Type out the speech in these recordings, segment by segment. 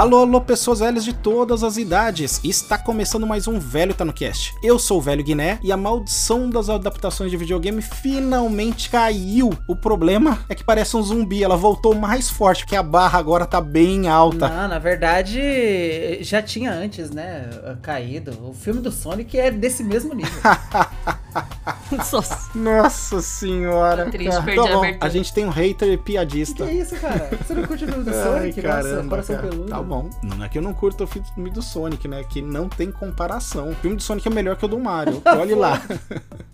Alô, alô, pessoas velhas de todas as idades. Está começando mais um Velho Tá no Cast. Eu sou o Velho Guiné e a maldição das adaptações de videogame finalmente caiu. O problema é que parece um zumbi, ela voltou mais forte, porque a barra agora tá bem alta. Não, na verdade, já tinha antes, né, caído. O filme do Sonic é desse mesmo nível. Nossa senhora. Tô triste, cara. perdi Tá a a gente tem um hater que piadista. que é isso, cara? Você não curte o filme do Ai, Sonic? Nossa, caramba, coração cara. peludo. Tá bom. Não é que eu não curto o filme do Sonic, né? Que não tem comparação. O filme do Sonic é melhor que o do Mario. Olhe lá.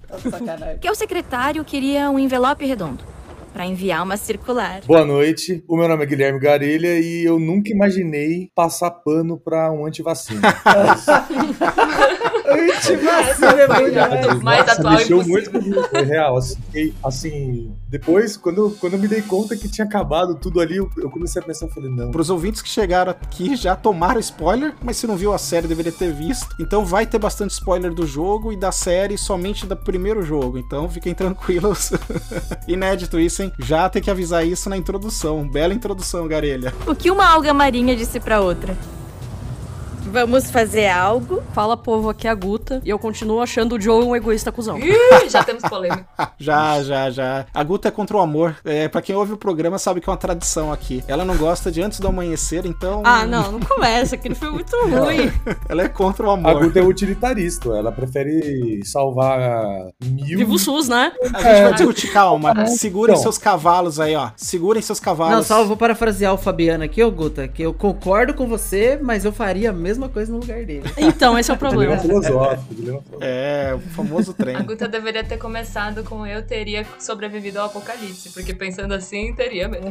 Tá sacanagem. que o secretário queria um envelope redondo para enviar uma circular. Boa noite, o meu nome é Guilherme Garilha e eu nunca imaginei passar pano pra um antivacina. Antivacina é bom demais. Mais Nossa, atual mexeu impossível. muito comigo, foi real. Assim, fiquei, assim, depois, quando, eu- quando eu me dei conta que tinha acabado tudo ali, eu, eu comecei a pensar, falei, não. Pros ouvintes que chegaram aqui já tomaram spoiler, mas se não viu a série deveria ter visto. Então vai ter bastante spoiler do jogo e da série somente do primeiro jogo. Então fiquem tranquilos. Inédito isso, hein? Já tem que avisar isso na introdução. Bela introdução, Garelha. O que uma alga marinha disse para outra? Vamos fazer algo? Fala, povo, aqui é a Guta. E eu continuo achando o Joe um egoísta cuzão. Ih, já temos polêmica. Já, já, já. A Guta é contra o amor. É, pra quem ouve o programa sabe que é uma tradição aqui. Ela não gosta de antes do amanhecer, então. Ah, não, não começa. Aquele foi muito ruim. Ela é contra o A amor. Guta é utilitarista, ela prefere salvar mil. Viva o SUS, né? A gente vai discutir, calma. Segurem Então. seus cavalos aí, ó. Segurem seus cavalos. Não, só eu vou parafrasear o Fabiano aqui, ô Guta, que eu concordo com você, mas eu faria a mesma coisa no lugar dele. Então, esse é o Dilema problema. filosófico, dilema filosófico. É, o famoso trem. A Guta deveria ter começado com eu teria sobrevivido ao apocalipse, porque pensando assim, teria mesmo.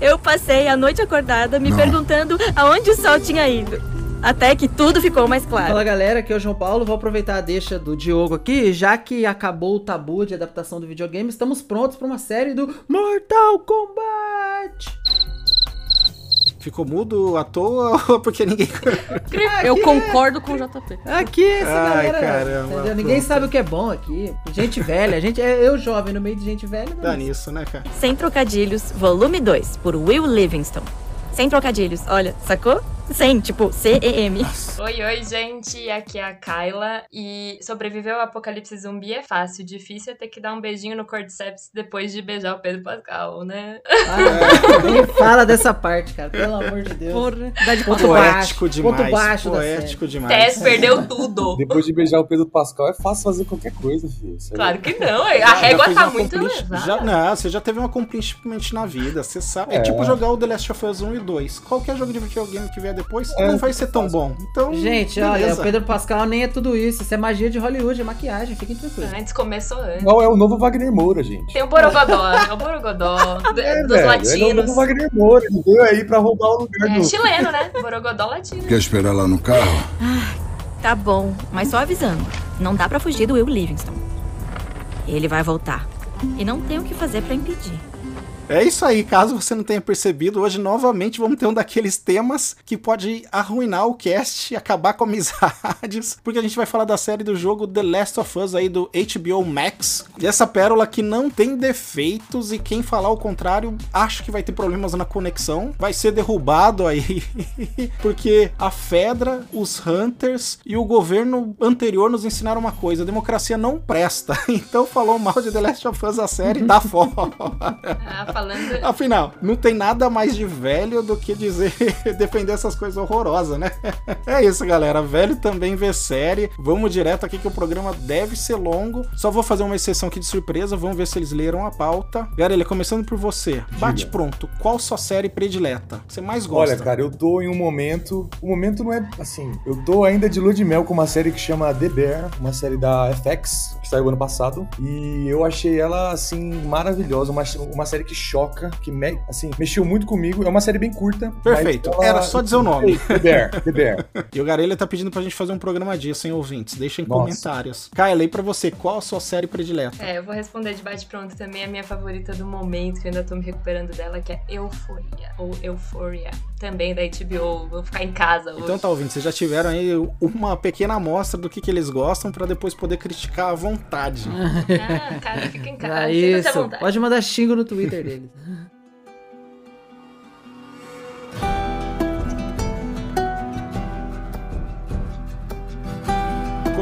Eu passei a noite acordada me perguntando aonde o sol tinha ido. Até que tudo ficou mais claro. Fala galera, aqui é o João Paulo, vou aproveitar a deixa do Diogo aqui, já que acabou o tabu de adaptação do videogame, estamos prontos para uma série do Mortal Kombat! Ficou mudo à toa ou porque ninguém. Eu concordo com o JP. Aqui, essa Ai, galera. caramba? Ninguém pronto. sabe o que é bom aqui. Gente velha, gente, é eu jovem no meio de gente velha. Dá nisso, né, cara? Sem Trocadilhos, volume 2, por Will Livingston. Sem trocadilhos, olha, sacou? Sem, tipo, C-E-M. Oi, oi, gente. Aqui é a Kyla. E sobreviver ao apocalipse zumbi é fácil. Difícil é ter que dar um beijinho no Cordyceps depois de beijar o Pedro Pascal, né? Ah, nem fala dessa parte, cara, pelo amor de Deus. Porra. Dá de Ponto Poético baixo, demais. ponto baixo da poético demais. Tess perdeu tudo. Depois de beijar o Pedro Pascal, é fácil fazer qualquer coisa, filho. Claro que não. A Já- régua já tá uma muito elevada. já, Não, você já teve um accomplishment na vida, você sabe. É. É. tipo jogar o The Last of Us 1 e 2. Qualquer jogo de videogame que vier depois É, não vai ser tão bom. Então, Gente, olha, beleza. o Pedro Pascal nem é tudo isso. Isso é magia de Hollywood, é maquiagem, fiquem tranquilos. Antes começou antes. Não, é o novo Wagner Moura, gente. Tem o Borogodó, é o Borogodó do- É, dos velho, Ele é o latinos. novo Wagner Moura, ele veio aí pra roubar o lugar É do... chileno, né? Borogodó latino. Quer esperar lá no carro? Tá bom, mas só avisando. Não dá pra fugir do Will Livingston. Ele vai voltar. E não tem o que fazer pra impedir. É isso aí, caso você não tenha percebido, hoje novamente vamos ter um daqueles temas que pode arruinar o cast e acabar com amizades, porque a gente vai falar da série do jogo The Last of Us aí do HBO Max. E essa pérola que não tem defeitos e quem falar o contrário, acho que vai ter problemas na conexão, vai ser derrubado aí, porque a Fedra, os Hunters e o governo anterior nos ensinaram uma coisa, a democracia não presta. Então falou mal de The Last of Us a série, tá fora. Ah, falando. Afinal, não tem nada mais de velho do que dizer defender essas coisas horrorosas, né? É isso, galera. Velho também vê série. Vamos direto aqui que o programa deve ser longo. Só vou fazer uma exceção aqui de surpresa. Vamos ver se eles leram a pauta. Garelha, começando por você. Bate pronto. Qual sua série predileta? Você mais gosta? Olha, cara, eu tô em um momento. O momento não é assim. Eu tô ainda de lua de mel com uma série que chama The Bear, uma série da FX, saiu ano passado. E eu achei ela, assim, maravilhosa. Uma, uma série que choca, que me, assim, mexeu muito comigo. É uma série bem curta. Perfeito. ela- Era só dizer o nome. The Bear, The Bear. E o Garelha tá pedindo pra gente fazer um programa disso, hein, ouvintes? Deixem Nossa. comentários. Kyla, e pra você, qual a sua série predileta? É, eu vou responder de bate-pronto também. A minha favorita do momento, que eu ainda tô me recuperando dela, que é Euforia. Ou Euphoria. Também da HBO. Vou ficar em casa hoje. Então tá ouvindo, vocês já tiveram aí uma pequena amostra do que, que eles gostam pra depois poder criticar à vontade. Ah, cara, fica em casa. Isso. vontade. Pode mandar xingo no Twitter deles.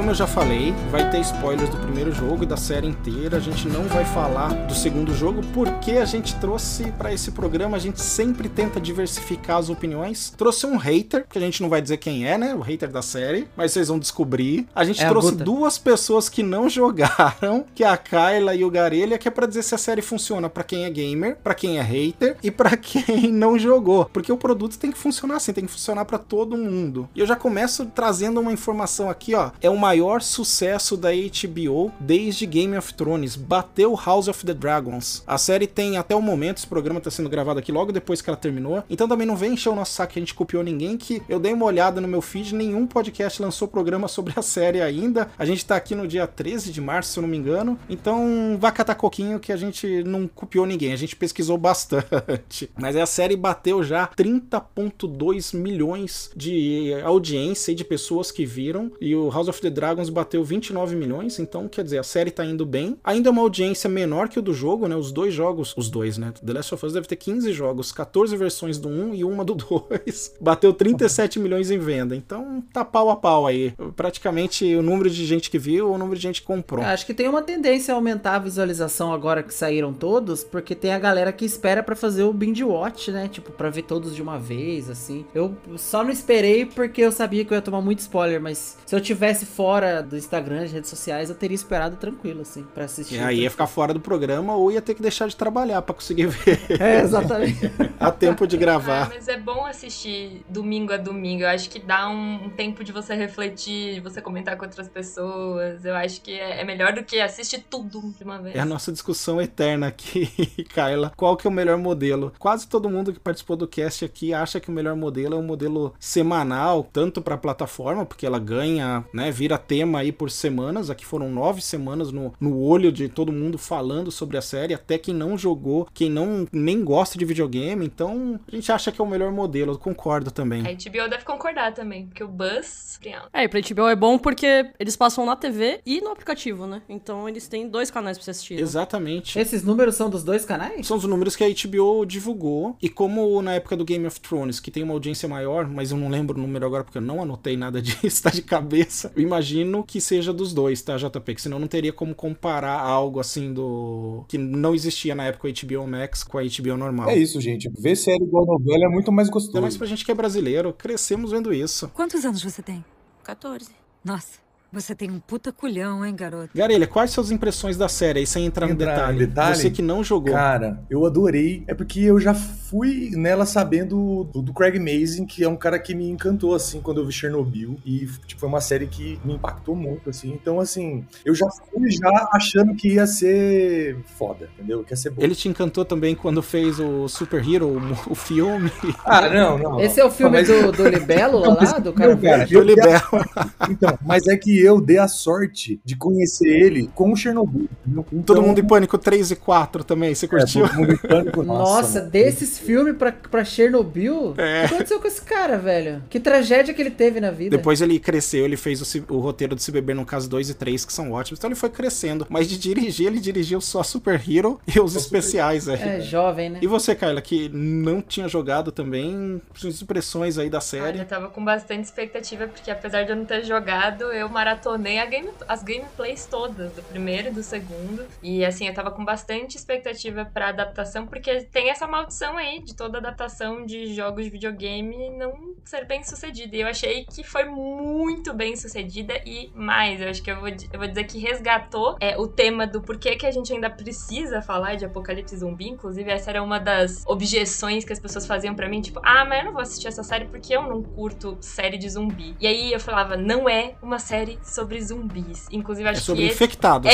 Como eu já falei, vai ter spoilers do primeiro jogo e da série inteira. A gente não vai falar do segundo jogo porque a gente trouxe para esse programa, a gente sempre tenta diversificar as opiniões. Trouxe um hater, que a gente não vai dizer quem é, né? O hater da série, mas vocês vão descobrir. A gente É a trouxe Guta. duas pessoas que não jogaram, que é a Kyla e o Garelha, que é pra dizer se a série funciona pra quem é gamer, pra quem é hater e pra quem não jogou. Porque o produto tem que funcionar assim, tem que funcionar pra todo mundo. E eu já começo trazendo uma informação aqui, ó. É o maior sucesso da HBO desde Game of Thrones. Bateu House of the Dragons. A série tem até o momento, esse programa tá sendo gravado aqui logo depois que ela terminou. Então também não vem encher o nosso saco que a gente copiou ninguém, que eu dei uma olhada no meu feed, nenhum podcast lançou programa sobre a série ainda. A gente tá aqui no dia 13 de março, se eu não me engano. Então vá catar coquinho que a gente não copiou ninguém, a gente pesquisou bastante. Mas a série bateu já 30.2 milhões de audiência e de pessoas que viram. E o House of the Dragons bateu 29 milhões. Então, quer dizer, a série tá indo bem. Ainda é uma audiência menor que o do jogo, né? Os dois jogos, os dois, né? The Last of Us deve ter 15 jogos, 14 versões do 1 e uma do 2. Bateu 37 milhões em venda. Então, tá pau a pau aí. Praticamente o número de gente que viu o número de gente que comprou. Acho que tem uma tendência a aumentar a visualização agora que saíram todos, porque tem a galera que espera pra fazer o binge watch, né? Tipo, pra ver todos de uma vez, assim. Eu só não esperei porque eu sabia que eu ia tomar muito spoiler, mas se eu tivesse fora do Instagram, das redes sociais, eu teria esperado tranquilo, assim, pra assistir. E aí ia ficar fora do programa ou ia ter que deixar de trabalhar pra conseguir ver É, exatamente. a tempo de Ah, gravar. mas é bom assistir domingo a domingo. Eu acho que dá um, um tempo de você refletir, de você comentar com outras pessoas. Eu acho que é, é melhor do que assistir tudo de uma vez. É a nossa discussão eterna aqui, Kyla. Qual que é o melhor modelo? Quase todo mundo que participou do cast aqui acha que o melhor modelo é um modelo semanal, tanto para a plataforma, porque ela ganha, né, vira tema aí por semanas. Aqui foram nove semanas no, no olho de todo mundo falando sobre a série, até quem não jogou, quem não nem gosta de videogame. Então, a gente acha que é o melhor modelo. Eu concordo também. A HBO deve concordar também, porque o Buzz. É, e pra HBO é bom porque eles passam na TV e no aplicativo, né? Então eles têm dois canais pra você assistir. né? Exatamente. Esses números são dos dois canais? São os números que a HBO divulgou. E como na época do Game of Thrones, que tem uma audiência maior, mas eu não lembro o número agora porque eu não anotei nada disso, tá de cabeça. Eu imagino que seja dos dois, tá, JP? Que senão não teria como comparar algo assim do. que não existia na época o HBO Max com a HBO normal. É isso, gente. Ver série igual novela é muito mais Ainda mais gostoso. pra gente que é brasileiro, crescemos vendo isso. Quantos anos você tem? 14. Nossa, você tem um puta culhão, hein, garoto? Garelha, quais suas impressões da série aí, sem entrar no Entrar detalhe? em detalhe? Você que não jogou. Cara, eu adorei. É porque eu já fui nela sabendo do, do Craig Mazin, que é um cara que me encantou, assim, quando eu vi Chernobyl. E, tipo, foi uma série que me impactou muito, assim. Então, assim, eu já fui já achando que ia ser foda, entendeu? Que ia ser bom. Ele te encantou também quando fez o Super Hero, o, o filme Ah, não, não. Esse é o filme Mas- do, do Libélula Mas- lá, do cara Não, cara, do eu dei a- Libel. Então, mas é que eu dei a sorte de conhecer ele com o Chernobyl. entendeu? Todo Então, mundo em Pânico 3 e 4 também, você é, curtiu? todo mundo em pânico. Nossa, desses filmes pra, pra Chernobyl? É. O que aconteceu com esse cara, velho? Que tragédia que ele teve na vida. Depois ele cresceu, ele fez o, o roteiro de Se Beber no Caso 2 e 3, que são ótimos. Então ele foi crescendo. Mas de dirigir, ele dirigiu só Super Hero e os especiais aí. É, jovem, né? E você, Kyla, que não tinha jogado também, suas impressões aí da série. eu tava com bastante expectativa, porque apesar de eu não ter jogado, eu maratonei game, as gameplays todas, do primeiro e do segundo. E assim, eu tava com bastante expectativa pra adaptação, porque tem essa maldição aí de toda adaptação de jogos de videogame não ser bem sucedida. E eu achei que foi muito bem sucedida e mais, eu acho que eu vou, eu vou dizer que resgatou é, o tema do porquê que a gente ainda precisa falar de apocalipse zumbi. Inclusive, essa era uma das objeções que as pessoas faziam pra mim, tipo, ah, mas eu não vou assistir essa série porque eu não curto série de zumbi. E aí eu falava, não é uma série sobre zumbis. Inclusive, É acho sobre que esse infectados.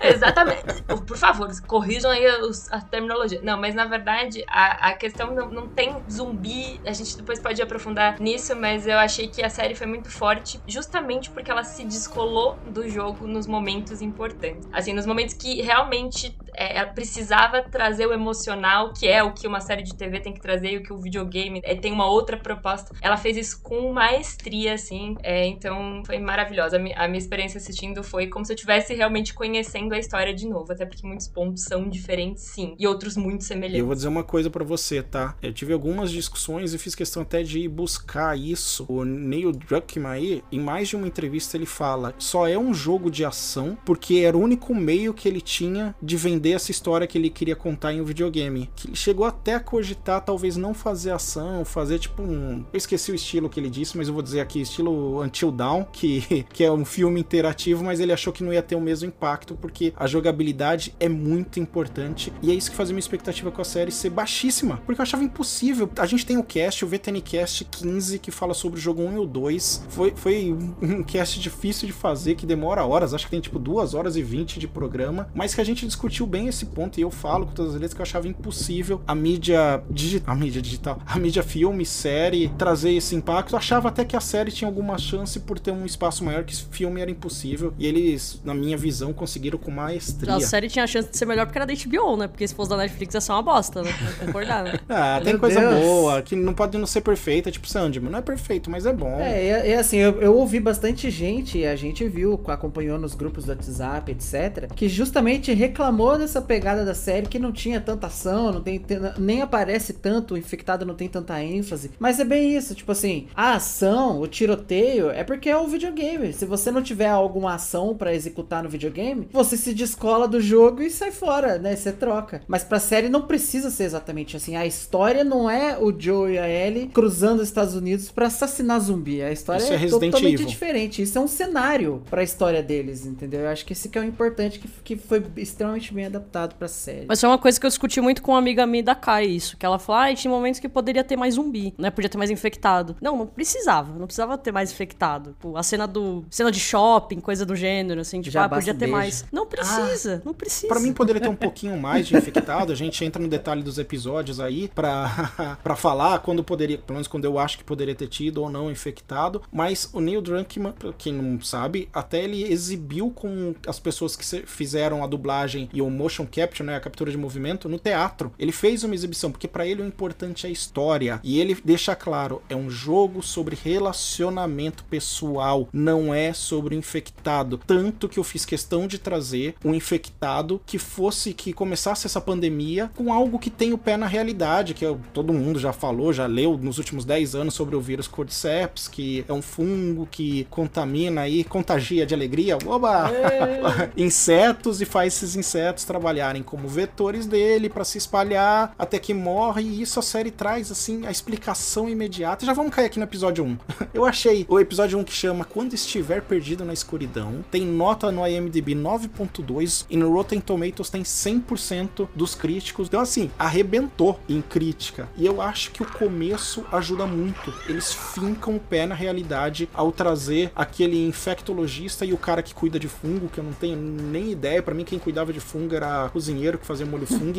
é, exatamente. Por favor, corrijam aí os- a terminologia. Não, mas na verdade, a, a questão não, não tem zumbi. A gente depois pode aprofundar nisso, mas eu achei que a série foi muito forte, justamente porque ela se descolou do jogo nos momentos importantes. Assim, nos momentos que realmente é, ela precisava trazer o emocional, que é o que uma série de TV tem que trazer e o que o videogame é, tem uma outra proposta. Ela fez isso com maestria, assim, é, então foi maravilhosa. A, mi, a minha experiência assistindo foi como se eu estivesse realmente conhecendo a história de novo, até porque muitos pontos são diferentes, sim, e outros muito semelhantes. Eu vou dizer uma coisa para você, tá? Eu tive algumas discussões e fiz questão até de ir buscar isso. O Neil Druckmann aí, em mais de uma entrevista, ele fala: só é um jogo de ação porque era o único meio que ele tinha de vender essa história que ele queria contar em um videogame. Que ele chegou até a cogitar, talvez não fazer ação, fazer tipo um. Eu esqueci o estilo que ele disse, mas eu vou dizer aqui: estilo Until Dawn, que, que é um filme interativo, mas ele achou que não ia ter o mesmo impacto porque a jogabilidade é muito importante e é isso que fazia minha expectativa com a série ser baixíssima, porque eu achava impossível. A gente tem o cast, o VTNcast 15, que fala sobre o jogo 1 e o 2. Foi, foi um cast difícil de fazer, que demora horas, acho que tem tipo 2 horas e 20 de programa, mas que a gente discutiu bem esse ponto e eu falo com todas as letras que eu achava impossível a mídia digital, a mídia digital, a mídia filme, série, trazer esse impacto. Eu achava até que a série tinha alguma chance por ter um espaço maior, que filme era impossível. E eles, na minha visão, conseguiram com maestria. A série tinha a chance de ser melhor porque era da HBO, né? Porque se fosse da Netflix ia ser uma bosta, né? Vou concordar, né? Ah, tem Meu coisa Deus. boa, que não pode não ser perfeita, tipo Sandman. Não é perfeito, mas é bom. É, é, é assim, eu, eu ouvi bastante gente, e a gente viu, acompanhou nos grupos do WhatsApp, etc., que justamente reclamou dessa pegada da série, que não tinha tanta ação, não tem, tem- nem aparece tanto, o infectado não tem tanta ênfase. Mas é bem isso, tipo assim, a ação, o tiroteio, é porque é o videogame. Se você não tiver alguma ação pra executar no videogame, você se descola do jogo e sai fora, né? Você troca. Mas pra série não precisa ser exatamente assim. A história não é o Joe e a Ellie cruzando os Estados Unidos pra assassinar zumbi. A história Isso é é, totalmente Evil. diferente. Isso é um cenário pra história deles, entendeu? Eu acho que esse que é o importante, que, que foi extremamente bem adaptado pra série. Mas foi uma coisa que eu discuti muito com uma amiga minha da Kai, isso. Que ela falou, ah, tinha momentos que poderia ter mais zumbi, né? Podia ter mais infectado. Não, não precisava. Não precisava ter mais infectado. Tipo, a cena do... Cena de shopping, coisa do gênero, assim. Tipo, Já ah, podia ter beijo. mais. Não precisa, não precisa. Pra mim poderia ter um pouquinho mais de infectado, a gente entra no detalhe dos episódios aí pra, pra falar quando poderia, pelo menos quando eu acho que poderia ter tido ou não infectado, mas o Neil Druckmann, pra quem não sabe, até ele exibiu com as pessoas que se- fizeram a dublagem e o motion capture, né, a captura de movimento no teatro. Ele fez uma exibição porque pra ele o importante é a história e ele deixa claro, é um jogo sobre relacionamento pessoal, não é sobre o infectado. Tanto que eu fiz questão de trazer um infectado que fosse que começasse essa pandemia com algo que tem o pé na realidade, que eu- todo mundo já falou, já leu nos últimos 10 anos sobre o vírus Cordyceps, que é um fungo que contamina e contagia de alegria. Oba! insetos e faz esses insetos trabalharem como vetores dele para se espalhar até que morre e isso a série traz assim a explicação imediata. Já vamos cair aqui no episódio 1. Eu achei o episódio 1 que chama Quando estiver perdido na escuridão, tem nota no IMDb 9.2 e no Rotten Tomatoes tem 100% dos críticos. Então assim, arrebentou em crítica. E eu acho que o começo ajuda muito. Eles fincam o pé na realidade ao trazer aquele infectologista e o cara que cuida de fungo, que eu não tenho nem ideia. Pra mim, quem cuidava de fungo era cozinheiro que fazia molho fungo.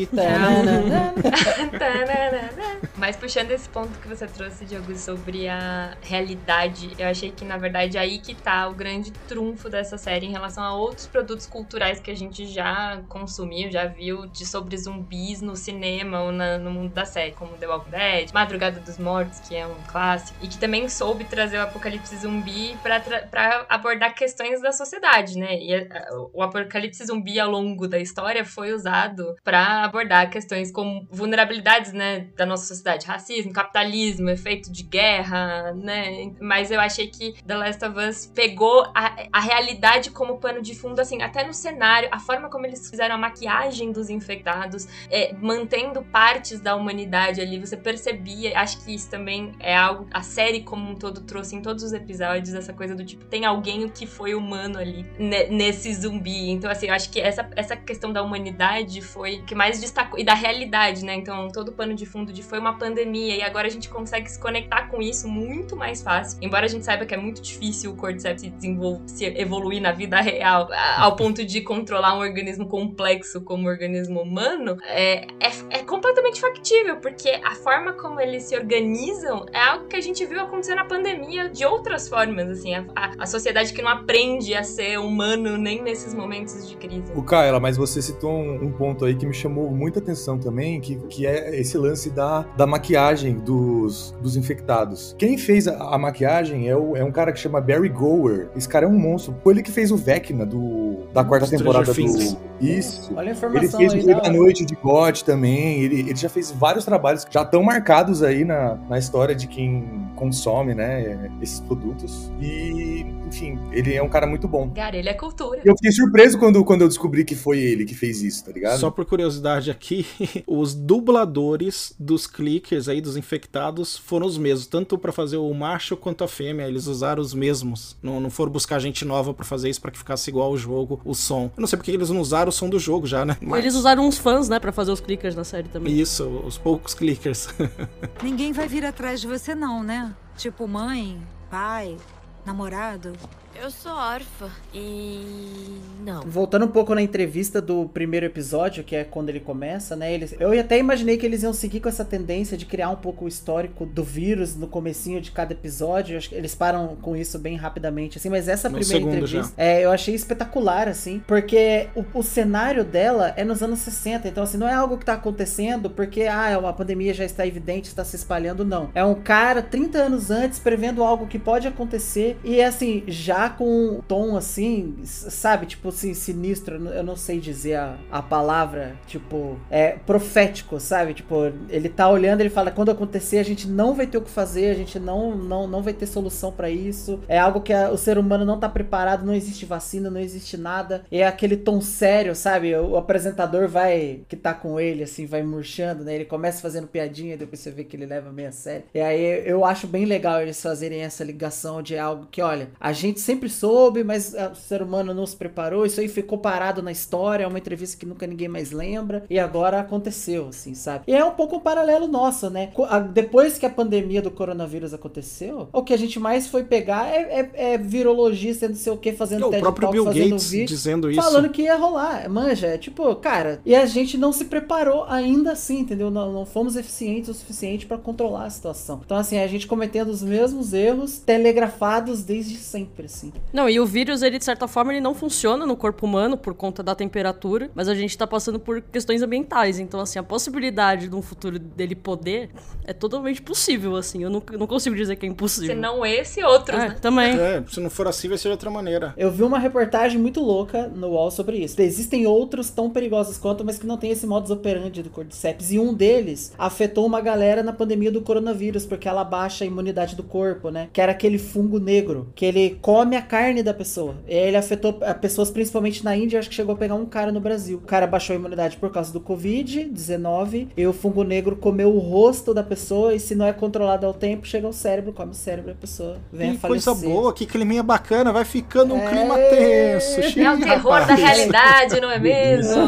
Mas puxando esse ponto que você trouxe, Diogo, sobre a realidade, eu achei que, na verdade, aí que tá o grande trunfo dessa série em relação a outros produtos culturais que a gente já consumiu, já viu de sobre zumbis no cinema ou na- no mundo da série, como The Walking Dead, Madrugada dos Mortos, que é um clássico, e que também soube trazer o apocalipse zumbi pra abordar questões da sociedade, né? E a- o apocalipse zumbi ao longo da história foi usado pra abordar questões como vulnerabilidades, né, da nossa sociedade, racismo, capitalismo, efeito de guerra, né? Mas eu achei que The Last of Us pegou a, a realidade como pano de fundo, assim, até no cenário, a forma como eles fizeram a maquiagem dos infectados, é, mantendo partes da humanidade ali, você percebia, acho que isso também é algo, a série como um todo trouxe em todos os episódios, essa coisa do tipo, tem alguém que foi humano ali, ne- nesse zumbi, então assim, eu acho que essa, essa questão da humanidade foi o que mais destacou, e da realidade, né, então todo o pano de fundo de foi uma pandemia, e agora a gente consegue se conectar com isso muito mais fácil, embora a gente saiba que é muito difícil o Cordyceps se desenvolver, se evoluir na vida real, ao ponto de controlar um organismo complexo como o organismo humano, é, é, é completamente factível, porque a forma como eles se organizam é algo que a gente viu acontecer na pandemia de outras formas, assim, a, a, a sociedade que não aprende a ser humano nem nesses momentos de crise. O Kaela, mas você citou um, um ponto aí que me chamou muita atenção também, que, que é esse lance da, da maquiagem dos, dos infectados. Quem fez a, a maquiagem é, o, é um cara que chama Barry Gower. Esse cara é um monstro. Foi ele que fez o Vecna do, da quarta Stranger temporada do. Isso. Olha a Ele informação fez o Rei da. Noite de God também. Ele, ele já fez vários trabalhos que já estão marcados aí na, na história de quem consome, né, esses produtos. E, enfim, ele é um cara muito bom. Cara, ele é cultura. Eu fiquei surpreso quando, quando eu descobri que foi ele que fez isso, tá ligado? Só por curiosidade aqui, os dubladores dos clickers aí, dos infectados, foram os mesmos, tanto pra fazer o macho quanto a fêmea, eles usaram os mesmos. Não, não foram buscar gente nova pra fazer isso, pra que ficasse igual ao jogo, o som. Eu não sei porque eles não usaram o som do jogo já, né? Mas- Eles usaram uns fãs, né, pra fazer os clickers na série também. Isso, os poucos clickers. Ninguém vai vir atrás de você, não, né? Tipo mãe, pai, namorado. Eu sou órfã e. não. Voltando um pouco na entrevista do primeiro episódio, que é quando ele começa, né? Eles, eu até imaginei que eles iam seguir com essa tendência de criar um pouco o histórico do vírus no comecinho de cada episódio. Eu Acho que eles param com isso bem rapidamente, assim. Mas essa No primeira entrevista, é, eu achei espetacular, assim, porque o, o cenário dela é nos anos 60. Então, assim, não é algo que tá acontecendo porque, ah, uma pandemia já está evidente, está se espalhando, não. É um cara 30 anos antes prevendo algo que pode acontecer e, assim, já com um tom, assim, sabe, tipo assim, sinistro. Eu não sei dizer a, a palavra, tipo, é profético, sabe? Tipo, ele tá olhando, ele fala: quando acontecer, a gente não vai ter o que fazer, a gente não, não, não vai ter solução pra isso. É algo que a- o ser humano não tá preparado, não existe vacina, não existe nada. É aquele tom sério, sabe? O, o apresentador vai, que tá com ele, assim, vai murchando, né? Ele começa fazendo piadinha, depois você vê que ele leva meio a sério. E aí eu acho bem legal eles fazerem essa ligação de algo que, olha, a gente sempre soube, mas ah, o ser humano não se preparou, isso aí ficou parado na história, é uma entrevista que nunca ninguém mais lembra, e agora aconteceu, assim, sabe? E é um pouco um paralelo nosso, né? Depois que a pandemia do coronavírus aconteceu, o que a gente mais foi pegar é, é, é virologista, não sei o que, fazendo o TED próprio Talk, Bill Gates vídeo, dizendo isso. falando que ia rolar, manja, é tipo, cara, e a gente não se preparou ainda assim, entendeu? Não, não fomos eficientes o suficiente pra controlar a situação. Então, assim, a gente cometendo os mesmos erros telegrafados desde sempre, assim. Não, e o vírus, ele, de certa forma, ele não funciona no corpo humano por conta da temperatura, mas a gente tá passando por questões ambientais. Então, assim, a possibilidade de um futuro dele poder é totalmente possível, assim. Eu não, não consigo dizer que é impossível. Se não esse, outros, É, né? também. É, se não for assim, vai ser de outra maneira. Eu vi uma reportagem muito louca no UOL sobre isso. Existem outros tão perigosos quanto, mas que não tem esse modus operandi do Cordyceps. E um deles afetou uma galera na pandemia do coronavírus, porque ela baixa a imunidade do corpo, né? Que era aquele fungo negro, que ele come a carne da pessoa. Ele afetou pessoas principalmente na Índia, acho que chegou a pegar um cara no Brasil. O cara baixou a imunidade por causa do Covid-19, e o fungo negro comeu o rosto da pessoa, e se não é controlado ao tempo, chega ao cérebro, come o cérebro da pessoa. Vem Que a falecer. coisa boa, que climinha bacana, vai ficando um É. clima tenso. É o terror rapaz. da realidade, não é mesmo?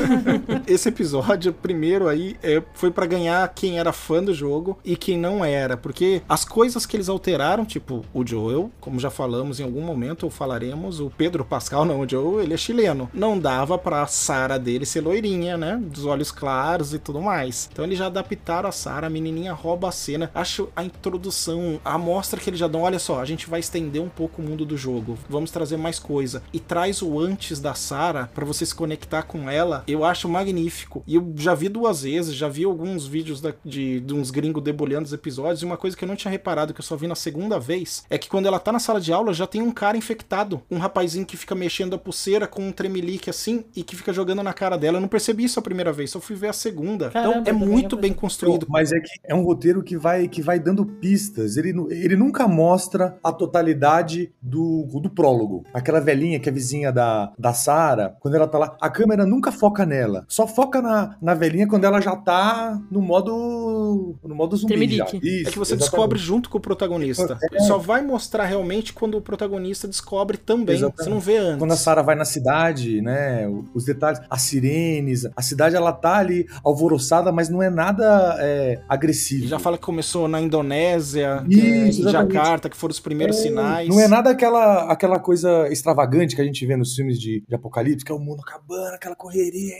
Esse episódio, primeiro aí, é, foi pra ganhar quem era fã do jogo e quem não era. Porque as coisas que eles alteraram, tipo, o Joel, como já falamos em algum momento, falaremos, o Pedro Pascal, não, o Joel, ele é chileno. Não dava pra Sara dele ser loirinha, né? Dos olhos claros e tudo mais. Então eles já adaptaram a Sara, a menininha rouba a cena. Acho a introdução, a amostra que eles já dão, olha só, a gente vai estender um pouco o mundo do jogo. Vamos trazer mais coisa. E traz o antes da Sara pra você se conectar com ela. Eu acho magnífico. E eu já vi duas vezes, já vi alguns vídeos da- de, de uns gringos debulhando os episódios. E uma coisa que eu não tinha reparado, que eu só vi na segunda vez, é que quando ela tá na sala de aula, já tem um cara infectado. Um rapazinho que fica mexendo a pulseira com um tremelique assim e que fica jogando na cara dela. Eu não percebi isso a primeira vez, só fui ver a segunda. Caramba, então é muito bem construído. Mas é que é um roteiro que vai, que vai dando pistas. Ele, ele nunca mostra a totalidade do, do prólogo. Aquela velhinha que é vizinha da, da Sarah, quando ela tá lá, a câmera nunca foca nela. Só foca na, na velhinha quando ela já tá no modo. no modo zumbi. Isso, É que você exatamente. descobre junto com o protagonista. É. Só vai mostrar realmente quando o protagonista descobre também. Exatamente. Você não vê antes. Quando a Sarah vai na cidade, né? Os detalhes, as sirenes, a cidade ela tá ali alvoroçada, mas não é nada é, agressivo. Já fala que começou na Indonésia, que é, Isso, em. Jacarta, que foram os primeiros sinais. Não é nada aquela, aquela coisa extravagante que a gente vê nos filmes de, de apocalipse, que é o mundo acabando, aquela correria.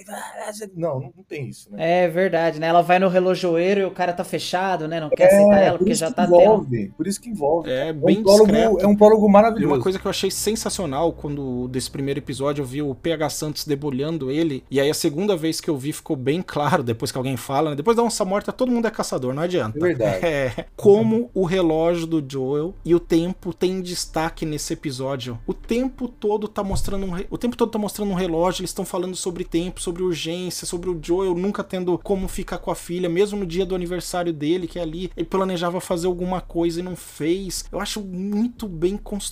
Não, não, não tem isso, né? É verdade, né? Ela vai no relojoeiro e o cara tá fechado, né? Não quer aceitar ela por porque isso já tá tendo. envolve, Por isso que envolve. É É bem um prólogo, discreto. é um prólogo maravilhoso. uma coisa que eu achei sensacional quando desse primeiro episódio eu vi o PH Santos debulhando ele, e aí a segunda vez que eu vi ficou bem claro, depois que alguém fala, né? Depois da onça morta, todo mundo é caçador, não adianta. É verdade. É, como o relógio do Joel e o tempo tem destaque nesse episódio. O tempo todo tá mostrando um re- o tempo todo tá mostrando um relógio, eles estão falando sobre tempo, sobre urgência, sobre o Joel nunca tendo como ficar com a filha, mesmo no dia do aniversário dele, que é ali ele planejava fazer alguma coisa e não fez. Eu acho muito bem construído.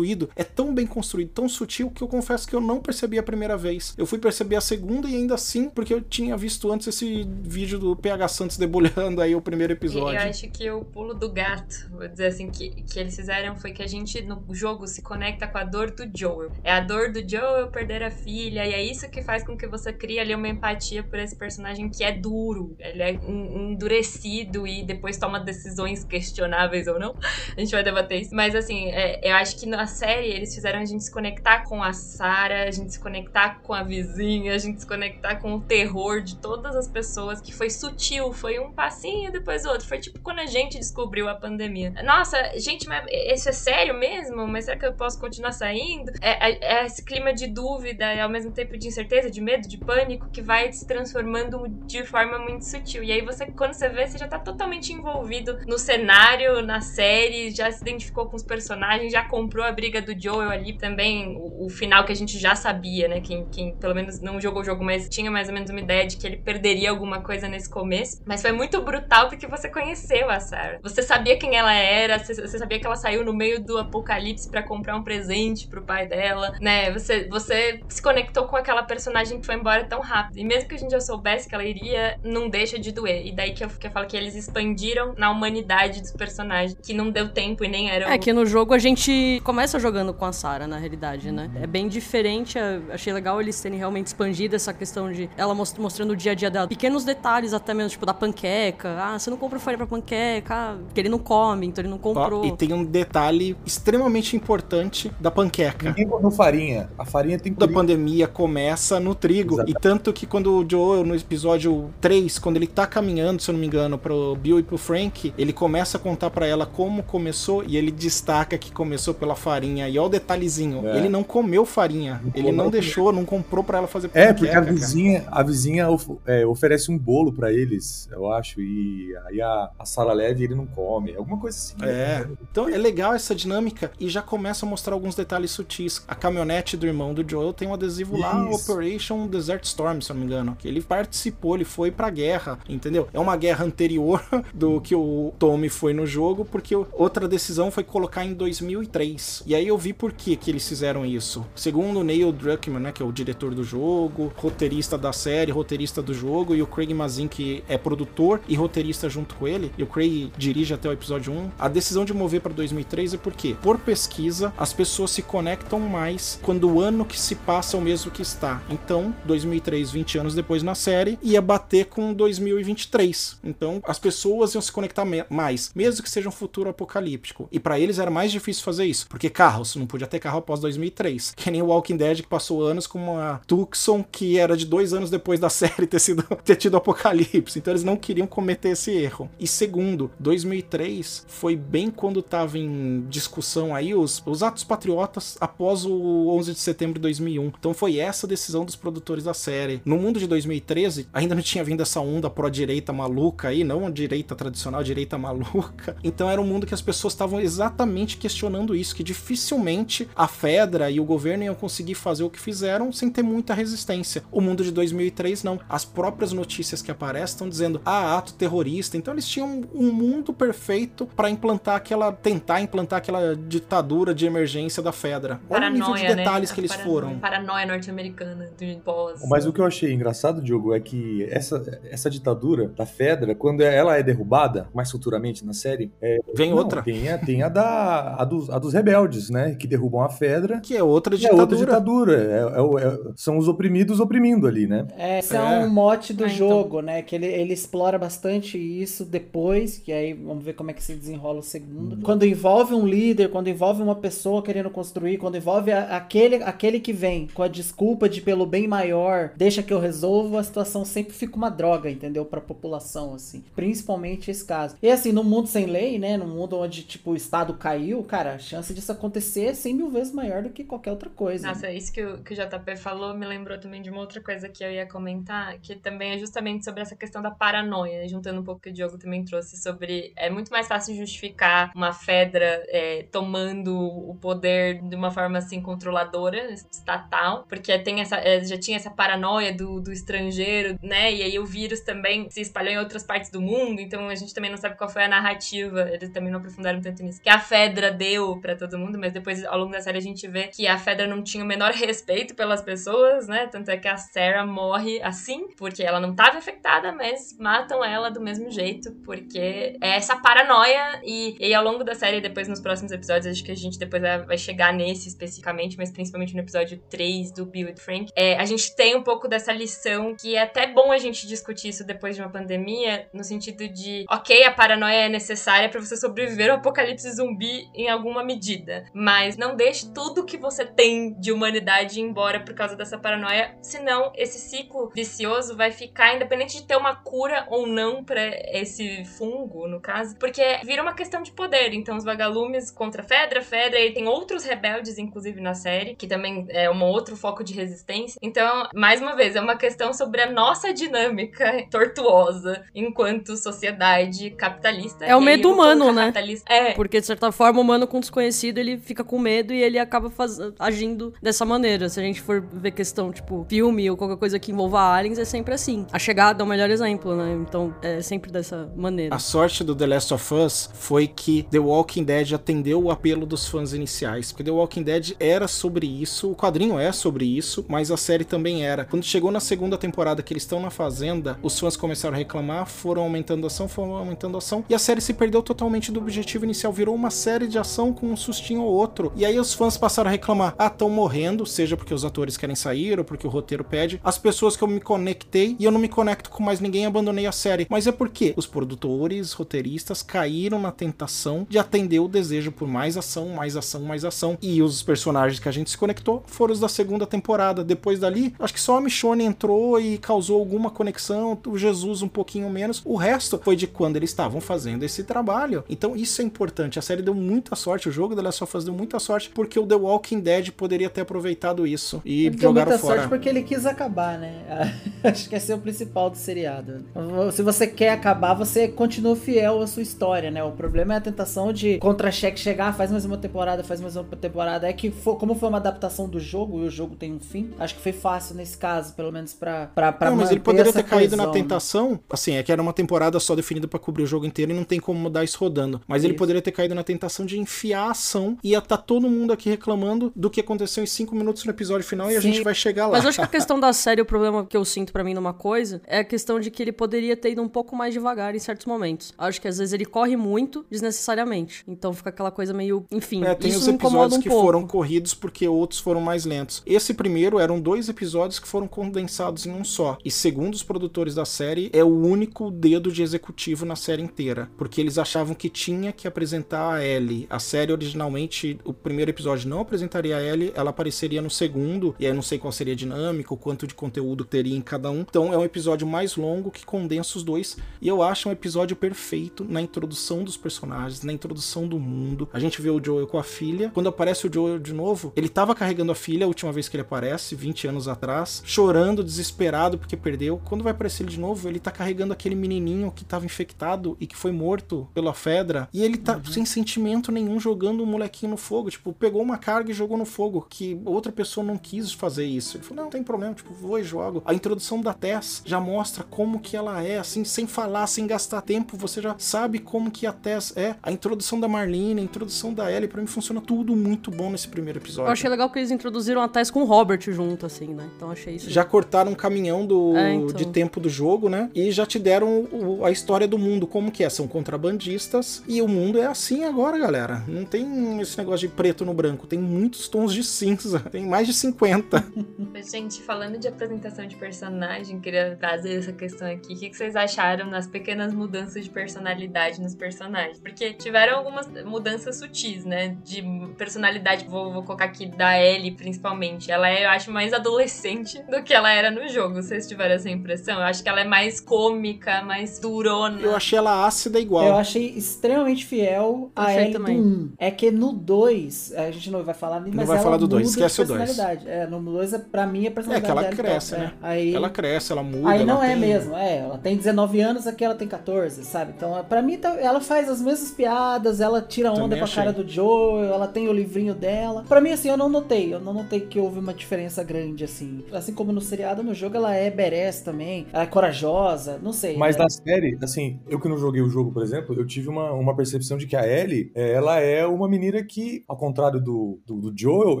É tão bem construído, tão sutil que eu confesso que eu não percebi a primeira vez. Eu fui perceber a segunda e ainda assim, porque eu tinha visto antes esse vídeo do PH Santos debulhando aí o primeiro episódio. eu acho que o pulo do gato, vou dizer assim, que, que eles fizeram foi que a gente no jogo se conecta com a dor do Joel. É a dor do Joel perder a filha, e é isso que faz com que você crie ali uma empatia por esse personagem que é duro. Ele é en- endurecido e depois toma decisões questionáveis ou não. A gente vai debater isso. Mas assim, é, eu acho que na série eles fizeram a gente se conectar com a Sarah, a gente se conectar com a vizinha, a gente se conectar com o terror de todas as pessoas, que foi sutil, foi um passinho depois do outro. Foi tipo quando a gente descobriu a pandemia. Nossa, gente, mas isso é sério mesmo? Mas será que eu posso continuar saindo? É, é- é esse clima de dúvida e ao mesmo tempo de incerteza, de medo, de pânico, que vai se transformando de forma muito sutil. E aí você, quando você vê, você já tá totalmente envolvido no cenário, na série, já se identificou com os personagens, já comprou a briga do Joel ali também, o, o final que a gente já sabia, né? Quem, quem pelo menos não jogou o jogo, mas tinha mais ou menos uma ideia de que ele perderia alguma coisa nesse começo. Mas foi muito brutal porque você conheceu a Sarah. Você sabia quem ela era, você, sabia que ela saiu no meio do apocalipse pra comprar um presente pro pai dela, né? Você, você se conectou com aquela personagem que foi embora tão rápido. E mesmo que a gente já soubesse que ela iria, não deixa de doer. E daí que eu, que eu falo que eles expandiram na humanidade dos personagens, que não deu tempo e nem era É que no jogo a gente começa jogando com a Sarah, na realidade, né? É bem diferente. é- Achei legal eles terem realmente expandido essa questão de ela most- mostrando o dia a dia dela. Pequenos detalhes até mesmo, tipo, da panqueca. Ah, você não compra farinha pra panqueca. Ah, porque ele não come, então ele não comprou. e tem um detalhe extremamente importante da panqueca. Ninguém comeu farinha. A farinha tem da que pandemia começa no trigo. Exato. E tanto que quando o Joel, no episódio 3, quando ele tá caminhando, se eu não me engano, pro Bill e pro Frank, ele começa a contar pra ela como começou e ele destaca que começou pela farinha. E olha o detalhezinho, É. ele não comeu farinha. Não ele não deixou, não comprou pra ela fazer É, panqueca, porque a cara. vizinha, a vizinha of- é, oferece um bolo pra eles, eu acho, e aí a, a Sara leve ele não come. Alguma coisa assim. É, então é legal essa dinâmica e já começa a mostrar alguns detalhes sutis. A caminhonete do irmão do Joel tem um adesivo lá, Isso. Operation Desert Storm, se eu não me engano, que ele participou, ele foi pra guerra, entendeu? É uma guerra anterior do que o Tommy foi no jogo, porque outra decisão foi colocar em 2003. E aí eu vi por que que eles fizeram isso. Segundo Neil Druckmann, né, que é o diretor do jogo, roteirista da série, roteirista do jogo, e o Craig Mazin, que é produtor e roteirista junto com ele, e o Craig dirige até o episódio 1. A decisão de mover para 2003 é porque, por pesquisa, as pessoas se conectam mais quando o ano que se passa é o mesmo que está. Então, 2003, 20 anos depois na série, ia bater com 2023. Então, as pessoas iam se conectar mais, mesmo que seja um futuro apocalíptico. E para eles era mais difícil fazer isso, porque carros, não podia ter carro após 2003. Que nem o Walking Dead que passou anos com uma Tucson que era de dois anos depois da série ter, sido, ter tido apocalipse. Então eles não queriam cometer esse erro. E segundo, 2003 foi bem quando tava em discussão aí os, os atos patriotas após o 11 de setembro de 2001. Então foi essa decisão dos produtores da série. No mundo de 2013, ainda não tinha vindo essa onda pró-direita maluca aí, não a direita tradicional, a direita maluca. Então era um mundo que as pessoas estavam exatamente questionando isso, que dificilmente a Fedra e o governo iam conseguir fazer o que fizeram sem ter muita resistência. O mundo de 2003 não. As próprias notícias que aparecem estão dizendo, ah, ato terrorista. Então eles tinham um mundo perfeito para implantar aquela, tentar implantar aquela ditadura de emergência da Fedra. Olha o nível de Paranoia, detalhes né? que eles paranoia- foram. Paranoia norte-americana do pós. Mas o que eu achei engraçado, Diogo, é que essa, essa ditadura da Fedra, quando ela é derrubada, mais futuramente na série, é, Vem não, outra, Tem a, tem a, da, a, dos, a dos rebeldes, né? Que derrubam a Fedra. que é outra E é ditadura. outra ditadura. É- é é- são os oprimidos oprimindo ali, né? É, esse é, É. um mote do Ah, então. jogo, né? Que ele, ele explora bastante isso depois, que aí vamos ver como é que se desenrola o segundo. Quando envolve um líder, quando envolve uma pessoa querendo construir, quando envolve a- aquele, aquele que vem com a desculpa de pelo bem maior, deixa que eu resolvo, a situação sempre fica uma droga, entendeu? Pra população, assim. Principalmente esse caso. E assim, no mundo sem lei, né? No mundo onde, tipo, o Estado caiu, cara, a chance disso acontecer é 100 mil vezes maior do que qualquer outra coisa. Nossa, isso que o, que o JP falou me lembrou também de uma outra coisa que eu ia comentar, que também é justamente sobre essa questão da paranoia, juntando um pouco que o Diogo também trouxe sobre. É muito mais fácil justificar uma Fedra é, tomando o poder de uma forma assim controladora, estatal, porque tem essa, é, já tinha essa paranoia do, do estrangeiro, né? E aí o vírus também se espalhou em outras partes do mundo, então a gente também não sabe qual foi a narrativa, eles também não aprofundaram tanto nisso, que a Fedra deu para todo mundo, mas depois ao longo da série a gente vê que a Fedra não tinha o menor respeito pelas pessoas, né? Tanto é que a Sarah morre assim, porque ela não estava infectada, mas matam ela do mesmo jeito, porque é essa paranoia e, e ao longo da série, depois nos próximos episódios, acho que a gente depois vai chegar nesse especificamente, mas principalmente no episódio 3 do Bill e Frank, é, a gente tem um pouco dessa lição que é até bom a gente discutir isso depois de uma pandemia, no sentido de, ok, a paranoia é necessária para você sobreviver ao apocalipse zumbi em alguma medida, mas não deixe tudo que você tem de humanidade ir embora por causa dessa paranoia, senão esse ciclo vicioso vai ficar independente de ter uma cura ou não para esse fungo, no caso, porque vira uma questão de poder. Então os vagalumes contra Fedra, Fedra, e tem outros rebeldes inclusive na série, que também é um outro foco de resistência. Então, mais uma vez, é uma questão sobre a nossa dinâmica tortuosa enquanto sociedade capitalista. É o medo humano, né? É. Porque, de certa forma, o humano com desconhecido, ele fica com medo e ele acaba faz... agindo dessa maneira. Se a gente for ver questão, tipo, filme ou qualquer coisa que envolva aliens, é sempre assim. A chegada é o melhor exemplo, né? Então, é sempre dessa maneira. A sorte do The Last of Us foi que The Walking Dead atendeu o apelo dos fãs iniciais. Porque The Walking Dead era sobre isso, o quadrinho é sobre isso, mas a série também era. Quando chegou na segunda temporada que eles estão na fazenda, os fãs começaram a reclamar, foram aumentando a ação, foram aumentando a ação, e a série se perdeu totalmente do objetivo inicial, virou uma série de ação com um sustinho ou outro. E aí os fãs passaram a reclamar: ah, estão morrendo, seja porque os atores querem sair ou porque o roteiro pede. As pessoas que eu me conectei e eu não me conecto com mais ninguém, abandonei a série. Mas é porque os produtores, roteiristas caíram na tentação de atender o desejo por mais ação, mais ação, mais ação. E os personagens que a gente se conectou foram os da segunda temporada. Depois dali, acho que só a Michonne entrou e causou alguma conexão, o Jesus um pouquinho menos. O resto foi de quando eles estavam fazendo esse trabalho. Então isso é importante. A série deu muita sorte, o jogo da Last of Us deu muita sorte porque o The Walking Dead poderia ter aproveitado isso e Ele deu jogaram muita fora. sorte porque ele quis acabar, né? Acho que esse é o principal do seriado. Se você quer acabar, você continua fiel à sua história, né? O problema é a tentação de contra-cheque chegar, faz mais uma temporada, faz mais uma temporada. É que, for, como foi uma adaptação do jogo e o jogo tem um fim, acho que foi fácil nesse caso, pelo menos pra, pra, pra não, mas ele poderia ter caído na coesão, né? tentação, assim, é que era uma temporada só definida pra cobrir o jogo inteiro e não tem como mudar isso rodando. Mas ele Isso. poderia ter caído na tentação de enfiar a ação e ia estar todo mundo aqui reclamando do que aconteceu em cinco minutos no episódio final e a Sim. gente vai chegar lá. Mas eu acho que a questão da série, o problema que eu sinto pra mim numa coisa, é a questão de que ele poderia ter ido um pouco mais devagar em certos momentos. Acho que às vezes ele corre muito desnecessariamente. Então fica aquela coisa meio. Enfim, É, tem isso os episódios um que pouco. foram corridos porque outros foram mais lentos. Esse primeiro eram dois episódios que foram condensados em um só. E segundo os produtores da série, é o único dedo de executivo na série inteira. Porque eles achavam que tinha que apresentar a Ellie. A série originalmente, o primeiro episódio não apresentaria a Ellie, ela apareceria no segundo. E aí não sei qual seria a dinâmica, o quanto de conteúdo teria em cada um. Então é um episódio mais longo que condensa os dois. E eu acho um episódio perfeito na introdução dos personagens, na introdução do mundo. A gente vê o Joel com a filha. Quando aparece o Joel de novo, ele tava carregando a filha a última vez que ele aparece, 20 anos atrás, chorando, desesperado porque perdeu. Quando vai aparecer ele de novo, ele tá carregando aquele menininho que tava infectado e que foi morto pela Fedra. E ele tá sem sentimento nenhum jogando o molequinho no fogo. Tipo, pegou uma carga e jogou no fogo. Que outra pessoa não quis fazer isso. Ele falou: não, não tem problema, tipo, vou e jogo. A introdução da Tess já mostra como que ela é, assim, sem falar, sem gastar tempo, você já sabe como que a Tess é. A introdução da Marlene, a introdução da Ellie, pra mim funciona tudo muito bom nesse primeiro episódio. Eu achei legal que eles introduziram a Tess com o Robert junto, assim, né? Então achei isso. Já cortaram um caminhão do, É, então. de tempo do jogo, né? E já te deram o- a história do mundo, como que é. São contrabandistas e o mundo é assim agora, galera. Não tem esse negócio de preto no branco, tem muitos tons de cinza, tem mais de 50. Mas, gente, falando de apresentação de personagem, queria trazer essa questão aqui. O que vocês acharam nas pequenas mudanças de personalidade nos personagens? Porque tiveram algumas mudanças sutis, né? De personalidade, vou, vou colocar aqui da Ellie, principalmente. Ela é, eu acho, mais adolescente do que ela era no jogo. Vocês tiveram essa impressão? Eu acho que ela é mais cômica, mais durona. Eu achei ela ácida igual. Eu achei extremamente fiel a Achei Ellie também. do 1. É que no 2, a gente não vai falar, mas vai ela falar do dois, muda esquece de o dois. personalidade. É, no 2, é- pra mim, a É personalidade que ela dela, então, cresce, é. né? Aí, Ela cresce, ela muda. Aí ela não é tem- mesmo, é. Ela tem 19 anos, aqui ela tem 14, sabe? Então, pra mim, tá- ela faz as mesmas piadas, ela tira onda Também com a achei. cara do Joe, ela tem o livrinho dela. Pra mim, assim, eu não notei. Eu não notei que houve uma diferença grande, assim. Assim como no seriado, no jogo, ela é badass também. Ela é corajosa, não sei. Mas né? na série, assim, eu que não joguei o jogo, por exemplo, eu tive uma, uma percepção de que a Ellie, ela é uma menina que, ao contrário do, do, do Joel,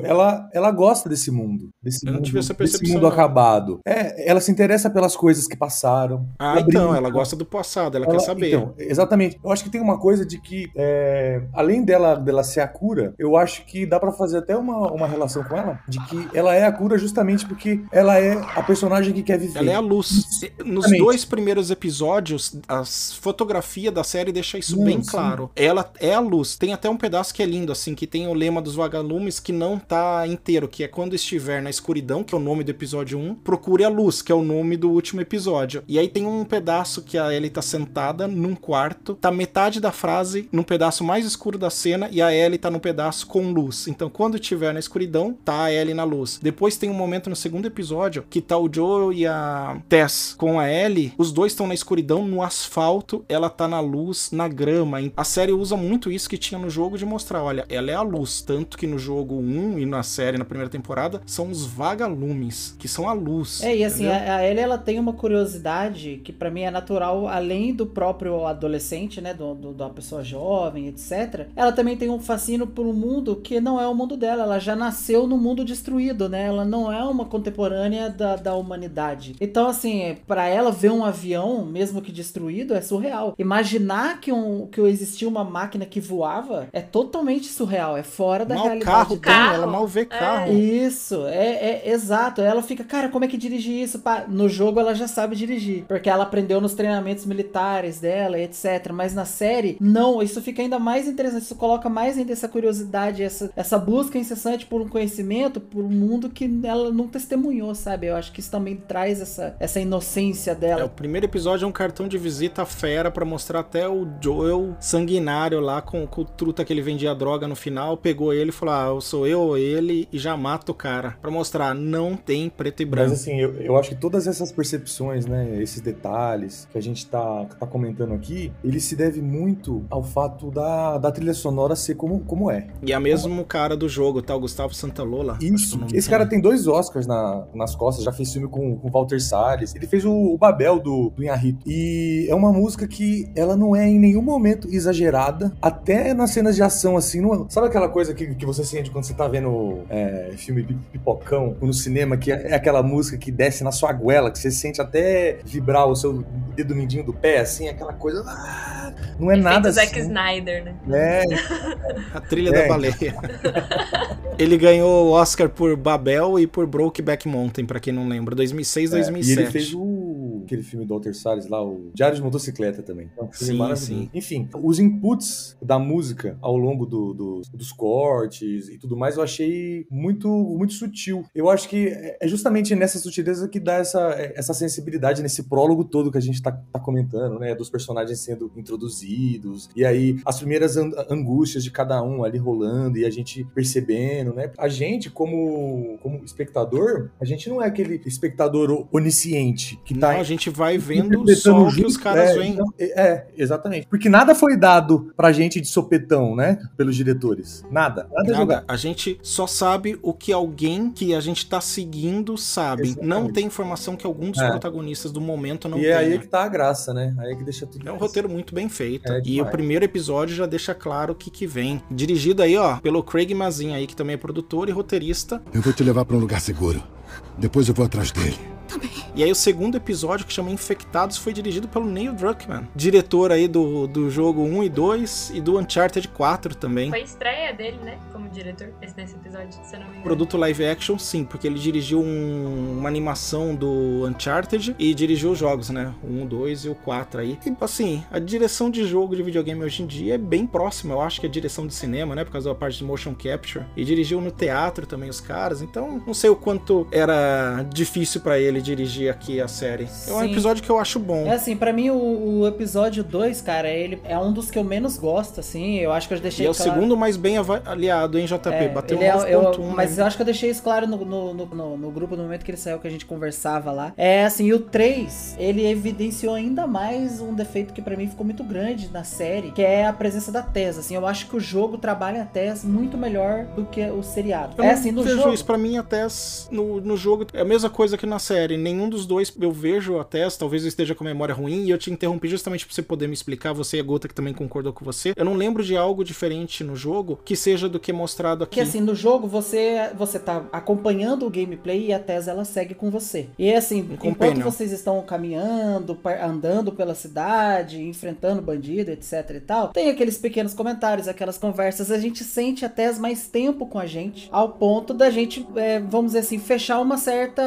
ela, ela gosta desse mundo. Desse Eu não mundo, tive essa desse mundo não. acabado. É, ela se interessa pelas coisas que passaram. Ah, Ela então, brinca. ela gosta do passado, ela, Ela- quer saber. Então, exatamente. Eu acho que tem uma coisa de que, é, além dela, dela ser a cura, eu acho que dá pra fazer até uma, uma relação com ela, de que ela é a cura justamente porque ela é a personagem que quer viver. Ela é a luz. Nos Exatamente. dois primeiros episódios, a fotografia da série deixa isso Não, bem sim. claro. Ela é a luz. Tem até um pedaço que é lindo, assim, que tem o lema dos vagalumes que não tá inteiro, que é quando estiver na escuridão, que é o nome do episódio 1, procure a luz, que é o nome do último episódio. E aí tem um pedaço que a Ellie tá sentada num quarto, tá metade da frase num pedaço mais escuro da cena e a Ellie tá num pedaço com luz. Então quando estiver na escuridão, tá a Ellie na luz. Depois tem um momento no segundo episódio que tá o Joel e a Tess com a Ellie, os dois estão na escuridão, no asfalto, ela tá na luz, na grama. A série usa muito isso que tinha no jogo de mostrar, olha, ela é a luz, tanto que no jogo 1 e na série na primeira temporada são os vagalumes, que são a luz. É, e assim, entendeu? a, a Ellie, ela tem uma curiosidade que pra mim é natural, além do próprio adolescente, né, do, do- da pessoa jovem, etc. Ela também tem um fascínio por um mundo que não é o mundo dela, ela já nasceu no mundo destruído, né, ela não é uma contemporânea da, da humanidade. Então, assim, pra ela ver um avião, mesmo que destruído, é surreal. Imaginar que, um, que existia uma máquina que voava é totalmente surreal, é fora da Mal realidade carro tem, ela mal vê carro. Isso, é, é exato. Ela fica, cara, como é que dirige isso? Pá, No jogo ela já sabe dirigir, porque ela aprendeu nos treinamentos militares dela, etc. Mas na série, não, isso fica ainda mais interessante. Isso coloca mais ainda essa curiosidade, essa, essa busca incessante por um conhecimento, por um mundo que ela não testemunhou, sabe? Eu acho que isso também traz essa, essa inocência É, dela. o primeiro episódio é um cartão de visita fera pra mostrar até o Joel sanguinário lá com, com o truta que ele vendia droga no final, pegou ele e falou: Ah, eu sou eu ou ele e já mata o cara. Pra mostrar, não tem preto e branco. Mas assim, eu, eu acho que todas essas percepções, né, esses detalhes que a gente tá, tá comentando aqui, ele se deve muito ao fato da, da trilha sonora ser como, como é. E é mesmo cara do jogo, tá? O Gustavo Santalola. Isso, o esse cara tem dois Oscars na- nas costas, já fez filme com, com Walter Salles, ele fez o, o Babel do, do Inharito. E é uma música que ela não é em nenhum momento exagerada, até nas cenas de ação, assim, não- sabe aquela coisa que, que você sente quando você tá vendo é, filme pi- pipocão no cinema, que é aquela música que desce na sua goela, que você sente até vibrar o seu dedo mindinho do pé, assim, aquela coisa... ah, não é Efeito nada Zack assim. Snyder, né? É, A trilha É. da baleia. ele ganhou o Oscar por Babel e por Brokeback Mountain, pra quem não lembra. 2006, É, 2007. E ele fez o aquele filme do Walter Salles lá, o Diário de Motocicleta também. É um filme Sim, sim. Enfim, os inputs da música ao longo do- do- dos cortes e tudo mais, eu achei muito, muito sutil. Eu acho que é justamente nessa sutileza que dá essa, essa sensibilidade nesse prólogo todo que a gente tá, tá comentando, né? Dos personagens sendo introduzidos, e aí as primeiras an- angústias de cada um ali rolando, e a gente percebendo, né? A gente, como, como espectador, a gente não é aquele espectador onisciente que tá Não, gente vai vendo só o que os caras é, veem. então, é, é, exatamente. Porque nada foi dado pra gente de sopetão, né? Pelos diretores. Nada. Nada, é Nada. jogado. A gente só sabe o que alguém que a gente tá seguindo sabe. Exatamente. Não tem informação que algum dos É. protagonistas do momento não e tem. é aí né? que tá a graça, né? Aí é que deixa tudo. É um roteiro muito bem feito. É e o primeiro episódio já deixa claro o que, que vem. Dirigido aí, ó, pelo Craig Mazin aí, que também é produtor e roteirista. Eu vou te levar para um lugar seguro. Depois eu vou atrás dele. E aí o segundo episódio, que chama Infectados, foi dirigido pelo Neil Druckmann. Diretor aí do, do jogo 1 e 2 e do Uncharted 4 também. Foi a estreia dele, né? Como diretor, esse nesse episódio, se eu não me engano. Produto live action, sim, porque ele dirigiu um- uma animação do Uncharted e dirigiu os jogos, né? O 1, 2 e o 4 aí. E, assim, a direção de jogo de videogame hoje em dia é bem próxima, eu acho que é direção de cinema, né? Por causa da parte de motion capture. E dirigiu no teatro também os caras, então não sei o quanto era difícil pra ele ele dirigir aqui a série. É um Sim. episódio que eu acho bom. É assim, pra mim o, o episódio 2, cara, ele é um dos que eu menos gosto, assim. Eu acho que eu E deixei é o claro- segundo mais bem avaliado, hein, JP? É, Bateu ele é- 9.1. eu- né? mas eu acho que eu deixei isso claro no, no, no, no- no grupo no momento que ele saiu, que a gente conversava lá. É assim, e o 3, ele evidenciou ainda mais um defeito que pra mim ficou muito grande na série, que é a presença da Tess. Assim, eu acho que o jogo trabalha a Tess muito melhor do que o seriado. Eu é assim, no vejo jogo. isso. Pra mim, a Tess no, no jogo é a mesma coisa que na série. Nenhum dos dois eu vejo a Tess. Talvez eu esteja com a memória ruim. E eu te interrompi justamente pra você poder me explicar. Você e a Gota que também concordou com você. Eu não lembro de algo diferente no jogo que seja do que mostrado aqui. Que assim, no jogo você você tá acompanhando o gameplay e a Tess ela segue com você. E assim, enquanto vocês estão caminhando, andando pela cidade, enfrentando bandido, etc e tal, tem aqueles pequenos comentários, aquelas conversas, a gente sente a Tess mais tempo com a gente, ao ponto da gente, é, vamos dizer assim, fechar uma certa,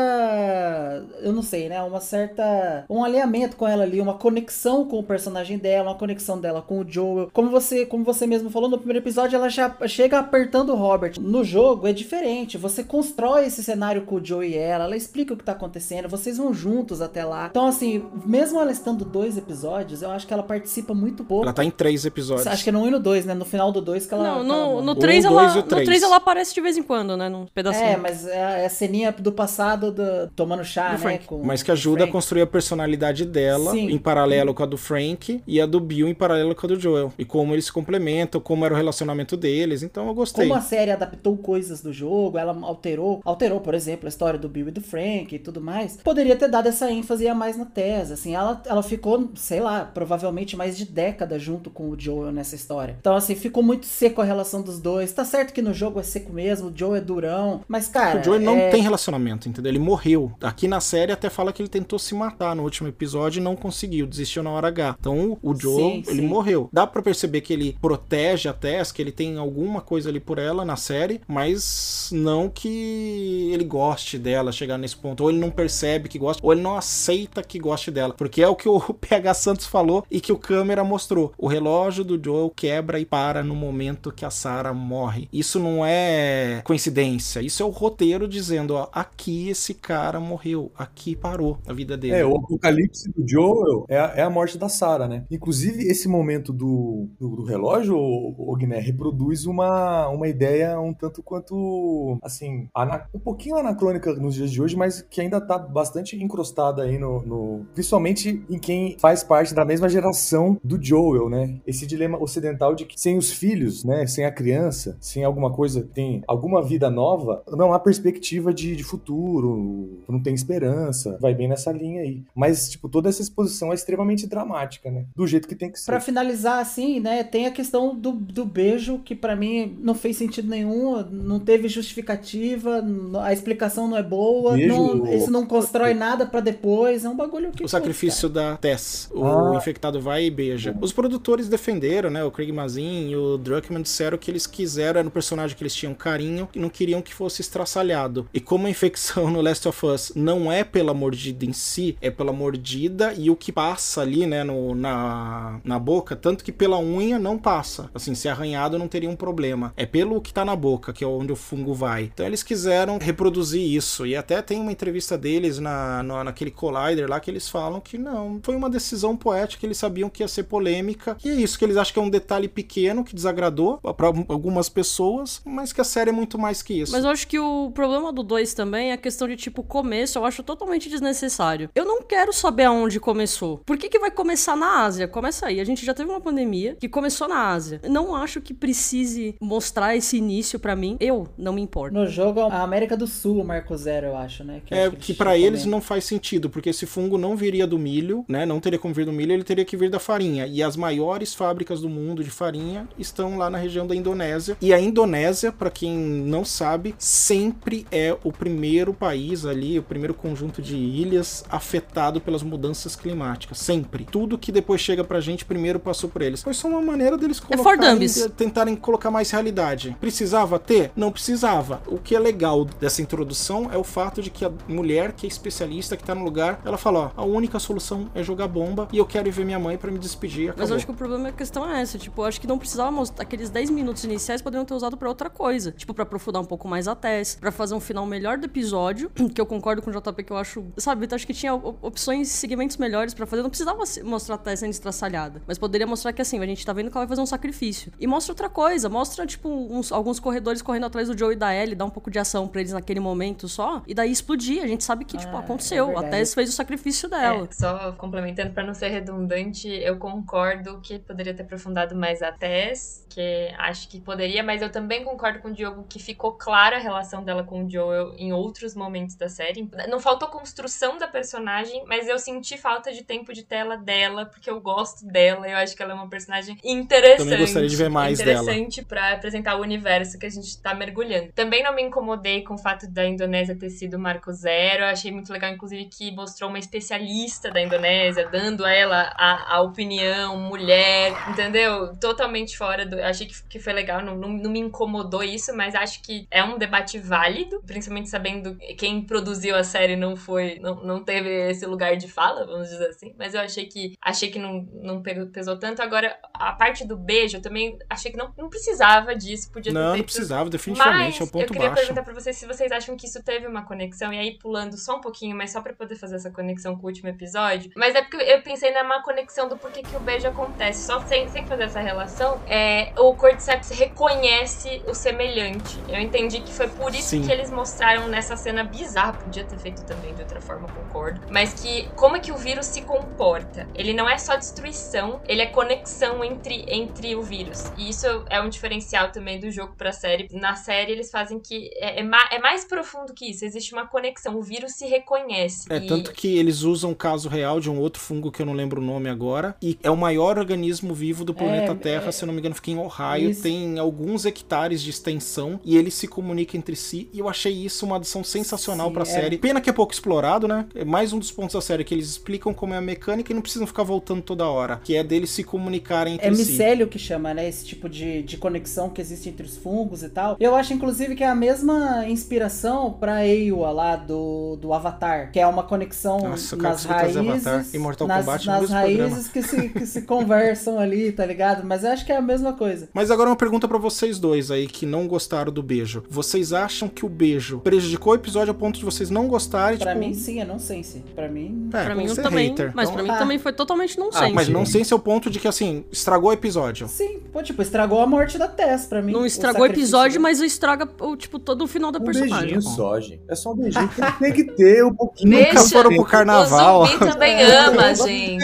eu não sei, né, uma certa, um alinhamento com ela ali, uma conexão com o personagem dela, uma conexão dela com o Joel. Como você, como você mesmo falou no primeiro episódio, ela já chega apertando o Robert. No jogo é diferente, você constrói esse cenário com o Joel e ela, ela explica o que tá acontecendo, vocês vão juntos até lá. Então assim, mesmo ela estando dois episódios, eu acho que ela participa muito pouco. Ela tá em três episódios. Acho que é no 1 e no 2, né? No final do 2 que ela. Não, ela no, no Um, 3 dois ela, no três. 3 ela aparece de vez em quando, né? Num pedacinho. É, mas é a, é a ceninha do passado do, tomando chá, Do né? Frank. com Mas que ajuda Frank. a construir a personalidade dela Sim. em paralelo com a do Frank e a do Bill em paralelo com a do Joel. E como eles se complementam, como era o relacionamento deles. Então eu gostei. Como a série adaptou coisas do jogo, ela alterou, alterou, por exemplo, a história do Bill e do Frank e tudo mais, poderia ter dado essa ênfase a mais na Tess, assim, ela, ela ficou, sei lá, provavelmente mais de década junto com o Joel nessa história. Então, assim, ficou muito seco a relação dos dois. Tá certo que no jogo é seco mesmo, o Joel é durão, mas, cara... O Joel não é- tem relacionamento, entendeu? Ele morreu. Aqui na série até fala que ele tentou se matar no último episódio e não conseguiu, desistiu na hora H. Então o Joel, Sim, ele sim. morreu. Dá pra perceber que ele protege a Tess, que ele tem alguma coisa ali por ela na série, mas não que ele goste dela chegar nesse ponto. Ou ele não percebe que gosta, ou ele não aceita que goste dela. Porque é o que o PH Santos falou e que o câmera mostrou. O relógio do Joel quebra e para no momento que a Sarah morre. Isso não é coincidência. Isso é o roteiro dizendo, ó, aqui esse cara morreu, aqui parou a vida dele. É, o apocalipse do Joel é a, é a morte da Sarah, né? Inclusive, esse momento do, do, do relógio, o, Guiné, reproduz uma, uma ideia um tanto quanto, assim, um pouquinho anacrônica nos dias de hoje, mas que ainda tá bastante encrostada aí no, no- Principalmente em quem faz parte da mesma geração do Joel, né? Esse dilema ocidental de que sem os filhos, né? Sem a criança, sem alguma coisa, tem alguma vida nova, não há perspectiva de, de futuro, não tem esperança. Vai bem nessa linha aí. Mas, tipo, toda essa exposição é extremamente dramática, né? Do jeito que tem que ser. Pra finalizar, assim, né, tem a questão do, do beijo, que pra mim não fez sentido nenhum, não teve justificativa, a explicação não é boa, Beijo- não- isso não constrói nada pra depois, é um bagulho que... O sacrifício da Tess. O Ah. infectado vai e beija. Os produtores defenderam, né? O Craig Mazin e o Druckmann disseram que eles quiseram, era um personagem que eles tinham carinho e não queriam que fosse estraçalhado. E como a infecção no Last of Us não é pela mordida em si, é pela mordida e o que passa ali, né, no, na, na boca, tanto que pela unha não passa. Assim, se arranhado não teria um problema. É pelo que tá na boca, que é onde o fungo vai. Então eles quiseram reproduzir isso. E até tem uma entrevista deles na, na- naquele Collider lá que eles falam que não, foi uma decisão poética, eles sabiam que ia ser polêmica. E é isso, que eles acham que é um detalhe pequeno que desagradou pra algumas pessoas, mas que a série é muito mais que isso. Mas eu acho que o problema do 2 também é a questão de, tipo, começo, eu acho totalmente desnecessário. Eu não quero saber aonde começou. Por que, que vai começar na Ásia? Começa aí. A gente já teve uma pandemia que começou na Ásia. Não acho que precise mostrar esse início pra mim. Eu não me importo. No jogo, a América do Sul, o Marco Zero, eu acho, né? É acho que eles pra eles não faz sentido, porque esse fungo não viria do milho, né? Não teria como vir do milho, ele teria que vir da farinha. E as maiores fábricas do mundo de farinha estão lá na região da Indonésia. E a Indonésia, pra quem não sabe, sempre é o primeiro país ali, o primeiro conjunto de ilhas afetado pelas mudanças climáticas. Sempre. Tudo que depois chega pra gente primeiro passou por eles. Foi só uma maneira deles for colocarem, dummies. tentarem colocar mais realidade. Precisava ter? Não precisava. O que é legal dessa introdução é o fato de que a mulher que é especialista, que tá no lugar, ela fala, ó, a única solução é jogar bomba e eu quero ir ver minha mãe pra me despedir. Mas Acabou. eu acho que o problema, a questão é essa. Tipo, eu acho que não precisava mostrar. Aqueles 10 minutos iniciais poderiam ter usado pra outra coisa. Tipo, pra aprofundar um pouco mais a Tess, pra fazer um final melhor do episódio, que eu concordo com o JP que eu acho, sabe, eu acho que tinha op- opções e segmentos melhores pra fazer. Não precisava mostrar a Tess sendo estraçalhada, mas poderia mostrar que assim, a gente tá vendo que ela vai fazer um sacrifício. E mostra outra coisa, mostra, tipo, uns- alguns corredores correndo atrás do Joe e da Ellie, dá um pouco de ação pra eles naquele momento só, e daí explodir. A gente sabe que, tipo, Ah, aconteceu. é a. Tess fez o sacrifício dela. É, só complementando pra não ser redundante, eu concordo que poderia ter aprofundado mais a Tess, que acho que poderia, mas eu também concordo com o Diogo que ficou clara a relação dela com o Joel em outros momentos da série. Não faltou construção da personagem, mas eu senti falta de tempo de tela dela, porque eu gosto dela, eu acho que ela é uma personagem interessante. Também gostaria de ver mais dela. interessante pra apresentar o universo que a gente tá mergulhando. Também não me incomodei com o fato da Indonésia ter sido marco zero. Eu achei muito legal, inclusive, que mostrou uma especialista da Indonésia, dando a ela a, a opinião, mulher, entendeu? Totalmente fora do. Achei que, que foi legal, não, não, não me incomodou isso, mas acho que é um debate válido, principalmente sabendo quem produziu a série não foi. Não, não teve esse lugar de fala, vamos dizer assim. Mas eu achei que achei que não, não pe- pesou tanto. Agora, a parte do beijo, eu também achei que não, não precisava disso, podia ter Não, não precisava, definitivamente, mas é o ponto eu queria baixo. perguntar pra vocês se vocês acham que isso teve uma conexão, e aí pulando só um pouquinho, mas só pra poder fazer essa conexão com o último episódio. Mas é porque eu pensei numa conexão do porquê que o beijo acontece. Só sem, sem fazer essa relação, é, o Cordyceps reconhece o semelhante. Eu entendi que foi por isso Sim. que eles mostraram nessa cena bizarra. Podia ter feito também de outra forma, concordo. Mas que como é que o vírus se comporta? Ele não é só destruição, ele é conexão entre, entre o vírus. E isso é um diferencial também do jogo pra série. Na série, eles fazem que é, é, ma- é mais profundo que isso. Existe uma conexão. O vírus se reconhece. É, E- tanto que eles usam um caso real de um outro fungo que eu não lembro o nome agora. E é o maior organismo vivo do planeta É, Terra, é. se eu não me engano, fica em Ohio. Isso. Tem alguns hectares de extensão e eles se comunicam entre si. E eu achei isso uma adição sensacional Sim, pra é. série. Pena que é pouco explorado, né? É mais um dos pontos da série que eles explicam como é a mecânica e não precisam ficar voltando toda hora. Que é deles se comunicarem entre É si. micélio que chama, né? Esse tipo de, de conexão que existe entre os fungos e tal. Eu acho, inclusive, que é a mesma inspiração pra Eiwa lá do, do Avatar, que é uma conexão Nossa, nas raízes, Avatar e Mortal nas, Kombat nas raízes que se, que se conversam ali, tá ligado? Mas eu acho que é a mesma coisa. Mas agora uma pergunta pra vocês dois aí que não gostaram do beijo. Vocês acham que o beijo prejudicou o episódio a ponto de vocês não gostarem? Pra tipo, mim, sim, é nonsense. Pra mim... É, pra mim é também. hater. Mas Então- pra mim Ah. também foi totalmente não Ah, Mas Sim. não sei se é o ponto de que, assim, estragou o episódio. Sim, pô, tipo, estragou a morte da Tess pra mim. Não estragou o episódio, mas estraga o, tipo, todo o final da Um personagem. beijinho só, gente. É só um beijinho. Tem, tem que ter um pouquinho. Deixa. Nunca foram pro carnaval. O zumbi também ama, gente.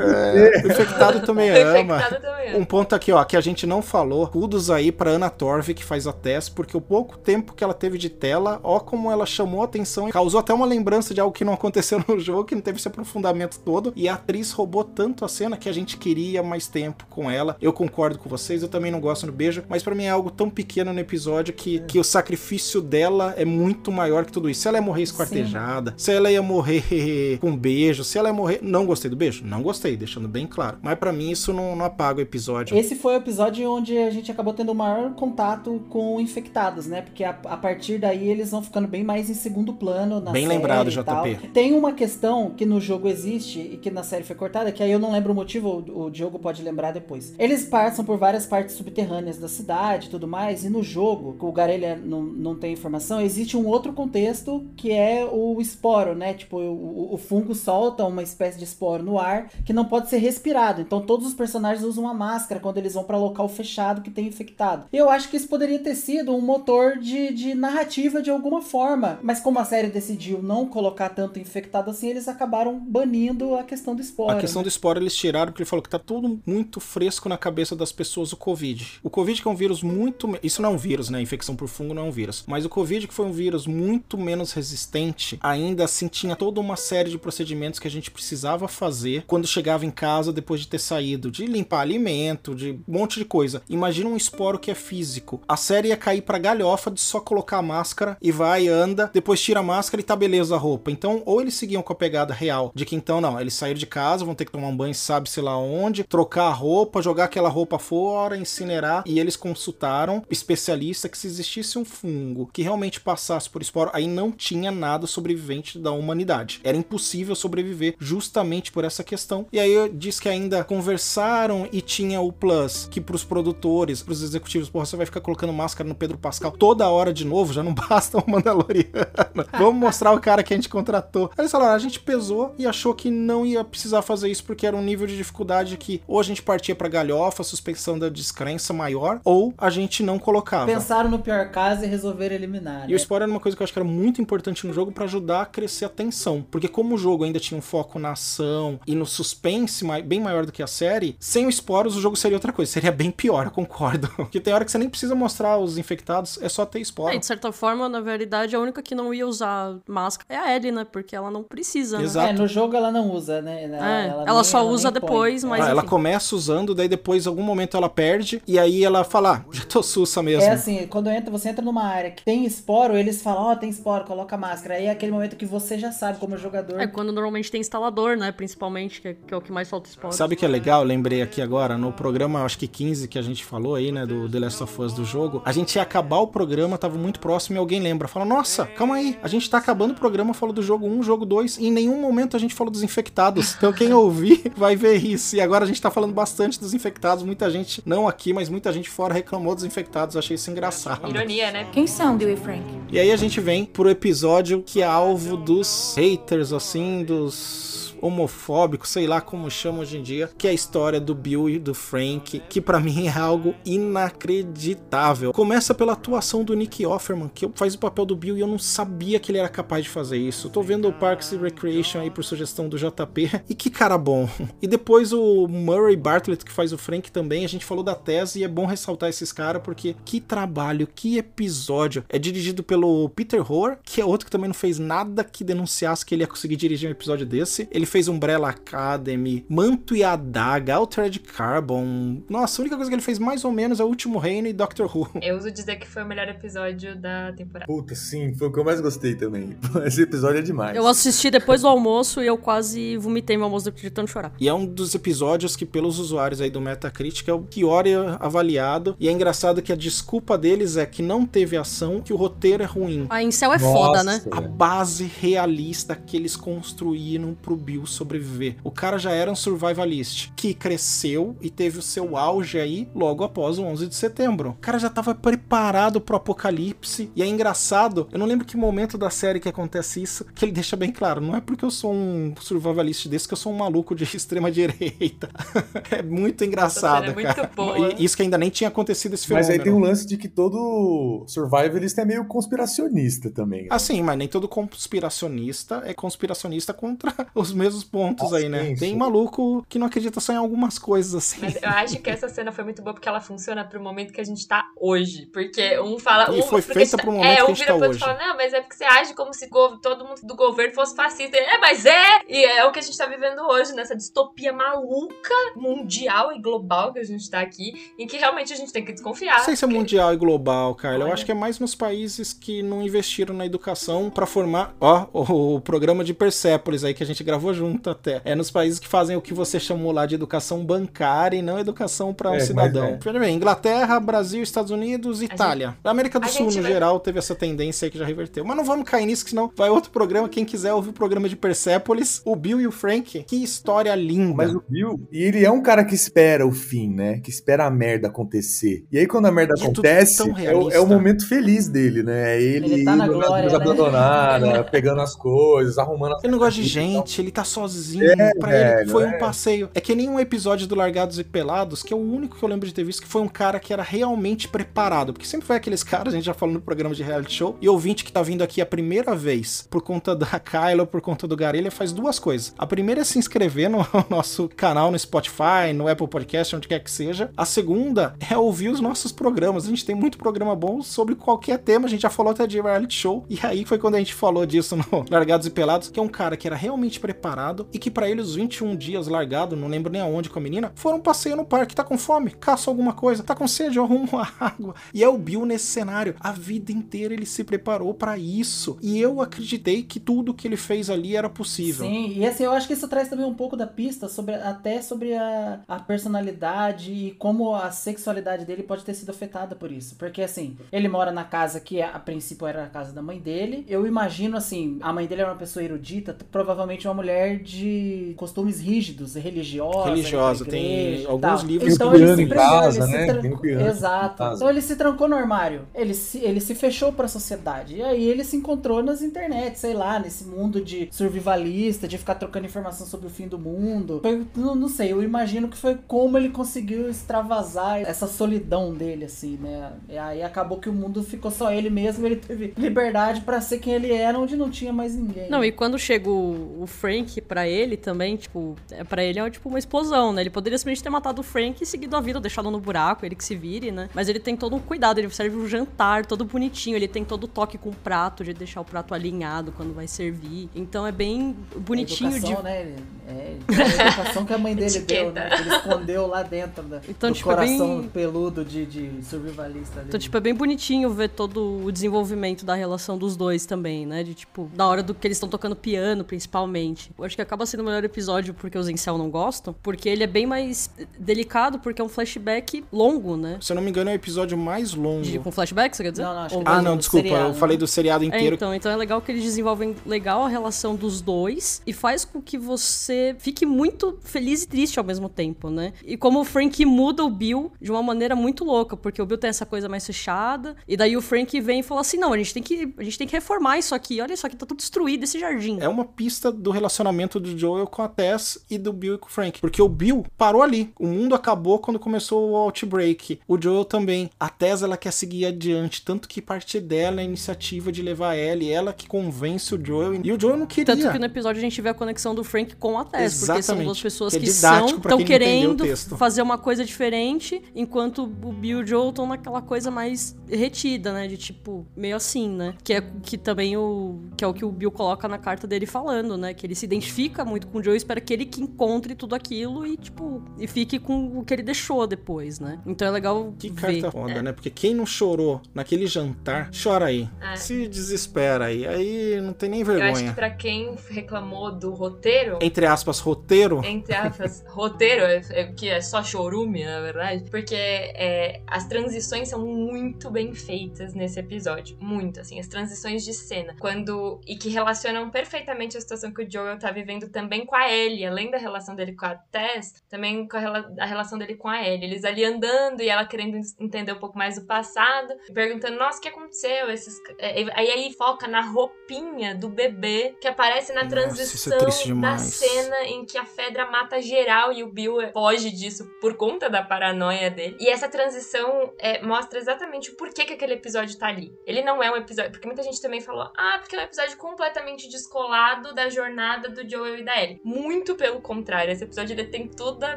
É, o infectado também O ama. infectado também ama. Um ponto aqui, ó, que a gente não falou. Kudos aí pra Ana Torv, que faz a Tess, porque o pouco tempo que ela teve de tela, ó como ela chamou a atenção e causou até uma lembrança de algo que não aconteceu no jogo, que não teve esse aprofundamento todo. E a atriz roubou tanto a cena que a gente queria mais tempo com ela. Eu concordo com vocês, eu também não gosto do beijo, mas pra mim é algo tão pequeno no episódio que, que o sacrifício dela é muito maior que tudo isso. Se ela ia morrer esquartejada, se ela ia morrer com beijo, se ela ia morrer. Não gostei do beijo? Não gostei, deixando bem claro. Mas pra mim isso não, não apaga o episódio. Esse foi o episódio onde a gente acabou tendo o maior contato com infectados, né? Porque a, a partir daí eles vão ficando bem mais em segundo plano na Bem série lembrado, e tal. JP. Tem uma questão que no jogo existe e que na série foi cortada, que aí eu não lembro o motivo, o, Diogo pode lembrar depois. Eles passam por várias partes subterrâneas da cidade e tudo mais, e no jogo, o Garelha não, não tem informação, existe um outro contexto que é o esporo, né? Tipo, o, o- fungo solta uma espécie de esporo no ar que não pode ser respirado. Então todos os personagens usam uma máscara quando eles vão pra local fechado que tem infectado. E eu acho que isso poderia ter sido um motor de, de narrativa de alguma forma. Mas como a série decidiu não colocar tanto infectado assim, eles acabaram banindo a questão do esporo. A questão né? do esporo eles tiraram porque ele falou que tá tudo muito fresco na cabeça das pessoas o Covid. O Covid que é um vírus muito. Isso não é um vírus, né? Infecção por fungo não é um vírus. Mas o Covid, que foi um vírus muito menos resistente, ainda assim tinha toda uma série de procedimentos que a gente precisava fazer quando chegava em casa depois de ter saído. De limpar alimento, de um monte de coisa. Imagina um esporo que é físico. A série ia cair pra galhofa de só colocar a máscara e vai, anda, depois tira a máscara e tá beleza a roupa. Então, ou eles seguiam com a pegada real de que então, não, eles saíram de casa, vão ter que tomar um banho, sabe-se lá onde, trocar a roupa, jogar aquela roupa fora, incinerar. E eles consultaram especialista que se existisse um fungo que realmente passasse por esporo, aí não tinha nada sobrevivente da humanidade. Era impossível sobreviver justamente por essa questão. E aí diz que ainda conversaram e tinha o plus, que pros produtores, pros executivos, porra, você vai ficar colocando máscara no Pedro Pascal toda hora de novo, já não basta o Mandaloriano. Vamos castrar o cara que a gente contratou. Aí eles falaram, a gente pesou e achou que não ia precisar fazer isso porque era um nível de dificuldade que ou a gente partia pra galhofa, suspensão da descrença maior, ou a gente não colocava. Pensaram no pior caso e resolveram eliminar. E né? o spoiler era uma coisa que eu acho que era muito importante no jogo pra ajudar a crescer a tensão. Porque como o jogo ainda tinha um foco na ação e no suspense bem maior do que a série, sem o esporos o jogo seria outra coisa. Seria bem pior, eu concordo. Porque tem hora que você nem precisa mostrar os infectados, é só ter É, esporo. de certa forma, na verdade, a única que não ia usar máscara é a Ellie, né? Porque ela não precisa, né? Exato. É, no jogo ela não usa, né? É, ela nem- só nem usa põe. depois, mas Ah, ela começa usando, daí depois, em algum momento, ela perde, e aí ela fala, ah, já tô sussa mesmo. É assim, quando entra, você entra numa área que tem esporo, eles falam, ó, tem esporo, coloca a máscara. Aí é aquele momento que você já sabe como jogador. É quando normalmente tem instalador, né? Principalmente, que é, que é o que mais falta esporte. Sabe o que é legal? Eu lembrei aqui agora, no programa, acho que 15 que a gente falou aí, né, do The Last of Us do jogo, a gente ia acabar o programa, tava muito próximo e alguém lembra. Fala, nossa, calma aí, a gente tá acabando o programa, falou do jogo 1, jogo 2, e em nenhum momento a gente falou dos infectados. Então quem ouvir vai ver isso. E agora a gente tá falando bastante dos infectados, muita gente, não aqui, mas muita gente fora reclamou dos infectados, eu achei isso engraçado. Ironia, né? Quem são e Frank? E aí a gente vem pro episódio que é alvo dos haters, assim, dos homofóbicos, sei lá como chama hoje em dia, que é a história do Bill e do Frank, que pra mim é algo inacreditável. Começa pela atuação do Nick Offerman, que faz o papel do Bill e eu não sabia que ele era capaz de fazer isso. Tô vendo o Parks and Recreation aí por sugestão do JP, e que cara bom. E depois o Murray Bartlett, que faz o Frank também, a gente falou da tese e é bom ressaltar esses caras, porque que trabalho, que episódio. É dirigido pelo Peter Hoare, que é outro que também não fez nada que denunciasse que ele ia conseguir dirigir um episódio desse. Ele fez Umbrella Academy, Manto e Adaga, Altered Carbon. Nossa, a única coisa que ele fez mais ou menos é O Último Reino e Doctor Who. Eu uso dizer que foi o melhor episódio da temporada. Puta, sim, foi o que eu mais gostei também. Esse episódio é demais. Eu assisti depois do almoço e eu quase vomitei meu almoço de tanto chorar. E é um dos episódios que, pelos usuários aí do Metacritic, é o pior avaliado. E é engraçado que a desculpa deles é que não teve ação, que o roteiro é ruim. A Incel é foda, né? A base realista que eles construíram pro Bill sobreviver. O cara já era um survivalist que cresceu e teve o seu auge aí logo após o 11 de setembro. O cara já tava preparado pro apocalipse. E é engraçado, eu não lembro que momento da série que acontece isso, que ele deixa bem claro, não é porque eu sou um survivalist desse que eu sou um maluco de extrema direita. é muito engraçado, série é cara. muito boa. E Isso que ainda nem tinha acontecido esse Mas fenômeno. aí tem um lance de que todo survivalista é meio conspiracionista também. né? Assim, mas nem todo conspiracionista é conspiracionista contra os mesmos pontos Ah, aí, né? sim. maluco que não acredita só em algumas coisas assim. Mas eu acho que essa cena foi muito boa porque ela funciona pro momento que a gente tá hoje. Porque um fala. E um, foi porque feita tá- pro momento é, que a um gente vira tá pro outro hoje. e fala, não, mas é porque você age como se todo mundo do governo fosse fascista. É, mas é! E é o que a gente tá vivendo hoje, nessa distopia maluca, mundial e global que a gente tá aqui, em que realmente a gente tem que desconfiar. Não sei se é mundial e global, Carla. Eu acho que é mais nos países que não investiram na educação pra formar. Ó, o, o programa de Persépolis aí que a gente gravou junto até. É nos países que fazem o que você chamou lá de educação bancária e não educação pra um É, cidadão. é. Bem, Inglaterra, Brasil, Estados Unidos, Itália. A América do a Sul, gente no vai- geral, teve essa tendência aí que já reverteu. Mas não vamos cair nisso, que senão vai outro programa. Quem quiser ouvir o programa de Persépolis, o Bill e o Frank. Que história linda. Mas o Bill, e ele é um cara que espera o fim, né? Que espera a merda acontecer. E aí, quando a merda E acontece, é, o, é o momento feliz dele, né? Ele, Ele tá na glória, nas né? abandonadas, pegando as coisas, arrumando as Ele não gosta de gente, ele tá sozinho. É, pra ele velho, foi é. um passeio. É que nem um episódio do Largados e Pelados, que é o único que eu lembro de ter visto, que foi um cara que era realmente preparado. Porque sempre foi aqueles caras, a gente já falou no programa de reality show, e ouvinte que tá vindo aqui a primeira vez por conta da Kyla por conta do Garelha, faz duas coisas. A primeira é se inscrever no nosso canal no Spotify, no Apple Podcast, onde quer que seja. A segunda é ouvir os nossos programas. A gente tem muito programa bom sobre qualquer tema. A gente já falou até de reality show. E aí foi quando a gente falou disso no Largados e Pelados, que é um cara que era realmente preparado e que pra ele os 21 dias largado, não lembro nem aonde com a menina, foram um passeio no parque. Tá com fome? Caça alguma coisa. Tá com sede? Eu arrumo uma água. E é o Bill nesse cenário. A vida inteira ele se preparou pra isso. E eu acreditei que tudo que ele fez ali era possível. Sim, e assim, eu acho que isso traz também um pouco da pista sobre até sobre a, a personalidade e como a sexualidade dele pode ter sido afetada por isso. Porque assim, ele mora na casa que a, princípio era a casa da mãe dele. Eu imagino assim, a mãe dele era uma pessoa erudita, provavelmente uma mulher de costumes rígidos, religiosa. Religiosa, tem alguns livros então que ele se em casa, ele se né? trancou- Exato. em casa. Então ele se trancou no armário. Ele se, ele se fechou pra sociedade. E aí ele se encontrou nas internet, sei lá, nesse mundo de survivalista, de ficar trocando informação sobre o fim do mundo. Foi- não, não sei, eu imagino que foi como ele conseguiu extravasar essa solidão dele, assim, né? E aí acabou que o mundo ficou só ele mesmo, ele teve liberdade pra ser quem ele era, onde não tinha mais ninguém. Não, e quando chega o, o Frank pra ele também, tipo, é, pra ele é tipo uma explosão, né? Ele poderia simplesmente ter matado o Frank e seguido a vida, deixado no buraco, ele que se vire, né? Mas ele tem todo um cuidado, ele serve um jantar todo bonitinho, ele tem todo o toque com o prato, de deixar o prato alinhado quando vai servir. Então é bem bonitinho de. educação, né? Ele- É, a educação que a mãe dele deu, né? Que ele escondeu lá dentro da, Então, do tipo, é coração bem- peludo de, de survivalista ali. Então, tipo, é bem bonitinho ver todo o desenvolvimento da relação dos dois também, né? De, tipo, na hora do que eles estão tocando piano, principalmente. Eu acho que acaba sendo o melhor episódio porque os incel não gostam, porque ele é bem mais delicado, porque é um flashback longo, né? Se eu não me engano, é o episódio mais longo. De, com flashback, você quer dizer? Não, não, acho que Ah, do não, desculpa, seriado, eu falei do seriado É, inteiro. então, então é legal que eles desenvolvem legal a relação dos dois e faz com que você fique muito feliz e triste ao mesmo tempo, né? E como o Frank muda o Bill de uma maneira muito louca, porque o Bill tem essa coisa mais fechada, e daí o Frank vem e fala assim: "Não, a gente tem que a gente tem que reformar isso aqui. Olha só que tá tudo destruído esse jardim". É uma pista do relacionamento do Joel com a Tess e do Bill e com o Frank. Porque o Bill parou ali. O mundo acabou quando começou o Outbreak. O Joel também. A Tess, ela quer seguir adiante. Tanto que parte dela é a iniciativa de levar ela. E ela que convence o Joel. E o Joel não queria. Tanto que no episódio a gente vê a conexão do Frank com a Tess, porque são Exatamente. duas pessoas Que é que, são estão querendo fazer uma coisa diferente, enquanto o Bill e o Joel estão naquela coisa mais retida, né, de tipo, meio assim, né? Que é que também o que é o que o Bill coloca na carta dele falando, né, que ele se identifica muito com o Joel e espera que ele que encontre tudo aquilo e tipo, e fique com o que ele deixou depois, né? Então é legal Que ver. carta foda, né? Porque quem não chorou naquele jantar, chora aí. É. Se desespera aí. Aí não tem nem Eu acho que vergonha. pra quem reclamou do roteiro, Entre aspas, roteiro. entre aspas, roteiro, é- é- que é só chorume, na verdade, porque é, as transições são muito bem feitas nesse episódio. Muito, assim, as transições de cena. Quando. E que relacionam perfeitamente a situação que o Joel tá vivendo também com a Ellie, além da relação dele com a Tess, também com a, rela- a relação dele com a Ellie. Eles ali andando e ela querendo entender um pouco mais do passado, perguntando, nossa, o que aconteceu? Esses... é, Aí aí foca na roupinha do bebê que aparece na Nossa, é transição triste da cena em que a Fedra mata geral e o Bill foge disso por conta da paranoia dele. E essa transição é, mostra exatamente o porquê que aquele episódio tá ali. Ele não é um episódio. Porque muita gente também falou, ah, porque é um episódio completamente descolado da jornada do Joel e da Ellie. Muito pelo contrário. Esse episódio ele tem tudo a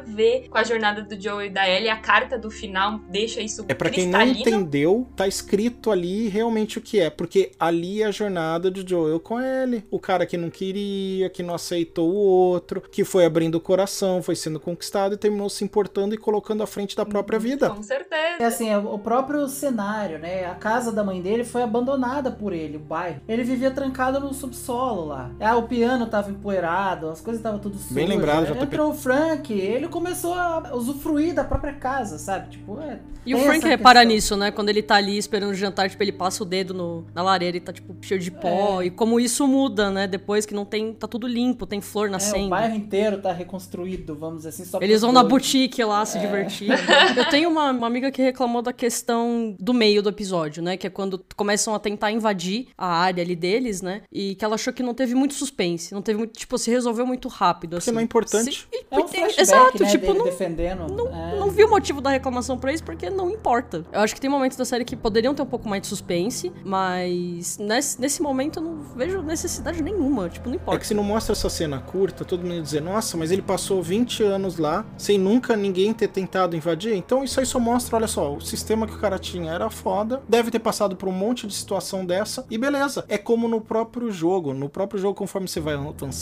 ver com a jornada do Joel e da Ellie. A carta do final deixa isso É pra quem não entendeu, tá escrito ali realmente o que é, porque ali é a jornada de Joel com ele, o cara que não queria, que não aceitou o outro, que foi abrindo o coração, foi sendo conquistado e terminou se importando e colocando à frente da própria vida. Com certeza. É assim, é o próprio cenário, né? A casa da mãe dele foi abandonada por ele, o bairro. Ele vivia trancado no subsolo lá. Ah, o piano tava empoeirado, as coisas estavam tudo sujas. Bem lembrado, JP. Entrou o Frank, ele começou a usufruir da própria casa, sabe? Tipo, é, E o Frank repara questão. nisso, né? Quando ele tá ali esperando o jantar, tipo, ele passa o dedo no, na lareira e tá, tipo, cheio de pó. É. E como isso muda, né? Depois que não tem. Tá tudo limpo, tem flor É, o nascendo. bairro inteiro tá reconstruído, vamos dizer assim, só Eles vão na boutique lá se divertir. Eu tenho uma, uma amiga que reclamou da questão do meio do episódio, né? Que é quando começam a tentar invadir a área ali deles, né? E que ela achou que não teve muito suspense. Não teve muito. Tipo, se resolveu muito rápido. Porque Assim. não é importante. Sim, e- É um tem- flashback, Exato, né, tipo, não, defendendo. é. não vi o motivo da reclamação pra isso, porque não importa. Eu acho que tem momentos da série que poderiam ter um pouco mais de suspense, mas nesse, nesse momento eu não vejo necessidade nenhuma. Tipo, não É importa. que se não mostra essa cena curta, todo mundo ia dizer, nossa, mas ele passou 20 anos lá sem nunca ninguém ter tentado invadir. Então isso aí só mostra, olha só, o sistema que o cara tinha era foda, deve ter passado por um monte de situação dessa, e beleza. É como no próprio jogo. No próprio jogo, conforme você vai avançando,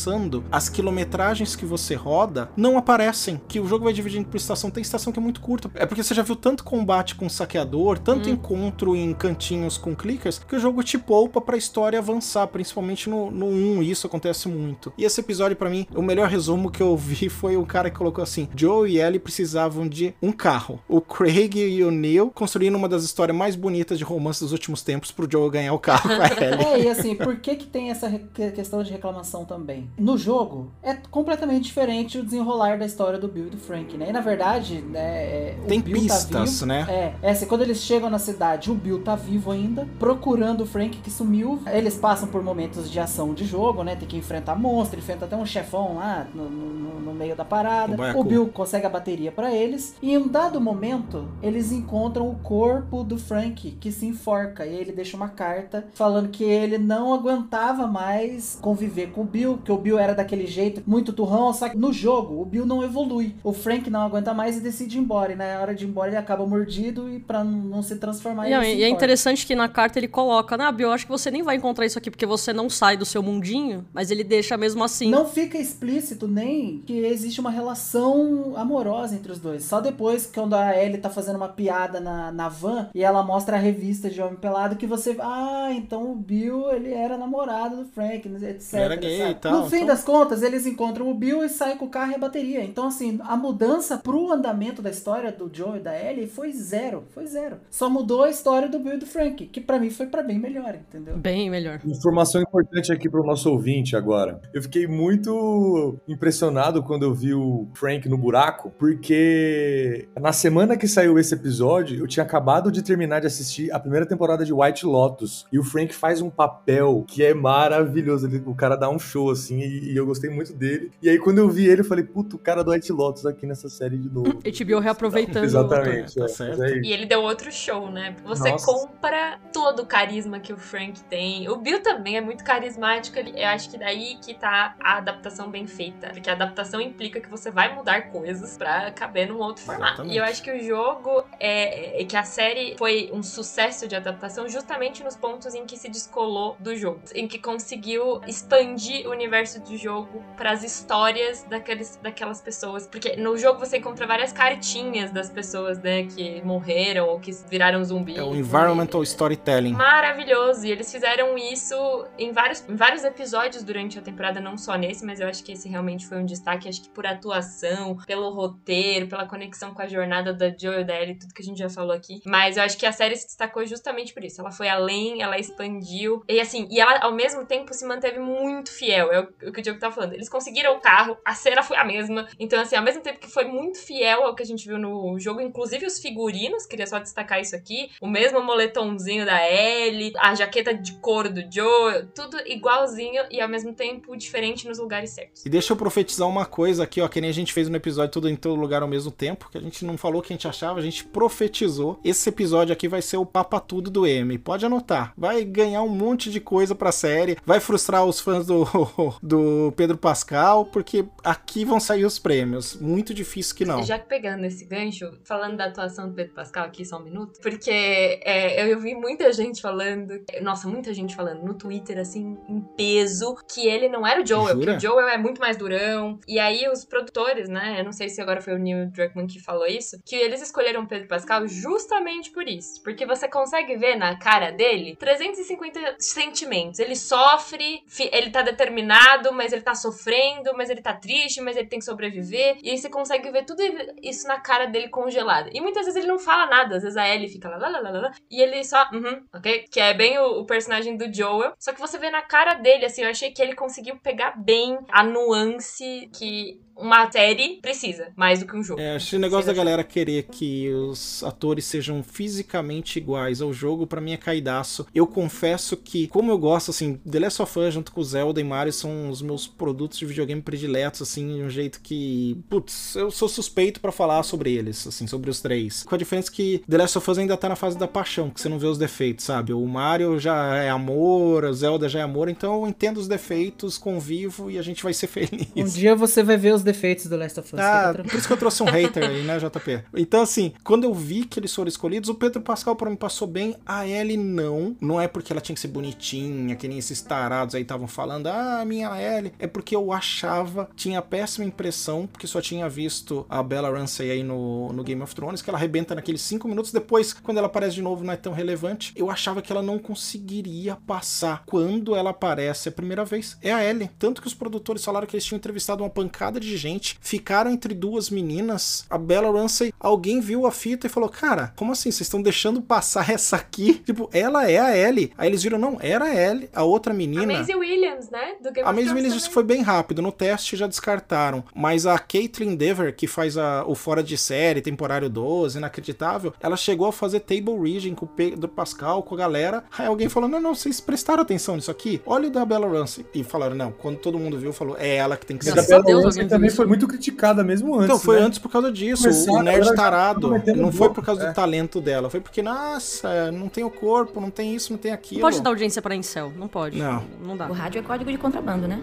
as quilometragens que você roda não aparecem. Que o jogo vai dividindo por estação. Tem estação que é muito curta. É porque você já viu tanto combate com saqueador, tanto encontro em cantinhos com clickers, que o jogo te poupa pra história avançar, principalmente no, no 1, e isso acontece muito. E esse episódio, pra mim, o melhor resumo que eu vi foi o cara que colocou assim: Joe e Ellie precisavam de um carro. O Craig e o Neil construindo uma das histórias mais bonitas de romance dos últimos tempos pro Joe ganhar o carro com a Ellie. É, e assim, por que que tem essa questão de reclamação também? No jogo é completamente diferente o desenrolar da história do Bill e do Frank, né? E na verdade, né, é, o Tem Bill pistas, tá vivo. né? É, é assim, quando eles chegam na cidade, o Bill tá vivo ainda, procurando o Frank que sumiu. Eles passam por momentos de ação de jogo, né? Tem que enfrentar monstro, enfrenta até um chefão lá no, no- no meio da parada. O baiacu. O Bill consegue a bateria pra eles. E em um dado momento, eles encontram o corpo do Frank que se enforca. E ele deixa uma carta falando que ele não aguentava mais conviver com o Bill, que o Bill era daquele jeito, muito turrão. Só que no jogo, o Bill não evolui. O Frank não aguenta mais e decide ir embora. E na hora de ir embora, ele acaba mordido e pra não, se transformar Não, ele se e é interessante que na carta ele coloca, né, Bill, eu acho que você nem vai encontrar isso aqui porque você não sai do seu mundinho, mas ele deixa mesmo assim. Não fica explícito nem que existe uma relação amorosa entre os dois. Só depois, quando a Ellie tá fazendo uma piada na, na van e ela mostra a revista de Homem Pelado, que você. Ah, então o Bill ele era namorado do Frank, etc. Era gay sabe? e tal, No fim então- das contas, eles encontram o Bill e saem com o carro e a bateria. Então, assim, a mudança pro andamento da história do Joe e da Ellie foi zero. Foi zero. Só mudou a história do Bill e do Frank, que pra mim foi pra bem melhor, entendeu? Bem melhor. Informação importante aqui para o nosso ouvinte agora. Eu fiquei muito impressionado quando eu vi o Frank no buraco, porque na semana que saiu esse episódio, eu tinha acabado de terminar de assistir a primeira temporada de White Lotus. E o Frank faz um papel que é maravilhoso. Ele- o cara dá um show assim, e, e eu gostei muito dele. E aí quando eu vi ele, eu falei, puto, o cara do White Lotus aqui nessa série de novo. HBO reaproveitando. Exatamente. tá é, certo. é. E ele deu outro show, né? Você Nossa. compra todo o carisma que o Frank tem. O Bill também é muito carismático. ele- Eu acho que daí que tá a adaptação bem feita. Porque a adaptação implica que você vai mudar coisas pra caber num outro formato. Exatamente. E eu acho que o jogo é, é que a série foi um sucesso de adaptação justamente nos pontos em que se descolou do jogo. Em que conseguiu expandir o universo do jogo pras histórias daqueles, daquelas pessoas. Porque no jogo você encontra várias cartinhas das pessoas, né, que morreram ou que viraram zumbi. É o environmental storytelling. Maravilhoso! E eles fizeram isso em vários, em vários episódios durante a temporada, não só nesse, mas eu acho que esse realmente foi um destaque. Acho que por atuação, pelo roteiro, pela conexão com a jornada da Joe e da Ellie, tudo que a gente já falou aqui. Mas eu acho que a série se destacou justamente por isso. Ela foi além, ela expandiu. E assim, e ela ao mesmo tempo se manteve muito fiel. É o, o que o Diogo tá falando. Eles conseguiram o carro, a cena foi a mesma. Então, assim, ao mesmo tempo que foi muito fiel ao que a gente viu no jogo, inclusive os figurinos, queria só destacar isso aqui. O mesmo moletomzinho da Ellie, a jaqueta de couro do Joe, tudo igualzinho e ao mesmo tempo diferente nos lugares certos. E deixa eu profetizar uma coisa aqui, ó, que nem a gente fez no episódio Tudo em Todo Lugar ao mesmo tempo, que a gente não falou o que a gente achava, a gente profetizou. Esse episódio aqui vai ser o papa tudo do M. Pode anotar. Vai ganhar um monte de coisa pra série, vai frustrar os fãs do, do Pedro Pascal, porque aqui vão sair os prêmios. Muito difícil que não. Já que pegando esse gancho, falando da atuação do Pedro Pascal aqui só um minuto, porque é, eu vi muita gente falando, nossa, muita gente falando no Twitter, assim, em peso, que ele não era o Joel, Jura? que o Joel é muito mais durão. E aí os produtores, né, eu não sei se agora foi o Neil Druckmann que falou isso, que eles escolheram o Pedro Pascal justamente por isso. Porque você consegue ver na cara dele 350 sentimentos. Ele sofre, ele tá determinado, mas ele tá sofrendo, mas ele tá triste, mas ele tem que sobreviver. E aí você consegue ver tudo isso na cara dele congelada. E muitas vezes ele não fala nada. Às vezes a Ellie fica lá, lá, lá, lá, lá, e ele só, uhum, ok? Que é bem o, o personagem do Joel. Só que você vê na cara dele, assim, eu achei que ele conseguiu pegar bem a nuance que uma série precisa, mais do que um jogo. É, esse negócio da galera querer que os atores sejam fisicamente iguais ao jogo, pra mim é caidaço. Eu confesso que, como eu gosto, assim, The Last of Us junto com Zelda e Mario são os meus produtos de videogame prediletos, assim, de um jeito que, putz, eu sou suspeito pra falar sobre eles, assim, sobre os três. Com a diferença que The Last of Us ainda tá na fase da paixão, que você não vê os defeitos, sabe? O Mario já é amor, o Zelda já é amor, então eu entendo os defeitos, convivo e a gente vai ser feliz. Um dia você vai ver os defeitos do Last of Us. Ah, tranquilo. por isso que eu trouxe um hater aí, né, JP? Então, assim, quando eu vi que eles foram escolhidos, o Pedro Pascal pra mim passou bem, a Ellie não. Não é porque ela tinha que ser bonitinha, que nem esses tarados aí estavam falando, ah, minha Ellie. É porque eu achava, tinha péssima impressão, porque só tinha visto a Bella Ramsey aí no, no Game of Thrones, que ela arrebenta naqueles cinco minutos. Depois, quando ela aparece de novo, não é tão relevante. Eu achava que ela não conseguiria passar. Quando ela aparece a primeira vez, é a Ellie. Tanto que os produtores falaram que eles tinham entrevistado uma pancada de gente, ficaram entre duas meninas. A Bella Ramsey, alguém viu a fita e falou: Cara, como assim? Vocês estão deixando passar essa aqui? Tipo, ela é a Ellie. Aí eles viram: Não, era a Ellie, a outra A menina. Maisie Williams, né? Do Game A Reese Witherspoon também. foi bem rápido. No teste já descartaram. Mas a Caitlyn Dever, que faz a- o Fora de Série, temporário 12, inacreditável, ela chegou a fazer Table Reading com o Pedro Pascal, com a galera. Aí alguém falou: não, não, vocês prestaram atenção nisso aqui? Olha o da Bella Ramsey. E falaram: não, quando todo mundo viu, falou: é ela que tem que ser. Graças Mas a Bella Ramsey também foi muito criticada mesmo antes. Então, foi né? antes por causa disso. Começaram, o nerd tarado. metendo Não foi por causa é. do talento dela. Foi porque, nossa, não tem o corpo, não tem isso, não tem aquilo. Não pode dar audiência pra incel, não pode. Não. Não dá. O rádio é código de contrabando, né?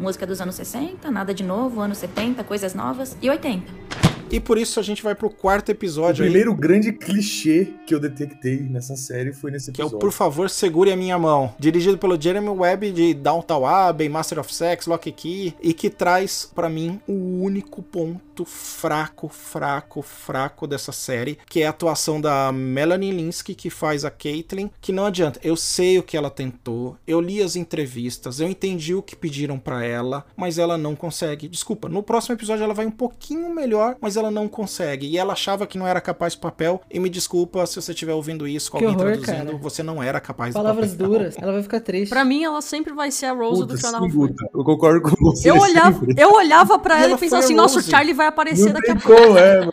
Música dos anos 60, nada de novo, anos 70, coisas novas e 80. E por isso a gente vai pro quarto O episódio aí. primeiro grande clichê que eu detectei nessa série foi nesse Que é o episódio. Por Favor, Segure a Minha Mão. Dirigido pelo Jeremy Webb de Downtown Abbey, Master of Sex, Lock Key. E que traz, pra mim, o único ponto fraco, fraco, fraco dessa série. Que é a atuação da Melanie Linsky, que faz a Caitlyn. Que não adianta. Eu sei o que ela tentou. Eu li as entrevistas. Eu entendi o que pediram pra ela. Mas ela não consegue. Desculpa, no próximo episódio ela vai um pouquinho melhor. Mas ela não consegue. E ela achava que não era capaz do papel. E me desculpa se você estiver ouvindo isso com Que alguém horror, traduzindo. cara. Você não era capaz Palavras do papel. duras. Ela vai ficar triste. Pra mim, ela sempre vai ser a Rose Puta, do sim. Guta, Eu concordo com você. Eu olhava, eu olhava pra E ela ela e pensava assim, nossa, o. Charlie vai aparecer Não daqui a pouco. é, mano.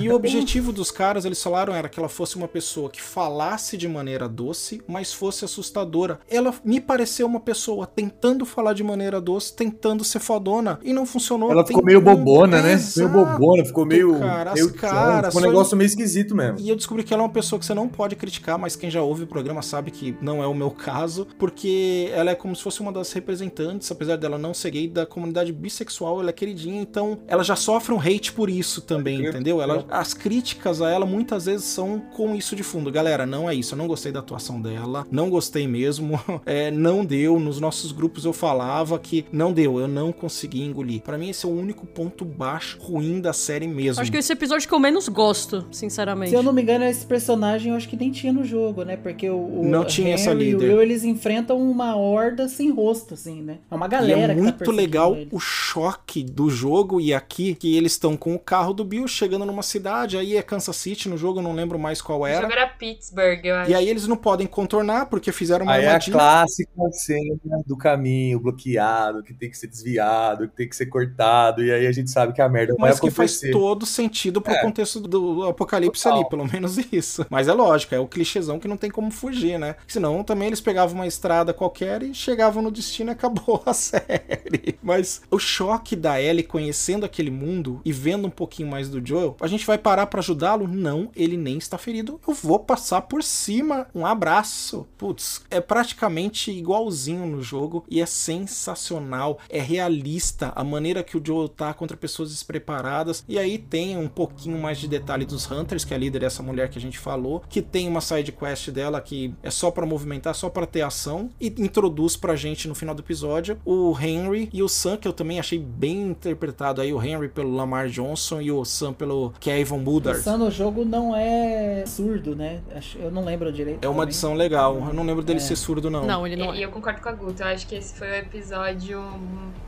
E o objetivo dos caras, eles falaram, era que ela fosse uma pessoa que falasse de maneira doce, mas fosse assustadora. Ela me pareceu uma pessoa tentando falar de maneira doce, tentando ser fodona, e não funcionou. Ela ficou meio bobona, né? Exato, Meio bobona, ficou meio. cara, meio caras, ficou um negócio meio esquisito mesmo. E eu descobri que ela é uma pessoa que você não pode criticar, mas quem já ouve o programa sabe que não é o meu caso, porque ela é como se fosse uma das representantes, apesar dela não ser gay, da comunidade bissexual, ela é queridinha, então ela já sofre um hate por isso também, entendeu? Ela, as críticas a ela muitas vezes são com isso de fundo. Galera, não é isso, eu não gostei da atuação dela, não gostei mesmo, é, não deu, nos nossos grupos eu falava que não deu, eu não consegui engolir. Pra mim esse é o único ponto baixo, ruim da série mesmo. Acho que esse episódio que eu menos gosto, sinceramente. Se eu não me engano, esse personagem eu acho que nem tinha no jogo, né? Porque o, o Não tinha essa Henry e o líder. Will, eles enfrentam uma horda sem rosto, assim, né? É uma E galera é que tá muito perseguindo legal eles. o choque do jogo e aqui, que eles estão com o carro do Bill chegando numa cidade, aí é Kansas City no jogo, eu não lembro mais qual O era. jogo era Pittsburgh, eu acho. E aí eles não podem contornar porque fizeram uma Aí é a armadilha. clássica cena do caminho bloqueado, que tem que ser desviado, que tem que ser cortado, e aí a gente sabe que a merda vai Mas que faz acontecer. todo sentido pro É. contexto do apocalipse Total. ali, pelo menos isso. Mas é lógico, é o clichêzão que não tem como fugir, né? Senão também eles pegavam uma estrada qualquer e chegavam no destino e acabou a série. Mas o choque da Ellie conhecendo aquele mundo e vendo um pouquinho mais do Joel, a gente vai parar pra ajudá-lo? Não, ele nem está ferido. Eu vou passar por cima. Um abraço. Putz, é praticamente igualzinho no jogo e é sensacional. É realista a maneira que o Joel tá contra pessoas despreparadas. E aí tem um pouquinho mais de detalhe dos Hunters, que é a líder dessa mulher que a gente falou, que tem uma side quest dela que é só pra movimentar, só pra ter ação e introduz pra gente no final do episódio o Henry e o Sam, que eu também achei bem interpretado aí, o Henry pelo Lamar Johnson e o Sam pelo Kevin Woodard. O Sam no jogo não é surdo, né? Eu não lembro direito. É uma também. adição legal. Eu não lembro dele É. ser surdo, não. Não, ele não E é. eu concordo com a Guto, eu acho que esse foi o episódio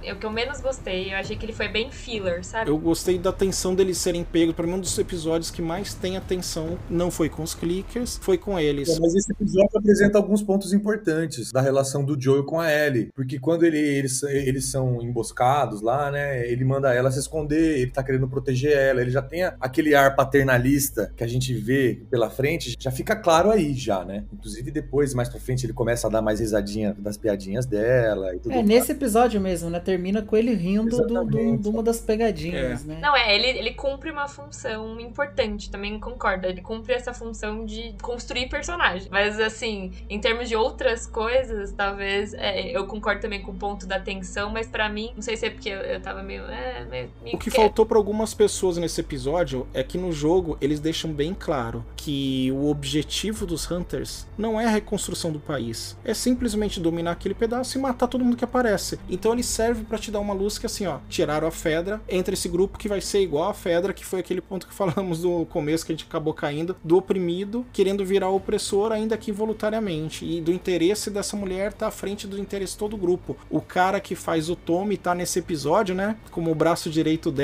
é o que eu menos gostei. Eu achei que ele foi bem filler, sabe? Eu gostei da tensão deles serem pegos. Pra mim, um dos episódios que mais tem atenção não foi com os clickers, foi com eles. É, Mas esse episódio apresenta alguns pontos importantes da relação do Joel com a Ellie. Porque quando ele- eles, eles são emboscados lá, né? Ele manda ela se esconder, ele tá querendo proteger ela. Ele já tem aquele ar paternalista que a gente vê pela frente, já fica claro aí já, né? Inclusive depois, mais pra frente, ele começa a dar mais risadinha das piadinhas dela e tudo É, mais. nesse episódio mesmo, né? Termina com ele rindo do, do- de uma das pegadinhas, né? Não, é, ele, ele cumpre uma função importante, também concordo. Ele cumpre essa função de construir personagem. Mas, assim, em termos de outras coisas, talvez. é, eu concordo também com o ponto da tensão, mas pra mim, não sei se é porque eu, eu tava meio. É, meio, meio O que- faltou pra algumas pessoas nesse episódio é que no jogo eles deixam bem claro que o objetivo dos Hunters não é a reconstrução do país, é simplesmente dominar aquele pedaço e matar todo mundo que aparece. Então ele serve pra te dar uma luz que assim, ó, tiraram a Fedra, entra esse grupo que vai ser igual a Fedra, que foi aquele ponto que falamos no começo que a gente acabou caindo, do oprimido querendo virar opressor, ainda que involuntariamente. E do interesse dessa mulher tá à frente do interesse todo o grupo. O cara que faz o Tommy tá nesse episódio, né? Como o braço direito dela.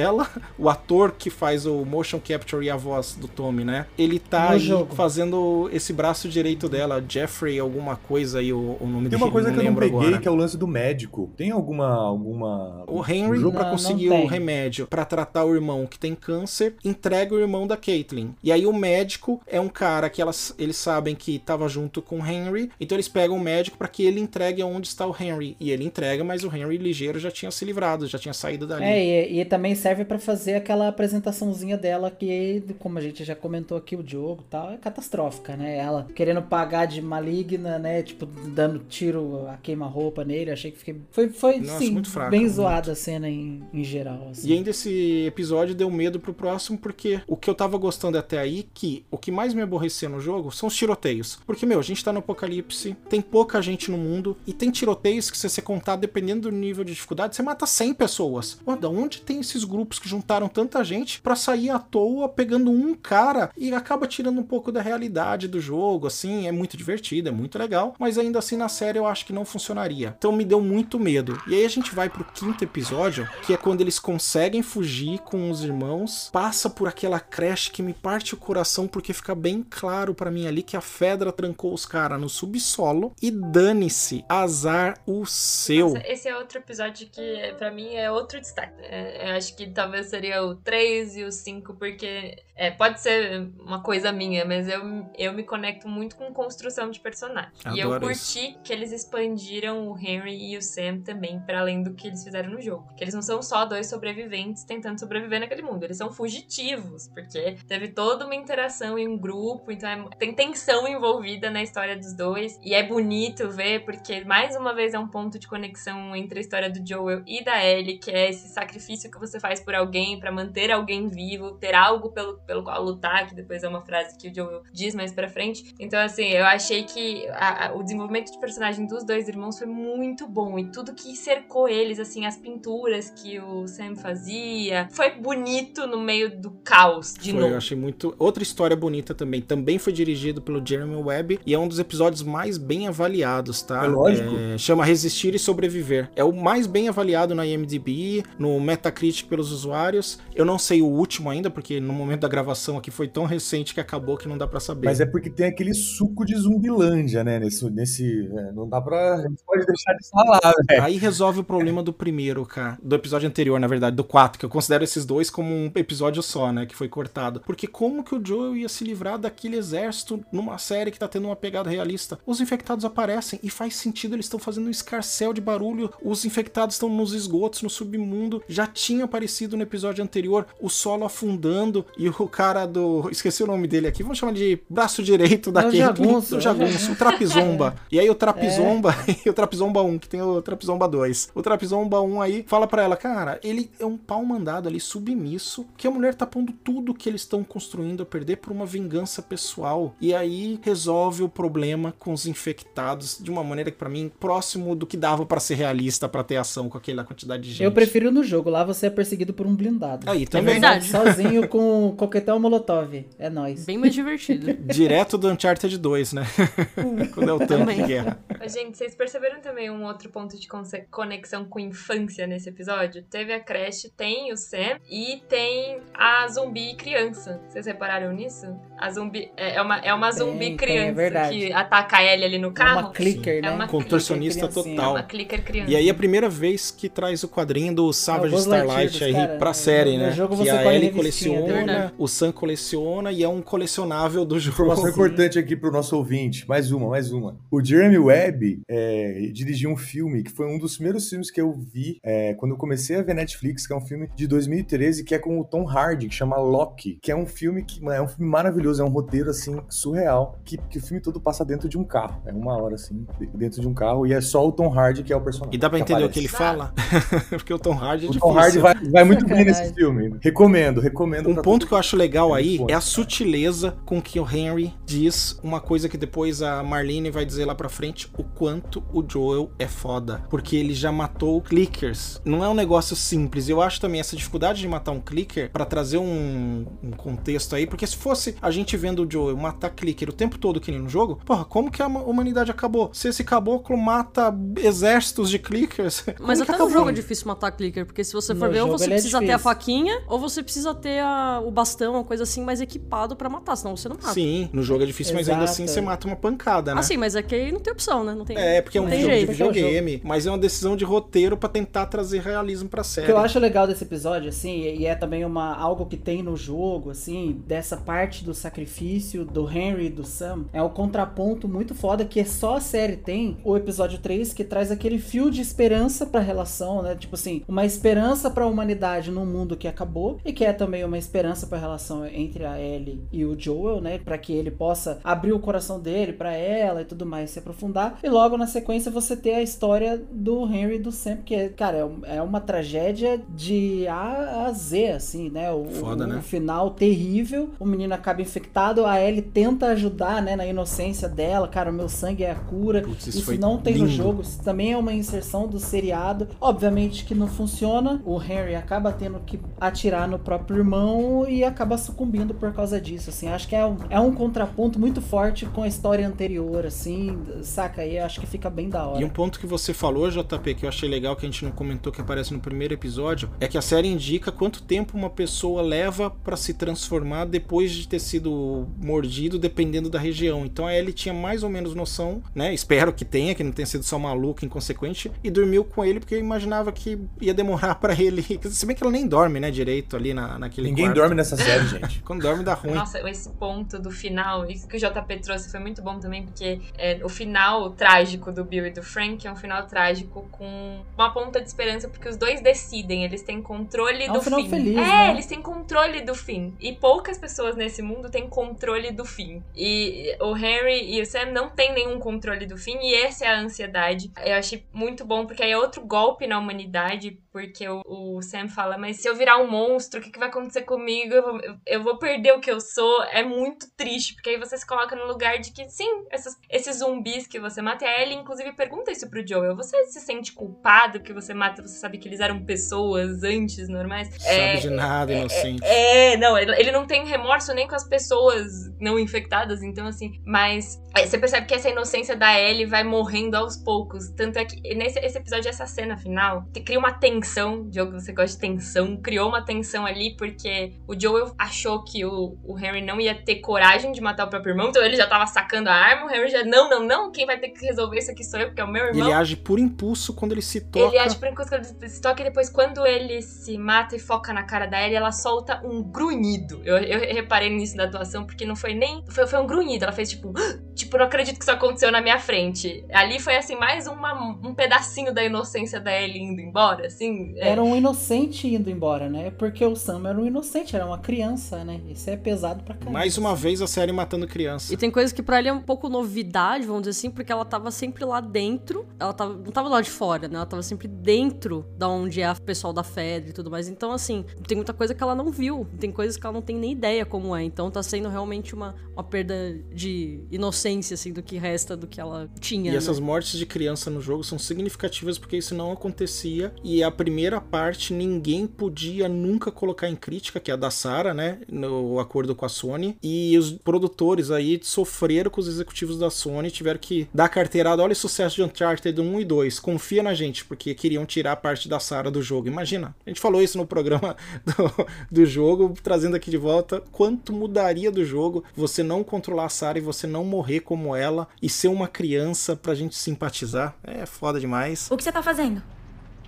O ator que faz o motion capture e a voz do Tommy, né? Ele tá fazendo esse braço direito dela, Jeffrey, alguma coisa aí, o, o nome Tem dele. uma coisa que eu não peguei, agora. que é o lance do médico. Tem alguma. alguma... O Henry, pra Não, conseguir o tem. remédio pra tratar o irmão que tem câncer, entrega o irmão da Caitlyn. E aí o médico é um cara que elas, eles sabem que tava junto com o Henry, então eles pegam o médico pra que ele entregue aonde está o Henry. E ele entrega, mas o Henry ligeiro já tinha se livrado, já tinha saído dali. É, e, e também serve pra fazer aquela apresentaçãozinha dela que, como a gente já comentou aqui, o Diogo tal, é catastrófica, né? Ela querendo pagar de maligna, né? Tipo, dando tiro a queima-roupa nele. Achei que fiquei. Foi, foi Nossa, sim, fraca, bem muito. zoada a cena em, em geral. assim. E ainda esse episódio deu medo pro próximo, porque o que eu tava gostando até aí, que o que mais me aborrecia no jogo são os tiroteios. Porque, meu, a gente tá no apocalipse, tem pouca gente no mundo, e tem tiroteios que se você contar, dependendo do nível de dificuldade, você mata 100 pessoas. Pô, da onde tem esses grupos que juntaram tanta gente pra sair à toa pegando um cara e acaba tirando um pouco da realidade do jogo, assim, é muito divertido, é muito legal, mas ainda assim na série eu acho que não funcionaria. Então me deu muito medo. E aí a gente vai pro quinto episódio, que é quando eles conseguem fugir com os irmãos, passa por aquela creche que me parte o coração porque fica bem claro pra mim ali que a Fedra trancou os caras no subsolo e dane-se, azar o seu. Nossa, esse é outro episódio que, pra mim, é outro destaque. É, eu acho que talvez seria o 3 e o 5, porque é, pode ser uma coisa minha, mas eu, eu me conecto muito com construção de personagem. e eu Adoro curti que eles expandiram o Henry e o Sam também, para além do que eles fizeram no jogo. Que eles não são só dois sobreviventes tentando sobreviver naquele mundo, eles são fugitivos, porque teve toda uma interação em um grupo, então é- tem tensão envolvida na história dos dois. E é bonito ver, porque mais uma vez é um ponto de conexão entre a história do Joel e da Ellie, que é esse sacrifício que você faz por alguém pra manter alguém vivo, ter algo pelo, pelo qual lutar, que depois é uma frase que o Joel diz mais pra frente. Então, assim, eu achei que a- a- o desenvolvimento de personagem dos dois irmãos foi muito bom. E tudo que cercou eles, assim, as pinturas que o Sam fazia, foi bonito no meio do caos, de Foi, novo. eu achei muito. Outra história bonita também. Também foi dirigido pelo Jeremy Webb e é um dos episódios mais bem avaliados, tá? É lógico. É, chama Resistir e Sobreviver. É o mais bem avaliado na IMDb, no Metacritic pelos usuários. Eu não sei o último ainda, porque no momento da gravação aqui foi tão recente que acabou que não dá pra saber. Mas é porque tem aquele suco de zumbilândia, né? Nesse. nesse é, não dá pra. A gente pode deixar de falar, velho. Aí resolve o problema do primeiro, cara. Do episódio anterior, na verdade, do 4, que eu considero esses dois como um episódio só, né? Que foi cortado. Porque como que o Joel ia se livrar daquele exército numa série que tá tendo uma pegada realista? Os infectados aparecem e faz sentido, eles estão fazendo um escarcel de barulho. Os infectados estão nos esgotos, no submundo. Já tinha aparecido no episódio anterior o solo afundando e o cara do. Esqueci o nome dele aqui. Vamos chamar de braço direito da É o jagunço, O é o jagunço, o Trapizomba. E aí o Trapizomba e o Trapizomba 1, que tem o Trapizomba 2. O Trapizomba 1 aí fala pra ela, cara, ele é um pau mandado ali, submisso, que a mulher tá pondo tudo que eles estão construindo a perder por uma vingança pessoal. E aí resolve o problema com os infectados de uma maneira que pra mim próximo do que dava pra ser realista pra ter ação com aquela quantidade de gente. Eu prefiro no jogo, lá você é perseguido por um blindado. Aí, É também. verdade. Sozinho com coquetel molotov. É nóis. Bem mais divertido. Direto do Uncharted 2, né? Quando é o tanque Também. de guerra. Mas, gente, vocês perceberam também um outro ponto de conexão com infância nesse episódio? Teve a creche, tem o Sam e tem a zumbi criança. Vocês repararam nisso? A zumbi é é uma, é uma Tem, zumbi tem, é criança verdade. que ataca a Ellie ali no É carro. uma clicker, né? É uma Contorcionista total. Uma clicker criança. E aí é a primeira vez que traz o quadrinho do Savage É Starlight cara. pra No- série, no né? jogo que você a Ellie revistinha, coleciona, o Sam coleciona e é um colecionável do jogo. Informação importante aqui pro nosso ouvinte. Mais uma, mais uma. O Jeremy Webb é, dirigiu um filme que foi um dos primeiros filmes que eu vi é, quando eu comecei a ver Netflix, que é um filme de 2013, que é com o Tom Hardy, que chama Loki, que é um filme que mano, é um filme maravilhoso, é um roteiro assim surreal, que, que o filme todo passa dentro de um carro. É uma hora assim, dentro de um carro, e é só o Tom Hardy que é o personagem. E dá pra entender o que ele aparece. fala? Porque o Tom Hardy é O difícil. Tom Hardy vai, vai muito bem nesse filme. Recomendo, recomendo. Um ponto que eu acho legal É aí bom. é a sutileza com que o Henry diz uma coisa que depois a Marlene vai dizer lá pra frente, o quanto o Joel é foda. Porque ele já matou clickers. Não é um negócio simples. Eu acho também essa dificuldade de matar um clicker pra trazer um, um contexto aí, porque se fosse a gente vendo o Joel matar clicker o tempo todo que nem no jogo, porra, como que a humanidade acabou? Se esse caboclo mata exércitos de clickers, Mas até no jogo é difícil matar clicker, porque se você for No ver, você ele é precisa ter a faquinha, ou você precisa ter a- o bastão, uma coisa assim, mais equipado pra matar, senão você não mata. Sim, no jogo é difícil, mas ainda assim Exato. você mata uma pancada, né? Ah, sim, mas é que aí não tem opção, né? Não tem, É, porque é um não tem jogo jeito. de videogame, mas é uma decisão de roteiro pra tentar trazer realismo pra O série. que eu acho legal desse episódio, assim, e é também uma, algo que tem no jogo, assim, dessa parte do sacrifício do Henry e do Sam, é o contraponto muito foda que só a série tem, o episódio 3, que traz aquele fio de esperança pra relação, né? Tipo assim, uma esperança pra humanidade num mundo que acabou, e que é também uma esperança pra relação entre a Ellie e o Joel, né? Pra que ele possa abrir o coração dele pra ela e tudo mais, se aprofundar. E logo na sequência você ter a história do Henry e do Sam, que é, cara, é um- é uma tragédia de A a Z, assim, né? O, Foda, o- né? final terrível, o menino acaba infectado, a Ellie tenta ajudar, né, na inocência dela, cara, o meu sangue é a cura. Putz, isso isso não tem no lindo. jogo, isso também é uma inserção do seriado. Obviamente que não funciona, o Henry acaba tendo que atirar no próprio irmão e acaba sucumbindo por causa disso, assim. Acho que é um, é um contraponto muito forte com a história anterior, assim, saca? aí acho que fica bem da hora. E um ponto que você falou, JP, que eu achei legal que a gente não comentou que aparece no primeiro episódio, é que a série indica quanto tempo uma pessoa leva pra se transformar depois de ter sido mordido, dependendo da região. Então a Ellie tinha mais ou menos noção, né? Espero que tenha, que não tenha sido só maluca, inconsequente, e dormiu com ele porque imaginava que ia demorar pra ele. Se bem que ela nem dorme, né, direito ali na, naquele Ninguém quarto. dorme nessa série, gente. Quando dorme dá ruim. Nossa, esse ponto do final, isso que o JP trouxe foi muito bom também, porque é, o final trágico do Bill e do Frank é um final trágico com uma ponta de esperança, porque os dois decidem, eles têm controle É um do final fim. feliz, é, né? eles têm controle do fim. E poucas pessoas nesse mundo têm controle do fim. E o Harry e o Sam não têm nenhum controle do fim, e essa é a ansiedade. Eu achei muito bom, porque aí é outro golpe na humanidade, porque o, o Sam fala, mas se eu virar um monstro, o que, que vai acontecer comigo? Eu vou, eu- vou perder o que eu sou. É muito triste, porque aí você se coloca no lugar de que, sim, essas- esses zumbis que você mata, e a Ellie, inclusive, pergunta isso pro Joel. Você se sente culpado que você mata, você sabe que eles eram pessoas antes, normais? Sabe de nada, inocente. É, não, ele não tem remorso nem com as pessoas não infectadas, então assim, mas é, você percebe que essa inocência da Ellie vai morrendo aos poucos. Tanto é que nesse esse episódio, essa cena final, cria uma tensão, Diogo, você gosta de tensão, criou uma tensão ali, porque o Joel achou que o, o Henry não ia ter coragem de matar o próprio irmão, então ele já tava sacando a arma, o Henry já, não, não, não, quem vai ter que resolver isso aqui sou eu, porque é o meu irmão. ele age por impulso quando ele se toca. Ele acha por enquanto que ele se toca e depois, quando ele se mata e foca na cara da Ellie, ela solta um grunhido. Eu, eu reparei nisso da atuação, porque não foi nem. Foi, foi um grunhido. Ela fez tipo. Tipo, não acredito que isso aconteceu na minha frente. Ali foi assim, mais uma, um pedacinho da inocência da Ellie indo embora, assim. é. Era um inocente indo embora, né? Porque o Sam era um inocente, era uma criança, né? Isso é pesado pra caramba. Mais uma vez a série matando criança. E tem coisa que pra ele é um pouco novidade, vamos dizer assim, porque ela tava sempre lá dentro. Ela tava, não tava lá de fora, né? Ela tava sempre dentro da onde é o pessoal da Fedra e tudo mais. Então, assim, tem muita coisa que ela não viu. Tem coisas que ela não tem nem ideia como é. Então tá sendo realmente uma, uma perda de inocência, assim, do que resta do que ela tinha. E né? essas mortes de criança no jogo são significativas porque isso não acontecia. E a primeira parte ninguém podia nunca colocar em crítica, que é a da Sarah, né? No acordo com a Sony. E os produtores aí sofreram com os executivos da Sony, tiveram que dar carteirada. Olha o sucesso de Uncharted 1 e 2. Confia na gente, porque queriam tirar a parte da Sarah do jogo. Imagina, a gente falou isso no programa do, do jogo, trazendo aqui de volta quanto mudaria do jogo você não controlar a Sarah e você não morrer como ela e ser uma criança pra gente simpatizar. É foda demais. O que você tá fazendo?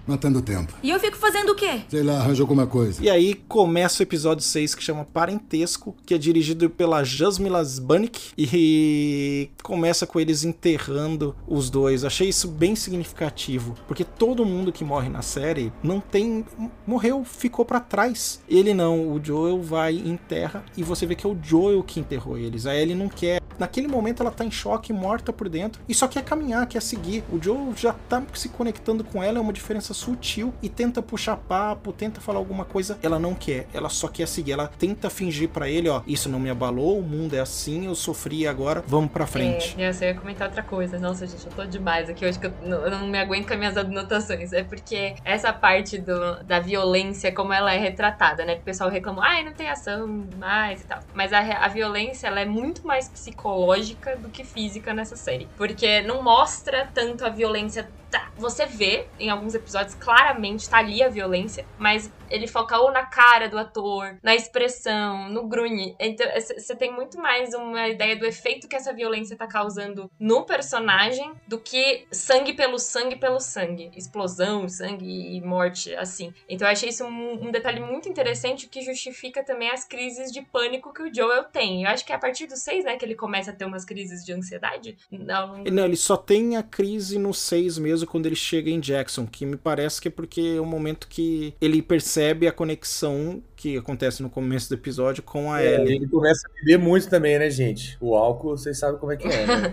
Matando tempo. E eu fico fazendo o quê? Sei lá, arranja alguma coisa. E aí começa o episódio 6 que chama Parentesco, que é dirigido pela Jasmila Zbanik e começa com eles enterrando os dois. Achei isso bem significativo, porque todo mundo que morre na série não tem morreu, ficou pra trás. Ele não, o Joel vai e enterra e você vê que é o Joel que enterrou eles. A Ellie não quer. Naquele momento ela tá em choque, morta por dentro e só quer caminhar, quer seguir. O Joel já tá se conectando com ela, é uma diferença conversa sutil e tenta puxar papo, tenta falar alguma coisa. Ela não quer, ela só quer seguir. Ela tenta fingir para ele, ó, isso não me abalou, o mundo é assim, eu sofri agora, vamos pra frente. É, eu ia comentar outra coisa. Nossa, gente, eu tô demais aqui hoje que eu não, eu não me aguento com as minhas anotações. É porque essa parte do, da violência, como ela é retratada, né? O pessoal reclama, ai, não tem ação mais e tal. Mas a, a violência, ela é muito mais psicológica do que física nessa série. Porque não mostra tanto a violência tá, você vê em alguns episódios claramente tá ali a violência, mas ele foca ou na cara do ator, na expressão, no grunhe. Então você tem muito mais uma ideia do efeito que essa violência tá causando no personagem do que sangue pelo sangue pelo sangue, explosão, sangue e morte, assim. Então eu achei isso um, um detalhe muito interessante que justifica também as crises de pânico que o Joel tem. Eu acho que é a partir dos seis, né, que ele começa a ter umas crises de ansiedade. Não, não ele só tem a crise no seis mesmo quando ele chega em Jackson, que me parece que é porque é o momento que ele percebe a conexão que acontece no começo do episódio com a é, Ellie. Ele começa a beber muito também, né, gente? O álcool, vocês sabem como é que é, né?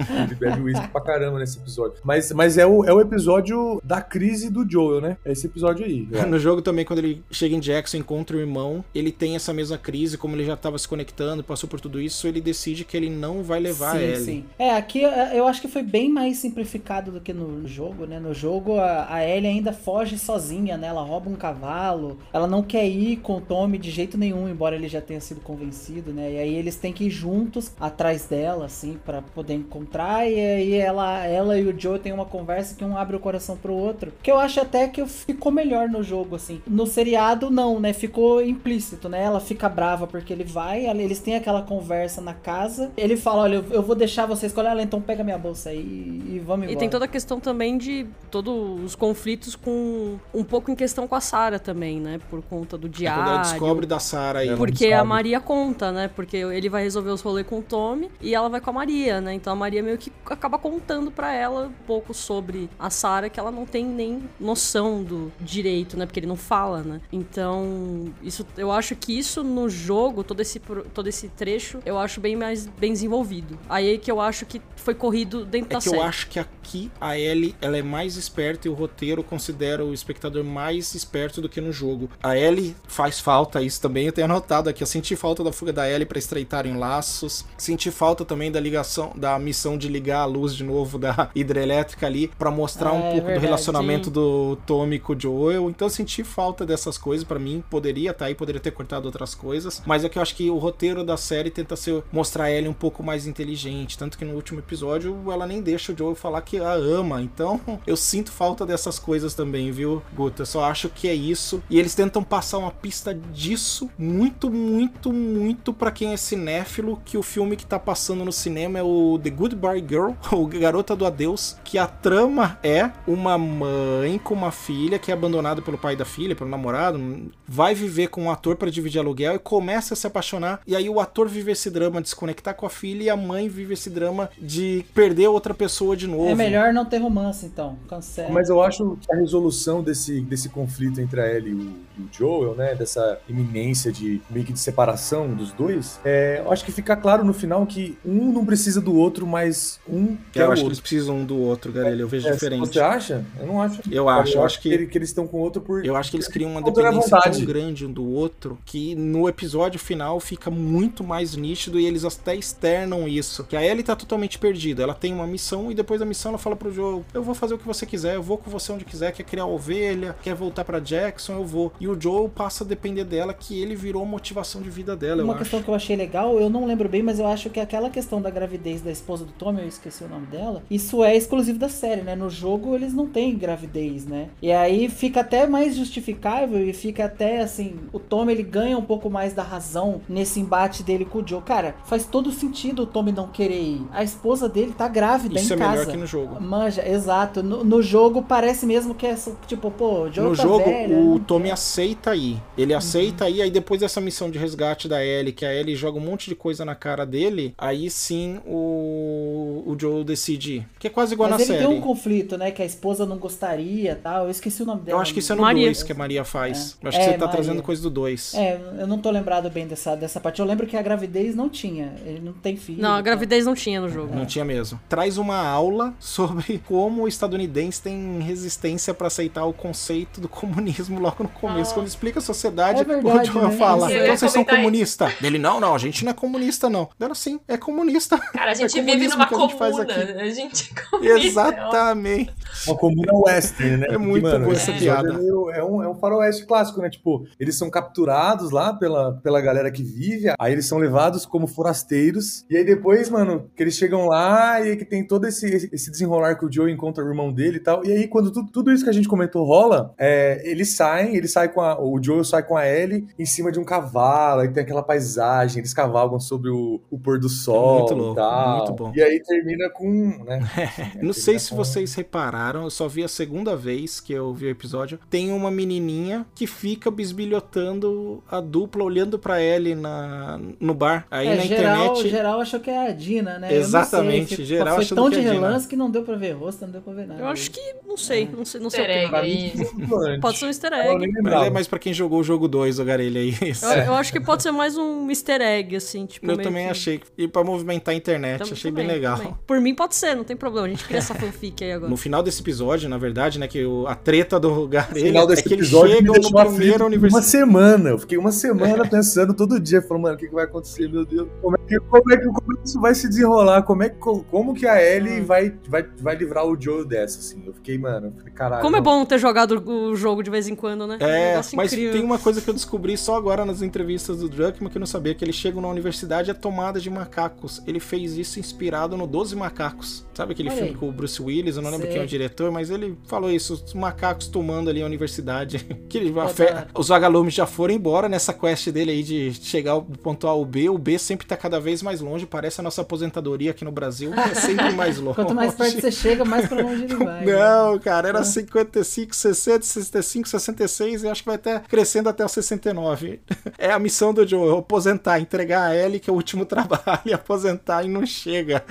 ele bebe uísque pra caramba nesse episódio. Mas, mas é, o, é o episódio da crise do Joel, né? É esse episódio aí. É. No jogo também, quando ele chega em Jackson, encontra o irmão, ele tem essa mesma crise, como ele já tava se conectando, passou por tudo isso, ele decide que ele não vai levar sim, a Ellie. Sim. É, aqui é, eu acho que foi bem mais simplificado do que no jogo, né? No jogo, a, a Ellie ainda foge sozinha, né? Ela rouba um cavalo, ela não quer ir com o Tommy de jeito nenhum, embora ele já tenha sido convencido, né? E aí eles têm que ir juntos atrás dela, assim, para poder encontrar. E aí ela, ela e o Joe têm uma conversa que um abre o coração pro outro. Que eu acho até que ficou melhor no jogo, assim. No seriado, não, né? Ficou implícito, né? Ela fica brava porque ele vai, eles têm aquela conversa na casa. Ele fala: Olha, eu vou deixar você escolher ela, então pega minha bolsa aí e vamos embora. E tem toda a questão também de todos os conflitos com um pouco em questão com a Sara também, né? Por conta do diário. É quando ela descobre da Sara aí. Porque a Maria conta, né? Porque ele vai resolver os rolês com o Tommy e ela vai com a Maria, né? Então a Maria meio que acaba contando para ela um pouco sobre a Sara que ela não tem nem noção do direito, né? Porque ele não fala, né? Então, isso eu acho que isso no jogo, todo esse todo esse trecho, eu acho bem mais bem desenvolvido. Aí é que eu acho que foi corrido dentro é da que série. eu acho que aqui a Ellie, ela é mais esperta e o roteiro considera o espectador mais esperto do que no jogo. A Ellie faz falta isso também, eu tenho anotado aqui, eu senti falta da fuga da Ellie para estreitarem laços, senti falta também da ligação, da missão de ligar a luz de novo da hidrelétrica ali para mostrar um é, pouco verdade, do relacionamento sim. do Tommy com o Joel. Então eu senti falta dessas coisas para mim, poderia estar tá aí, poderia ter cortado outras coisas, mas é que eu acho que o roteiro da série tenta ser mostrar a Ellie um pouco mais inteligente, tanto que no último episódio ela nem deixa o Joel falar que a ama. Então eu sinto falta dessas coisas também, viu, Guta? Eu só acho que é isso e eles tentam passar uma pista disso muito, muito, muito para quem é cinéfilo, que o filme que tá passando no cinema é o The Goodbye Girl, ou Garota do Adeus, que a trama é uma mãe com uma filha que é abandonada pelo pai da filha, pelo namorado, vai viver com um ator para dividir aluguel e começa a se apaixonar, e aí o ator vive esse drama de se conectar com a filha e a mãe vive esse drama de perder outra pessoa de novo. É melhor não ter romance, então. Cancela. Mas eu acho que a resolução desse, desse conflito entre a Ellie e o, e o Joel, né? Dessa iminência de meio que de separação dos dois, é, eu acho que fica claro no final que um não precisa do outro, mas um quer eu o acho outro. que eles precisam um do outro, Galileu. Eu vejo É, diferente. Você acha? Eu não acho. Eu acho, eu acho que- que eles estão com o outro por. Eu acho que eles criam uma dependência tão grande um do outro que no episódio final fica muito mais nítido e eles até externam isso. Que a Ellie tá totalmente perdida. Ela tem uma missão e depois da missão ela fala pro Joe: Eu vou fazer o que você quiser, eu vou com você onde quiser. Quer criar ovelha, quer voltar pra Jackson, eu vou. E o Joe passa a depender dela, que ele virou a motivação de vida dela. Uma questão acho. que eu achei legal, eu não lembro bem, mas eu acho que aquela questão da gravidez da esposa do Tommy, eu esqueci o nome dela, isso é exclusivo da série, né? No jogo eles não têm gravidez, né? E aí fica até mais justificável e fica até assim, o Tommy ele ganha um pouco mais da razão nesse embate dele com o Joe. Cara, faz todo sentido o Tommy não querer ir. A esposa dele tá grávida Isso em é casa. melhor que no jogo. Manja, exato. No, no jogo parece mesmo que é tipo, pô, o Joe No tá jogo, velho, o Tommy quer. Aceita ir. Ele aceita ir, aí depois dessa missão de resgate da Ellie, que a Ellie joga um monte de coisa na cara dele, aí sim o, o Joe decide ir. Que é quase igual Mas na ele série. tem um conflito, né? Que a esposa não gostaria e tal. Eu esqueci o nome dela. Eu acho que isso é no Maria. 2 que a Maria faz. Eu acho É, que você tá Maria. trazendo coisa do 2. É, eu não tô lembrado bem dessa, dessa parte. Eu lembro que a gravidez não tinha. Ele não tem filho. Não, a gravidez não tinha no jogo. Não tinha mesmo. Traz uma aula sobre como o estadunidense tem resistência pra aceitar o conceito do comunismo logo no começo. Quando explica a sociedade, É verdade, o Joel né? fala: Eu então vocês são comunistas. Dele, não, não, a gente não é comunista, não. Dela, sim, é comunista. Cara, a gente É vive numa que a gente faz comuna. aqui. A gente é comunista, Exatamente. Uma comuna western, né? É muito boa esse essa episódio piada. É, meio- é um, é um faroeste clássico, né? Tipo, eles são capturados lá pela, pela galera que vive, aí eles são levados como forasteiros, e aí depois, mano, que eles chegam lá e que tem todo esse, esse- desenrolar que o Joe encontra o irmão dele e tal, e aí quando tu- tudo isso que a gente comentou rola, é, eles saem, ele sai com a, o Joe sai com a Ellie em cima de um cavalo, aí tem aquela paisagem, eles cavalgam sobre o, o pôr do sol muito louco, e tal. muito bom. E aí termina com, né? Não sei se vocês repararam, eu só vi a segunda vez que eu vi o episódio. Tem uma menininha que fica bisbilhotando a dupla, olhando pra Ellie na, no bar. Aí É, na geral, internet. geral achou que é a Dina, né? Exatamente, sei, geral Foi tão que de é a Dina. relance que não deu pra ver rosto, não deu pra ver nada. Eu acho que, não sei, não sei, não sei Easter o que. egg aí. Pode ser um easter egg. Mas é mais pra quem jogou o jogo 2, o Garelha aí. Eu, eu acho que pode ser mais um easter egg, assim, tipo. Eu também que- achei. E pra movimentar a internet, Tam- achei também, bem legal. também. Por mim pode ser, não tem problema. A gente cria essa fanfic aí agora. No final desse episódio, na verdade, né, que o- a treta do No Garelha final é desse que eles chegam no primeiro por uma semana. Eu fiquei uma semana pensando todo dia, falando, mano, o que, que vai acontecer, meu Deus? Como é que, como é que, como é que isso vai se desenrolar? Como é que, como que a Ellie vai, vai, vai livrar o Joe dessa, assim? Eu fiquei, mano, eu caralho. Como é não. bom ter jogado o jogo de vez em quando, né? um É, negócio mas incrível. tem uma coisa que eu descobri só agora nas entrevistas do Druckmann que eu não sabia, que eles chegam na universidade é tomada de macacos. Ele fez isso inspirado no 12 Macacos. Sabe aquele Olha filme aí. com o Bruce Willis? Eu não lembro Sei. quem é o diretor, mas ele falou isso, os macacos tomando ali a universidade. que fe- da hora. os vagalumes já foram embora nessa quest dele aí de chegar ao ponto A ao B. O B sempre tá cada vez mais longe, parece a nossa aposentadoria aqui no Brasil, é sempre mais longe. Quanto mais perto você chega, mais pra longe ele vai. né? Não, cara, era Ah. 55, 60, 65, 66 e acho que vai até crescendo até o 69. É a missão do Joe, aposentar, entregar a Ellie, que é o último trabalho, e aposentar e não chega.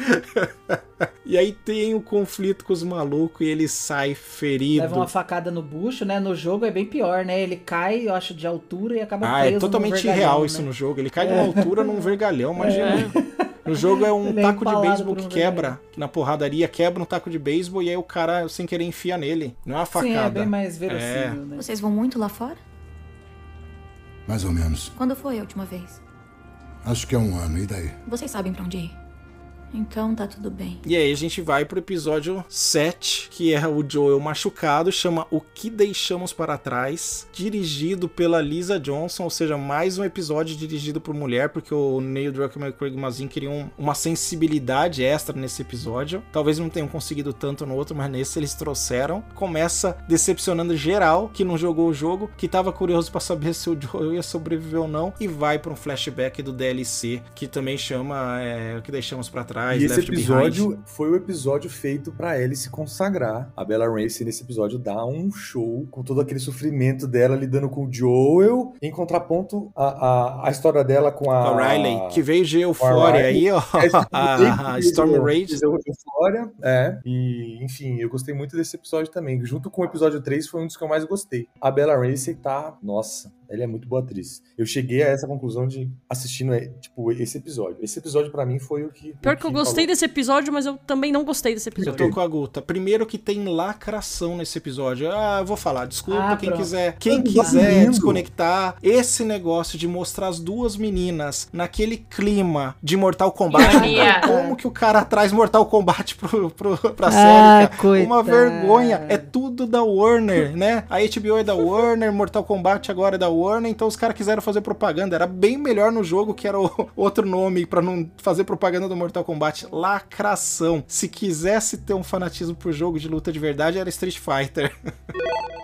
e aí tem o conflito com os malucos e ele sai ferido. Leva uma facada no bucho, né? No jogo é bem pior, né? Ele cai, eu acho, de altura e acaba Ah, preso é totalmente irreal isso né? no jogo. Ele cai de uma altura num vergalhão, imagina. No jogo é um Ele é taco de empalado beisebol que um quebra, que na porradaria quebra um taco de beisebol e aí o cara sem querer enfia nele. Não é uma facada. Sim, é bem mais É. verossímil, né? Vocês vão muito lá fora? Mais ou menos. Quando foi a última vez? Acho que é um ano. E daí? Vocês sabem pra onde ir. Então tá tudo bem. E aí a gente vai pro episódio 7, que é o Joel machucado, chama O Que Deixamos Para Trás, dirigido pela Lisa Johnson, ou seja, mais um episódio dirigido por mulher, porque o Neil Druckmann e o Craig Mazin queriam uma sensibilidade extra nesse episódio. Talvez não tenham conseguido tanto no outro, mas nesse eles trouxeram. Começa decepcionando geral, que não jogou o jogo, que tava curioso para saber se o Joel ia sobreviver ou não, e vai para um flashback do DLC, que também chama é, O Que Deixamos Para Trás, E esse Left episódio Behind. foi o episódio feito pra Ellie se consagrar. A Bella Ramsey nesse episódio dá um show com todo aquele sofrimento dela lidando com o Joel, em contraponto a, a, a história dela com a, a Riley, que veio de Euphoria aí, ó. É, A, a Storm Rage. Euphoria, é. E, enfim, eu gostei muito desse episódio também. Junto com o episódio 3, foi um dos que eu mais gostei. A Bella Ramsey tá. Nossa, ela é muito boa atriz. Eu cheguei a essa conclusão de assistindo, é, tipo, esse episódio. Esse episódio, pra mim, foi o que. Pior o que eu gostei desse episódio, mas eu também não gostei desse Eu episódio. tô com a Guta. Primeiro que tem lacração nesse episódio. Ah, eu vou falar. Desculpa Ah, quem pronto. quiser. Quem Tá quiser desconectar esse negócio de mostrar as duas meninas naquele clima de Mortal Kombat. Ironia. Como que o cara traz Mortal Kombat pro, pro, pra Ah, série, coitado. Uma vergonha. É tudo da Warner, né? A HBO é da Warner, Mortal Kombat agora é da Warner. Warner, então os caras quiseram fazer propaganda. Era bem melhor no jogo, que era o outro nome pra não fazer propaganda do Mortal Kombat. Lacração. Se quisesse ter um fanatismo por jogo de luta de verdade, era Street Fighter.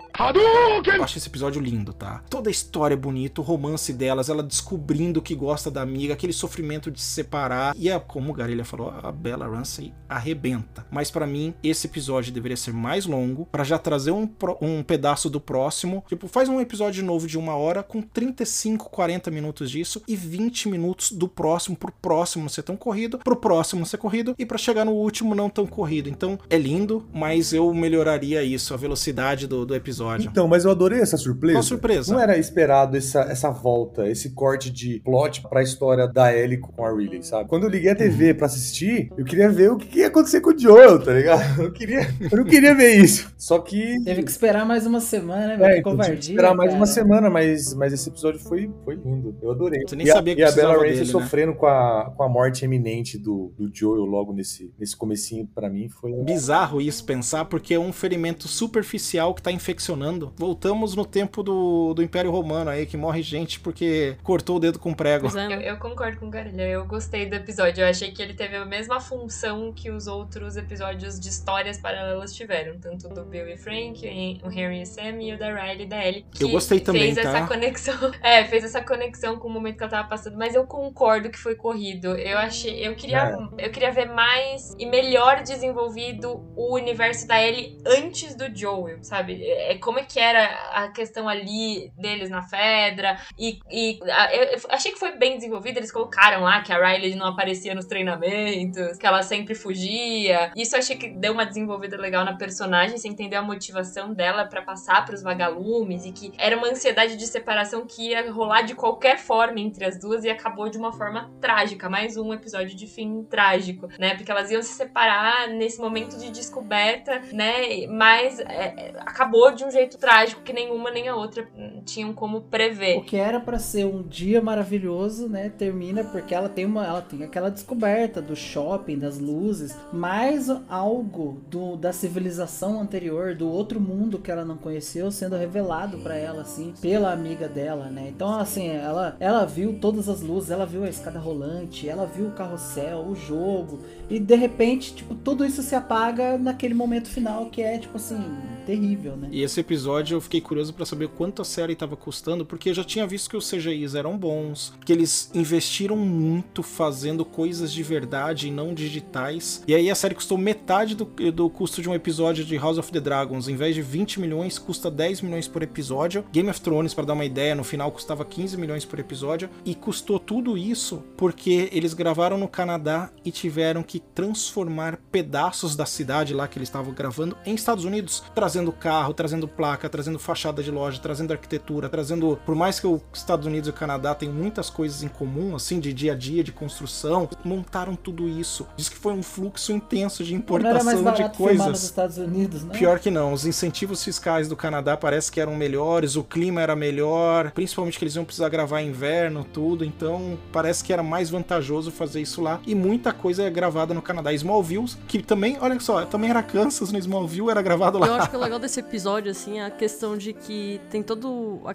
Eu acho esse episódio lindo, tá? Toda a história é bonita, o romance delas, ela descobrindo que gosta da amiga, aquele sofrimento de se separar. E é, como o Garilha falou, a Bella Ramsey arrebenta. Mas pra mim, esse episódio deveria ser mais longo, pra já trazer um, um pedaço do próximo. Tipo, faz um episódio novo de uma hora com 35, 40 minutos disso e 20 minutos do próximo pro próximo não ser tão corrido, pro próximo ser corrido e pra chegar no último não tão corrido. Então, é lindo, mas eu melhoraria isso, a velocidade do, do episódio. Então, mas eu adorei essa surpresa. Qual surpresa? Não era esperado essa, essa volta, esse corte de plot pra história da Ellie com a Riley, sabe? Quando eu liguei a TV pra assistir, eu queria ver o que ia acontecer com o Joel, tá ligado? Eu, queria, eu não queria ver isso. Só que. Teve que esperar mais uma semana, né? É, então covardia. esperar mais cara. uma semana, mas, mas esse episódio foi, foi lindo. Eu adorei. Você nem e a, sabia que e a Bella Ramsey dele, né? sofrendo com, a, com a morte eminente do, do Joel logo nesse, nesse comecinho, pra mim, foi... Bizarro isso pensar, porque é um ferimento superficial que tá infeccionando. Voltamos no tempo do, do Império Romano aí, que morre gente porque cortou o dedo com prego. É, Eu, eu concordo com o Garilha, eu gostei do episódio. Eu achei que ele teve a mesma função que os outros episódios de histórias paralelas tiveram. Tanto do Bill e Frank, o Harry e Sam e o da Riley e da Ellie. Que Eu gostei também, fez tá? Essa conexão. É, fez essa conexão com o momento que ela tava passando. Mas eu concordo que foi corrido. Eu achei. Eu queria, eu queria ver mais e melhor desenvolvido o universo da Ellie antes do Joel, sabe? É, como é que era a questão ali deles na Fedra. E, e a- eu, achei que foi bem desenvolvido. Eles colocaram lá que a Riley não aparecia nos treinamentos, que ela sempre fugia. Isso eu achei que deu uma desenvolvida legal na personagem. Você entendeu a motivação dela pra passar pros vagalumes e que era uma ansiedade de separação que ia rolar de qualquer forma entre as duas e acabou de uma forma trágica. Mais um episódio de fim trágico, né? Porque elas iam se separar nesse momento de descoberta, né? Mas é, acabou de um jeito trágico que nenhuma nem a outra hum, tinham como prever. O que era pra ser um dia maravilhoso, né, termina porque ela tem uma, ela tem aquela descoberta do shopping, das luzes, mais algo do, da civilização anterior, do outro mundo que ela não conheceu sendo revelado pra ela assim, pela amiga dela, né? Então assim, ela ela viu todas as luzes, ela viu a escada rolante, ela viu o carrossel, o jogo, e de repente, tipo, tudo isso se apaga naquele momento final que é tipo assim, terrível, né? E esse episódio eu fiquei curioso pra saber quanto a série tava custando, porque eu já tinha visto que os CGIs eram bons, que eles investiram muito fazendo coisas de verdade e não digitais. E aí a série custou metade do, do custo de um episódio de House of the Dragons. Em vez de 20 milhões, custa 10 milhões por episódio. Game of Thrones, pra dar uma ideia, no final custava 15 milhões por episódio. E custou tudo isso porque eles gravaram no Canadá e tiveram que transformar pedaços da cidade lá que eles estavam gravando em Estados Unidos, trazendo carro, trazendo placa, trazendo fachada de loja, trazendo arquitetura, trazendo. Por mais que os Estados Unidos e o Canadá tenham muitas coisas em comum, assim, de dia a dia, de construção, montaram tudo isso. Diz que foi um fluxo intenso de importação de coisas. Estados Unidos, né? Pior que não, os incentivos fiscais do Canadá parece que eram melhores, o clima era melhor, principalmente que eles iam precisar gravar inverno, tudo, então parece que era mais vantajoso fazer isso lá. E muita coisa é gravada no Canadá. Smallville, que também, olha só, também era Kansas no Smallville, era gravado lá. Eu acho que o legal desse episódio, assim, é a questão de que tem toda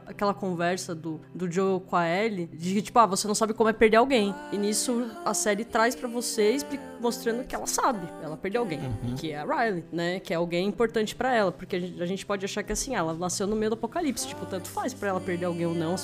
aquela conversa do, do Joel com a Ellie, de que, tipo, ah, você não sabe como é perder alguém. E nisso a série traz pra você, expli- mostrando que ela sabe, ela perdeu alguém, que é a Riley, né? Que é alguém importante pra ela, porque a gente, pode achar que, assim, ela nasceu no meio do apocalipse, tipo, tanto faz pra ela perder alguém ou não,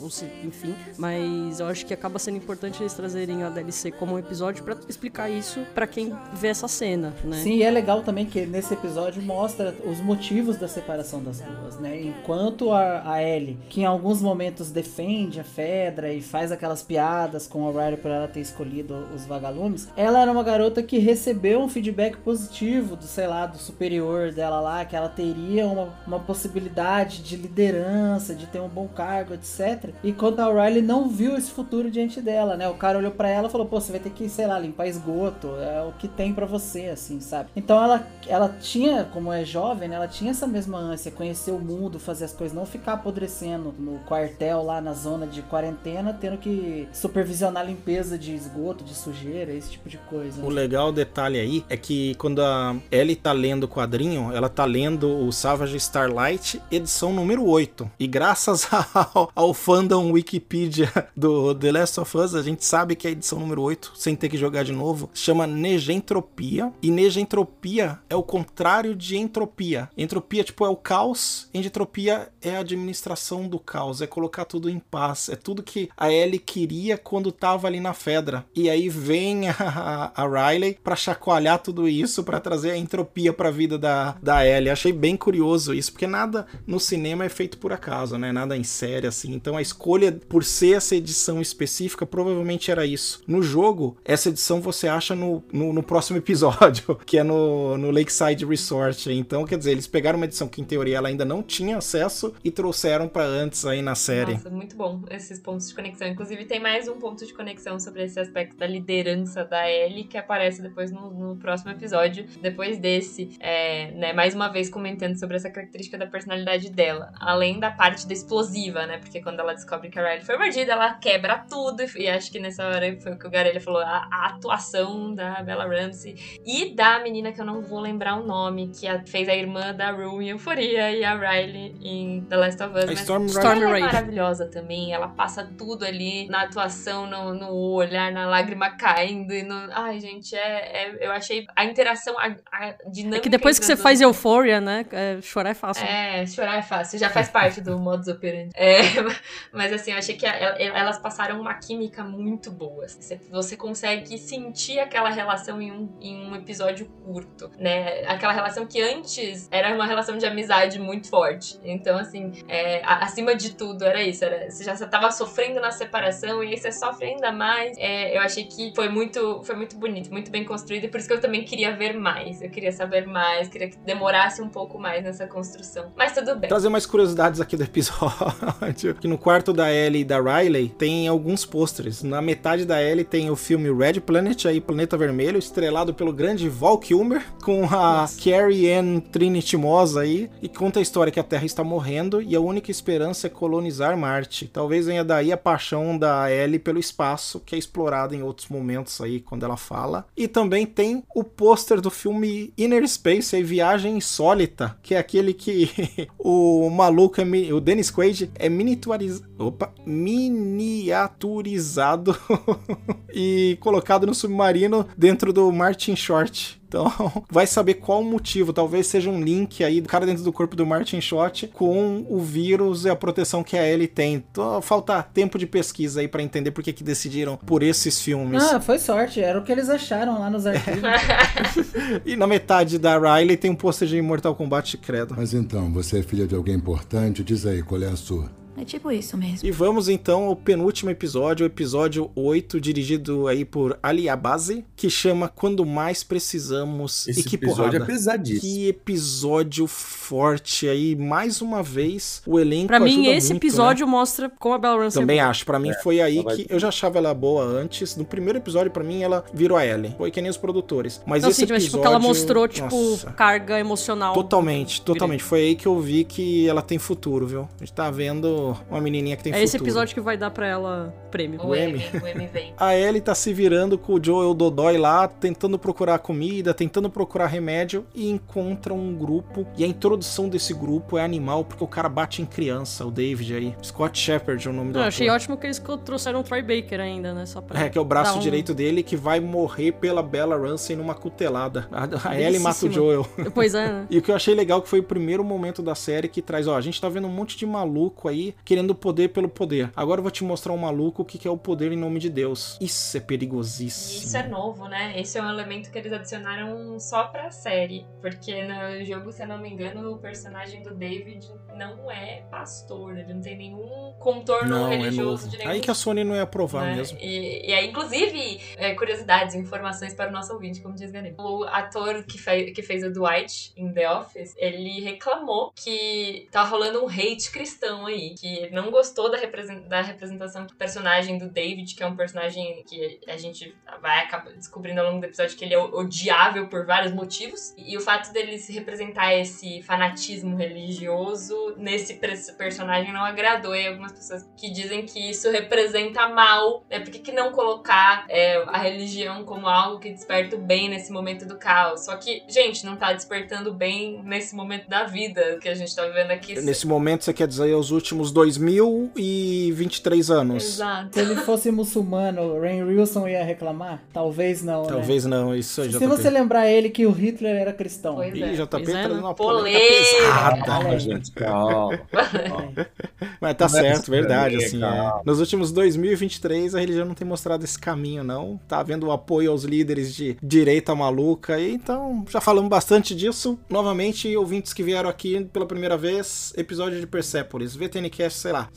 ou se, enfim. Mas eu acho que acaba sendo importante eles trazerem a DLC como um episódio pra explicar isso pra quem vê essa cena, né? Sim, e é legal também que nesse episódio mostra os motivos da separação das duas, né? Enquanto a, a Ellie, que em alguns momentos defende a Fedra e faz aquelas piadas com a Riley por ela ter escolhido os vagalumes, ela era uma garota que recebeu um feedback positivo do, sei lá, do superior dela lá, que ela teria uma, uma possibilidade de liderança, de ter um bom cargo, etc. Enquanto a Riley não viu esse futuro diante dela, né? O cara olhou pra ela e falou: pô, você vai ter que, sei lá, limpar esgoto, é o que tem pra você, assim, sabe? Então ela, ela tinha, como é jovem, né? Ela tinha essa mesma ânsia, conhecer o mundo, fazer as coisas, não ficar apodrecendo no quartel lá na zona de quarentena, tendo que supervisionar a limpeza de esgoto, de sujeira, esse tipo de coisa. O legal detalhe aí é que quando a Ellie tá lendo o quadrinho, ela tá lendo o Savage Starlight, edição número 8. E graças ao, ao fandom Wikipedia do The Last of Us, a gente sabe que é a edição número 8, sem ter que jogar de novo, chama Negentropia. E Negentropia é o contrário de entropia. Entropia, tipo, é o caos, entropia é a administração do caos, é colocar tudo em paz, é tudo que a Ellie queria quando tava ali na Fedra. E aí vem a, a Riley pra chacoalhar tudo isso, para trazer a entropia pra vida da, da Ellie. Achei bem curioso isso, porque nada no cinema é feito por acaso, né? Nada em série, assim. Então a escolha por ser essa edição específica provavelmente era isso. No jogo, essa edição você acha no, no, no próximo episódio, que é no, no Lakeside Resort. Então, quer dizer, eles pegaram uma edição que em teoria ela ainda não tinha acesso e trouxeram para antes aí na série. Nossa, muito bom esses pontos de conexão. Inclusive, tem mais um ponto de conexão sobre esse aspecto da liderança da Ellie que aparece depois no, no próximo episódio. Depois desse, é, né, mais uma vez comentando sobre essa característica da personalidade dela. Além da parte da explosiva, né? Porque quando ela descobre que a Riley foi mordida, ela quebra tudo. E acho que nessa hora foi o que o Garelha falou: a, a atuação da Bella Ramsey e da menina que eu não vou lembrar o nome, que a, fez a irmã da Rue em Euphoria e a Riley em The Last of Us. A Storm ela Riley. é maravilhosa também. Ela passa tudo ali na atuação, no, no olhar, na lágrima caindo. E no... Ai, gente, é, é- eu achei a interação, a, a dinâmica. É que depois que você faz Euphoria, né? é, chorar é fácil. é, chorar é fácil, já faz parte do modus operandi. É, mas assim, eu achei que a- el- elas passaram uma química muito boa. Você, você consegue sentir aquela relação em um, em um episódio curto, né? Aquela relação que antes era uma relação de amizade muito forte. Então, assim, é, acima de tudo era isso. Era, você já tava sofrendo na separação e aí você sofre ainda mais. É, eu achei que foi muito, foi muito bonito, muito bem construído. E por isso que eu também queria ver mais. Eu queria saber mais, queria que demorasse um pouco mais nessa construção. Mas tudo bem. Trazer mais curiosidades aqui do episódio. Que no quarto da Ellie e da Riley tem alguns pôsteres. Na metade da Ellie tem o filme Red Planet, aí Planeta Vermelho, estrelado pelo grande Val Kilmer, com a Carrie Ann Trinity Moss aí, e conta a história que a Terra está morrendo e a única esperança é colonizar Marte. Talvez venha daí a paixão da Ellie pelo espaço, que é explorado em outros momentos aí, quando ela fala. E também tem o pôster do filme Inner Space, aí Viagem Insólita, que é aquele que o maluco, é, o Dennis Quaid, é miniaturizado, opa, miniaturizado e colocado no submarino dentro do Martin Short. Então, vai saber qual o motivo. Talvez seja um link aí do cara dentro do corpo do Martin Short com o vírus e a proteção que a Ellie tem. Então, falta tempo de pesquisa aí pra entender por que que decidiram por esses filmes. Ah, foi sorte. Era o que eles acharam lá nos arquivos. E na metade da Riley tem um pôster de Mortal Kombat credo. Mas então, você é filha de alguém importante? Diz aí, qual é a sua? É tipo isso mesmo. E vamos então ao penúltimo episódio, o episódio 8, dirigido aí por Ali Abazi, que chama Quando Mais Precisamos Esse e que episódio porrada. é pesadíssimo. Que episódio forte aí, mais uma vez, o elenco Pra mim, ajuda esse muito, né? episódio mostra como a Bella Ramsey Também é acho. Pra mim foi aí vai- que eu já achava ela boa antes. No primeiro episódio, pra mim, ela virou a Ellie. Foi que nem os produtores. Mas Não, esse sim, mas episódio... tipo, que ela mostrou, tipo, Nossa. carga emocional. Totalmente, totalmente. Foi aí que eu vi que ela tem futuro, viu? A gente tá vendo uma menininha que tem É futuro. esse episódio que vai dar pra ela prêmio. O M, o M vem. A Ellie tá se virando com o Joel Dodói lá, tentando procurar comida, tentando procurar remédio e encontra um grupo. E a introdução desse grupo é animal, porque o cara bate em criança, o David aí. Scott Shepard é o nome do Não, eu achei ator. ótimo que eles trouxeram o Troy Baker ainda, né? Só pra É, que é o braço um- direito dele que vai morrer pela Bella Ramsey numa cutelada. A, a Ellie mata o. Joel. Pois é, né? E o que eu achei legal que foi o primeiro momento da série que traz, ó, a gente tá vendo um monte de maluco aí querendo poder pelo poder. Agora eu vou te mostrar um maluco o que que é o poder em nome de Deus. Isso é perigosíssimo. isso é novo, né? Esse é um elemento que eles adicionaram só pra série. Porque no jogo, se eu não me engano, o personagem do David não é pastor. Ele não tem nenhum contorno Não, é religioso novo. de nenhum Aí que a Sony não ia aprovar né? mesmo. E, e aí, inclusive, é, curiosidades, informações para o nosso ouvinte, como diz Ganem. O ator que, fe que fez o Dwight em The Office, ele reclamou que tá rolando um hate cristão aí, que não gostou da, represen- da representação do personagem do David, que é um personagem que a gente vai descobrindo ao longo do episódio que ele é odiável por vários motivos. E o fato dele se representar esse fanatismo religioso nesse personagem não agradou. E algumas pessoas que dizem que isso representa mal, né? Por que, que não colocar é, a religião como algo que desperta o bem nesse momento do caos? Só que, gente, não tá despertando bem nesse momento da vida que a gente tá vivendo aqui. Nesse momento, você quer dizer os últimos 2023 anos. Exato. Se ele fosse muçulmano, Rain Wilson ia reclamar? Talvez não, né? Talvez não, isso aí, Se JP. você lembrar ele que o Hitler era cristão. Pois Ih, é. JP Pois é, trazendo né? uma polêmica pesada. Calma, gente, calma. Mas tá Não é certo, verdade, assim. é. Nos últimos 2023, a religião não tem mostrado esse caminho, não. Tá havendo o apoio aos líderes de direita maluca. E então, já falamos bastante disso. Novamente, ouvintes que vieram aqui pela primeira vez, episódio de Persepolis. VTNcast, sei lá,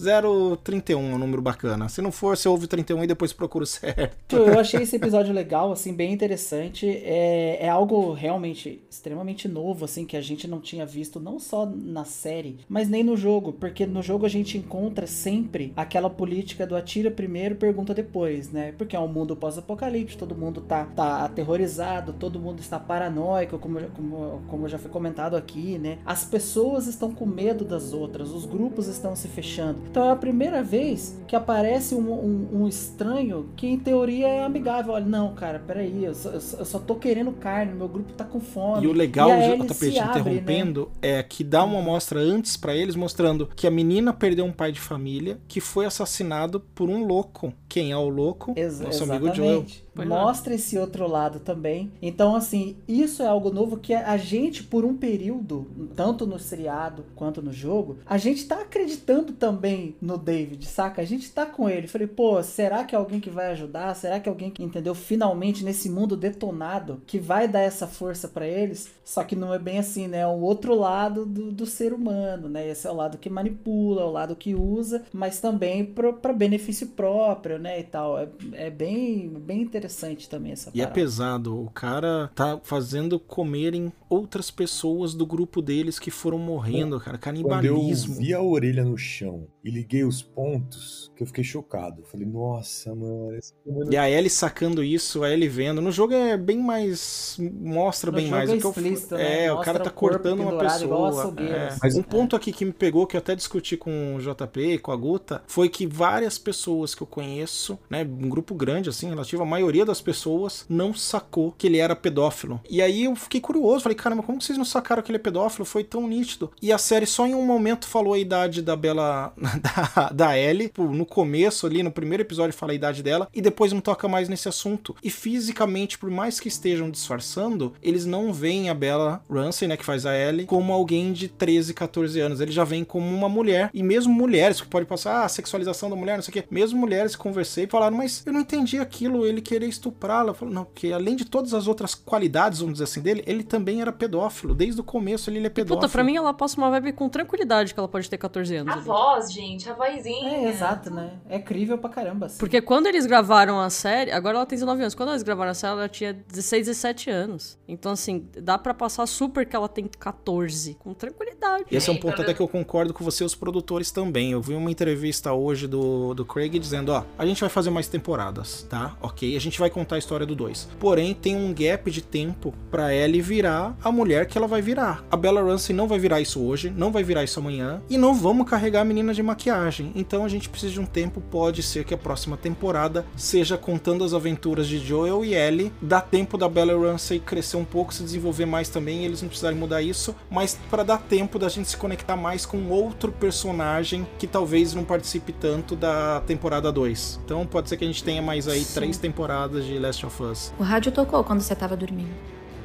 031 é um número bacana. Se não for, você ouve o 31 e depois procura o certo. Eu achei esse episódio legal, assim, bem interessante. É, é algo realmente extremamente novo, assim, que a gente não tinha visto, não só na série, mas nem no jogo. Porque no jogo a gente encontra sempre aquela política do atira primeiro, pergunta depois, né? Porque é um mundo pós-apocalipse, todo mundo tá, tá aterrorizado, todo mundo está paranoico, como, como, como já foi comentado aqui, né? As pessoas estão com medo das outras, os grupos estão se fechando. Então é a primeira vez que aparece um, um- um estranho que em teoria é amigável. Olha, não, cara, peraí, eu só, eu só- tô querendo carne, meu grupo tá com fome. E o legal, E JP, te abre, né? interrompendo, é que dá uma amostra antes pra eles, mostrando que a menina perdeu um pai de família que foi assassinado por um louco. Quem é o louco? Ex- Nosso amigo Joel. Pois é. Mostra esse outro lado também. Então, assim, isso é algo novo que a gente, por um período, tanto no seriado quanto no jogo, a gente tá acreditando também no David, saca? A gente tá com ele. Falei, pô, será que é alguém que vai ajudar? Será que é alguém que, entendeu? Finalmente, nesse mundo detonado, que vai dar essa força pra eles? Só que não é bem assim, né? É o outro lado do, do ser humano, né? Esse é o lado que manipula, é o lado que usa, mas também pra benefício próprio, né? E tal. É, é bem, bem interessante também essa E é pesado, o cara tá fazendo comerem outras pessoas do grupo deles que foram morrendo, cara. Quando eu Canibalismo. vi a orelha no chão e liguei os pontos, que eu fiquei chocado. Eu Falei, nossa, mano. Esse... E a Ellie sacando isso, a Ellie vendo. No jogo é bem mais. Mostra No bem mais. é o que eu- explícito, né? É, o cara tá cortando uma pessoa. é. Mas- Um ponto aqui que me pegou, que eu até discuti com o JP e com a Guta, foi que várias pessoas que eu conheço, né, um grupo grande, assim, relativo, a maioria das pessoas não sacou que ele era pedófilo. E aí eu fiquei curioso, falei, caramba, como vocês não sacaram que ele é pedófilo? Foi tão nítido. E a série só em um momento falou a idade da Bela, da, da Ellie, no começo ali, no primeiro episódio fala a idade dela, e depois não toca mais nesse assunto. E fisicamente, por mais que estejam disfarçando, eles não veem a Bella Ramsey, né, que faz a Ellie, como alguém de 13, 14 anos. Eles já veem como uma mulher. E mesmo mulheres, que pode passar, ah, sexualização da mulher, não sei o quê. Mesmo mulheres conversei falaram, mas eu não entendi aquilo, ele querer estuprá-la. Falo, não, porque além de todas as outras qualidades, vamos dizer assim, dele, ele também era pedófilo. Desde o começo ele, ele é pedófilo. Puta, pra mim ela passa uma vibe com tranquilidade que ela pode ter 14 anos. A ali. voz, gente, a vozinha. É, exato, né? É crível pra caramba. Assim. Porque quando eles gravaram a série, agora ela tem 19 anos. Quando eles gravaram a série, ela tinha 16, 17 anos. Então, assim, dá pra passar super que ela tem 14, com tranquilidade. Esse é um ponto até ver- que eu concordo com você, os produtores também. Eu vi uma entrevista hoje do, do Craig dizendo: ó, a gente vai fazer mais temporadas, tá? Ok, a gente vai contar a história do 2. Porém, tem um gap de tempo pra Ellie virar a mulher que ela vai virar. A Bella Ramsey não vai virar isso hoje, não vai virar isso amanhã, e não vamos carregar a menina de maquiagem. Então a gente precisa de um tempo. Pode ser que a próxima temporada seja contando as aventuras de Joel e Ellie. Dá tempo da Bella Ramsey crescer um pouco, se desenvolver mais também, e eles não precisarem mudar isso, mas para dar tempo da gente se conectar mais com outro personagem que talvez não participe tanto da temporada 2. Então pode ser que a gente tenha mais aí três temporadas de Last of Us. O rádio tocou quando você tava dormindo.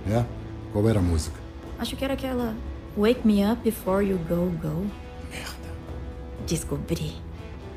É? Qual era a música? Acho que era aquela Wake Me Up Before You Go Go. Merda. Descobri.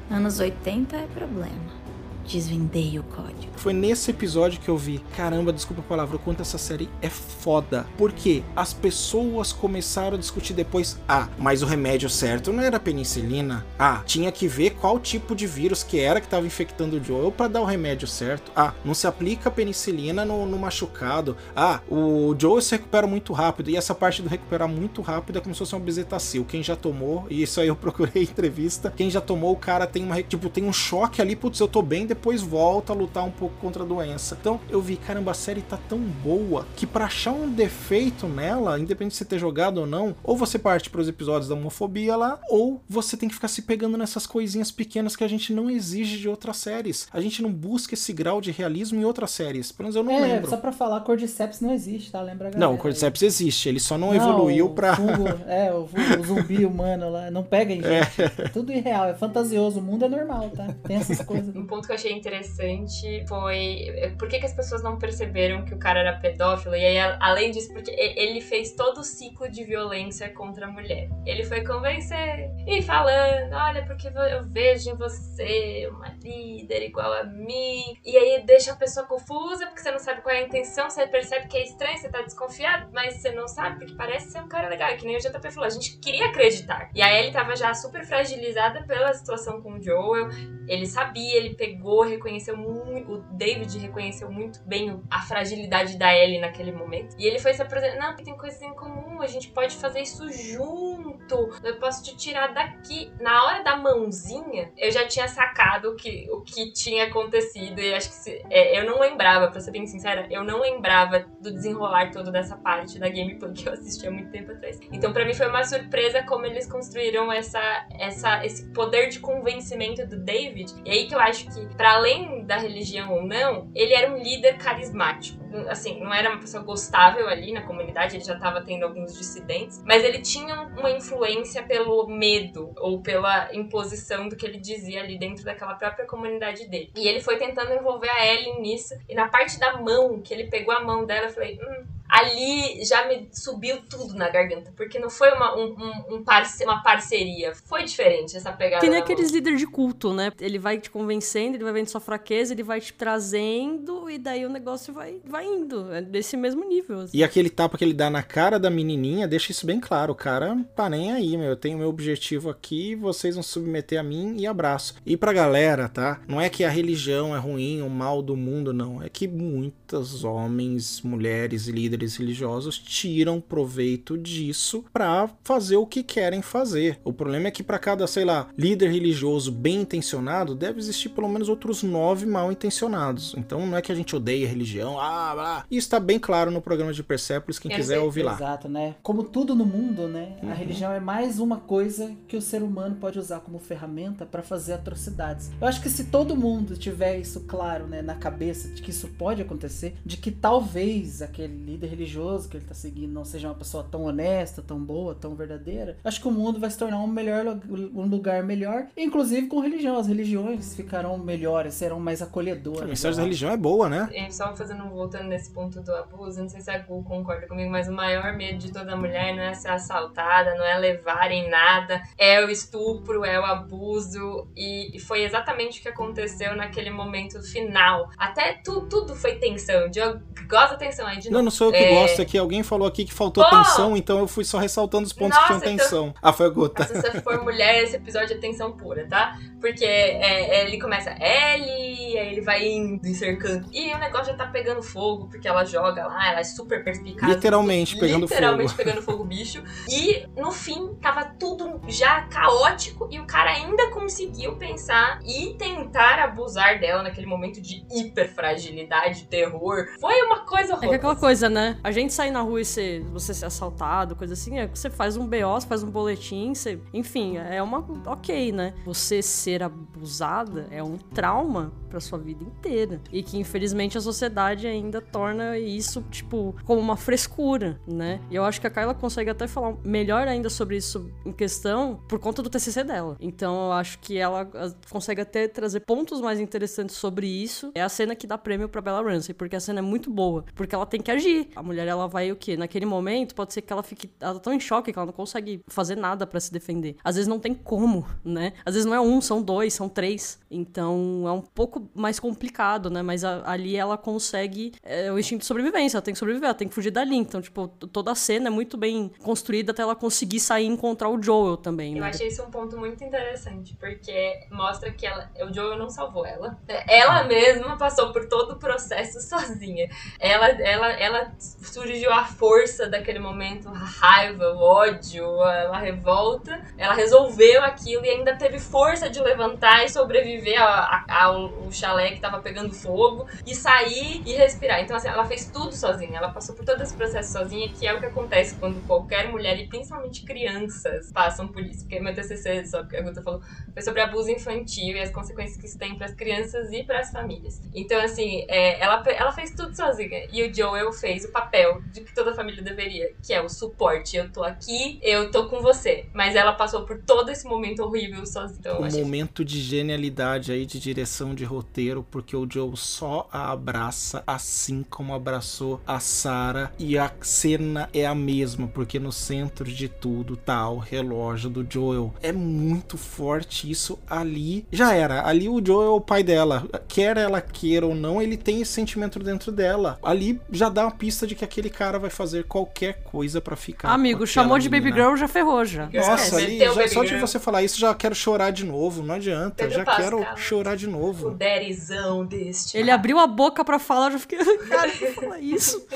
Anos 80 é problema. Desvendei o código. Foi nesse episódio que eu vi, caramba, desculpa a palavra, o quanto essa série é foda. Porque as pessoas começaram a discutir depois, ah, mas o remédio certo não era penicilina. Ah, tinha que ver qual tipo de vírus que era que estava infectando o Joel para dar o remédio certo. Ah, não se aplica penicilina no, no machucado. Ah, o Joel se recupera muito rápido. E essa parte do recuperar muito rápido é como se fosse uma bezetacil. Quem já tomou, e isso aí eu procurei entrevista, quem já tomou, o cara tem uma, tipo, tem um choque ali, putz, eu tô bem, depois volta a lutar um pouco contra a doença. Então eu vi, caramba, a série tá tão boa que pra achar um defeito nela, independente de você ter jogado ou não, ou você parte pros episódios da homofobia lá, ou você tem que ficar se pegando nessas coisinhas pequenas que a gente não exige de outras séries. A gente não busca esse grau de realismo em outras séries. Pelo menos eu não é, lembro. só pra falar, Cordyceps não existe, tá? Lembra a galera? Não, o Cordyceps existe, ele só não, Não, evoluiu fungo, é, o, o zumbi humano lá. Não pega em gente. É. Tudo irreal, é fantasioso. O mundo é normal, tá? Tem essas coisas. Um ponto que eu achei interessante foi é, por que, que as pessoas não perceberam que o cara era pedófilo. E aí, além disso, porque ele fez todo o ciclo de violência contra a mulher. Ele foi convencer e falando: olha, porque eu vejo em você uma líder igual a mim. E aí deixa a pessoa confusa, porque você não sabe qual é a intenção, você percebe que é estranho, você tá desconfiado, mas você não sabe, porque parece ser um cara legal. É Que nem o JP falou, a gente queria acreditar. E aí ele tava já super fragilizada pela situação com o Joel. Ele sabia, ele pegou, reconheceu muito. O David reconheceu muito bem a fragilidade da Ellie naquele momento. E ele foi se apresentar. Não, tem coisas em comum, a gente pode fazer isso junto. Eu posso te tirar daqui. Na hora da mãozinha, eu já tinha sacado o que, o que tinha acontecido. E acho que se- é, eu não lembrava, pra ser bem sincera, eu não lembrava do desenrolar todo dessa parte da gameplay que eu assisti há muito tempo atrás. Então, pra mim, foi uma surpresa como eles construíram essa, essa, esse poder de convencimento do David. E aí que eu acho que, pra além da religião ou não, ele era um líder carismático. Assim, não era uma pessoa gostável ali na comunidade, ele já tava tendo alguns dissidentes, mas ele tinha uma influência pelo medo ou pela imposição do que ele dizia ali dentro daquela própria comunidade dele. E ele foi tentando envolver a Ellen nisso, e na parte da mão, que ele pegou a mão dela, eu falei, hum, ali já me subiu tudo na garganta, porque não foi uma, um, um, um parce uma parceria, foi diferente essa pegada. Que nem aqueles líderes de culto, né? Ele vai te convencendo, ele vai vendo sua fraqueza, ele vai te trazendo e daí o negócio vai, vai indo. É desse mesmo nível. assim. E aquele tapa que ele dá na cara da menininha deixa isso bem claro. O cara tá nem aí, meu. Eu tenho meu objetivo aqui, vocês vão se submeter a mim e abraço. E pra galera, tá? Não é que a religião é ruim, o mal do mundo, não. É que muitos homens, mulheres e líderes religiosos tiram proveito disso pra fazer o que querem fazer. O problema é que pra cada, sei lá, líder religioso bem intencionado, deve existir pelo menos outros nove mal intencionados. Então não é que a gente odeia a religião, ah, blá. Isso tá bem claro no programa de Persepolis, quem Eu quiser ouvir lá. Exato, né? Como tudo no mundo, né? Uhum. A religião é mais uma coisa que o ser humano pode usar como ferramenta pra fazer atrocidades. Eu acho que se todo mundo tiver isso claro, né, na cabeça de que isso pode acontecer, de que talvez aquele líder religioso que ele tá seguindo não seja uma pessoa tão honesta, tão boa, tão verdadeira, acho que o mundo vai se tornar um melhor um lugar melhor, inclusive com religião. As religiões ficarão melhores, serão mais acolhedoras. A mensagem da religião é boa, né? E só fazendo, voltando nesse ponto do abuso, não sei se a Gu concorda comigo, mas o maior medo de toda mulher não é ser assaltada, não é levarem nada, é o estupro, é o abuso, e, foi exatamente o que aconteceu naquele momento final. Até tu, tudo foi tensão, Diogo gosta da tensão aí de Não, novo. não sou eu que É. gosto aqui. Alguém falou aqui que faltou Pô! tensão, então eu fui só ressaltando os pontos que Nossa, tinham então- tensão. Ah, foi a gota. Se você for mulher, esse episódio é tensão pura, tá? Porque é, é, ele começa Ellie, aí ele vai indo e cercando. E o negócio já tá pegando fogo, porque ela joga lá, ela é super perspicaz. Literalmente pegando Literalmente fogo. pegando fogo, bicho. E no fim, tava tudo já caótico e o cara ainda conseguiu pensar e tentar abusar dela naquele momento de hiperfragilidade, terror. Foi uma coisa É que horrorosa. aquela coisa, né? A gente sair na rua e ser, você ser assaltado, coisa assim, é você faz um BO, você faz um boletim, você, enfim, é uma ok, né? Você ser abusada é um trauma pra sua vida inteira. E que infelizmente a sociedade ainda torna isso, tipo, como uma frescura, né? E eu acho que a Kyla consegue até falar melhor ainda sobre isso em questão por conta do TCC dela. Então eu acho que ela ah, consegue até trazer pontos mais interessantes sobre isso. É a cena que dá prêmio pra Bella Ramsey, porque a cena é muito boa, porque ela tem que agir. A mulher ela vai o quê? Naquele momento pode ser que ela fique ela tá tão em choque que ela não consegue fazer nada pra se defender. Às vezes não tem como, né? Às vezes não é um, são dois, são três. Então é um pouco mais complicado, né? Mas a- ali ela consegue é, o instinto de sobrevivência, ela tem que sobreviver, ela tem que fugir dali. Então, tipo, toda a cena é muito bem construída até ela conseguir sair e encontrar o Joel também, Eu né? achei isso um ponto muito interessante, porque mostra que ela, o Joel não salvou ela. Ela mesma passou por todo o processo sozinha. Ela, ela, ela surgiu a força daquele momento, a raiva, o ódio, a, a revolta. Ela resolveu aquilo e ainda teve força de levantar e sobreviver ao, chalé que tava pegando fogo e sair e respirar. Então, assim, ela fez tudo sozinha. Ela passou por todo esse processo sozinha, que é o que acontece quando qualquer mulher, e principalmente crianças, passam por isso. Porque meu TCC, só que a Guta falou, foi sobre abuso infantil e as consequências que isso tem para as crianças e para as famílias. Então, assim, é, ela, ela fez tudo sozinha. E o Joel fez o papel de que toda família deveria, que é o suporte. Eu tô aqui, eu tô com você. Mas ela passou por todo esse momento horrível sozinha. Então, um achei momento de genialidade aí de direção de roteiro, porque o Joe só a abraça assim como abraçou a Sarah e a cena é a mesma, porque no centro de tudo tá o relógio do Joel. É muito forte isso ali. Já era, ali o Joel é o pai dela. Quer ela queira ou não, ele tem esse sentimento dentro dela. Ali já dá uma pista de que aquele cara vai fazer qualquer coisa pra ficar. Amigo, chamou de Baby menina. Girl, já ferrou já. Nossa, ali, já- Baby só de você falar isso, já quero chorar de novo. Não adianta, Pedro já Pascal. quero chorar de O novo. daddyzão deste. Ele abriu a boca pra falar, eu já fiquei. Cara, não fala isso.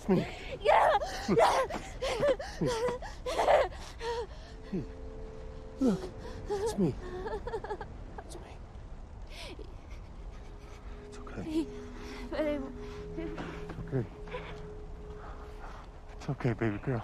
It's me. It's me. It's okay. Peraí. It's okay. It's okay, baby girl.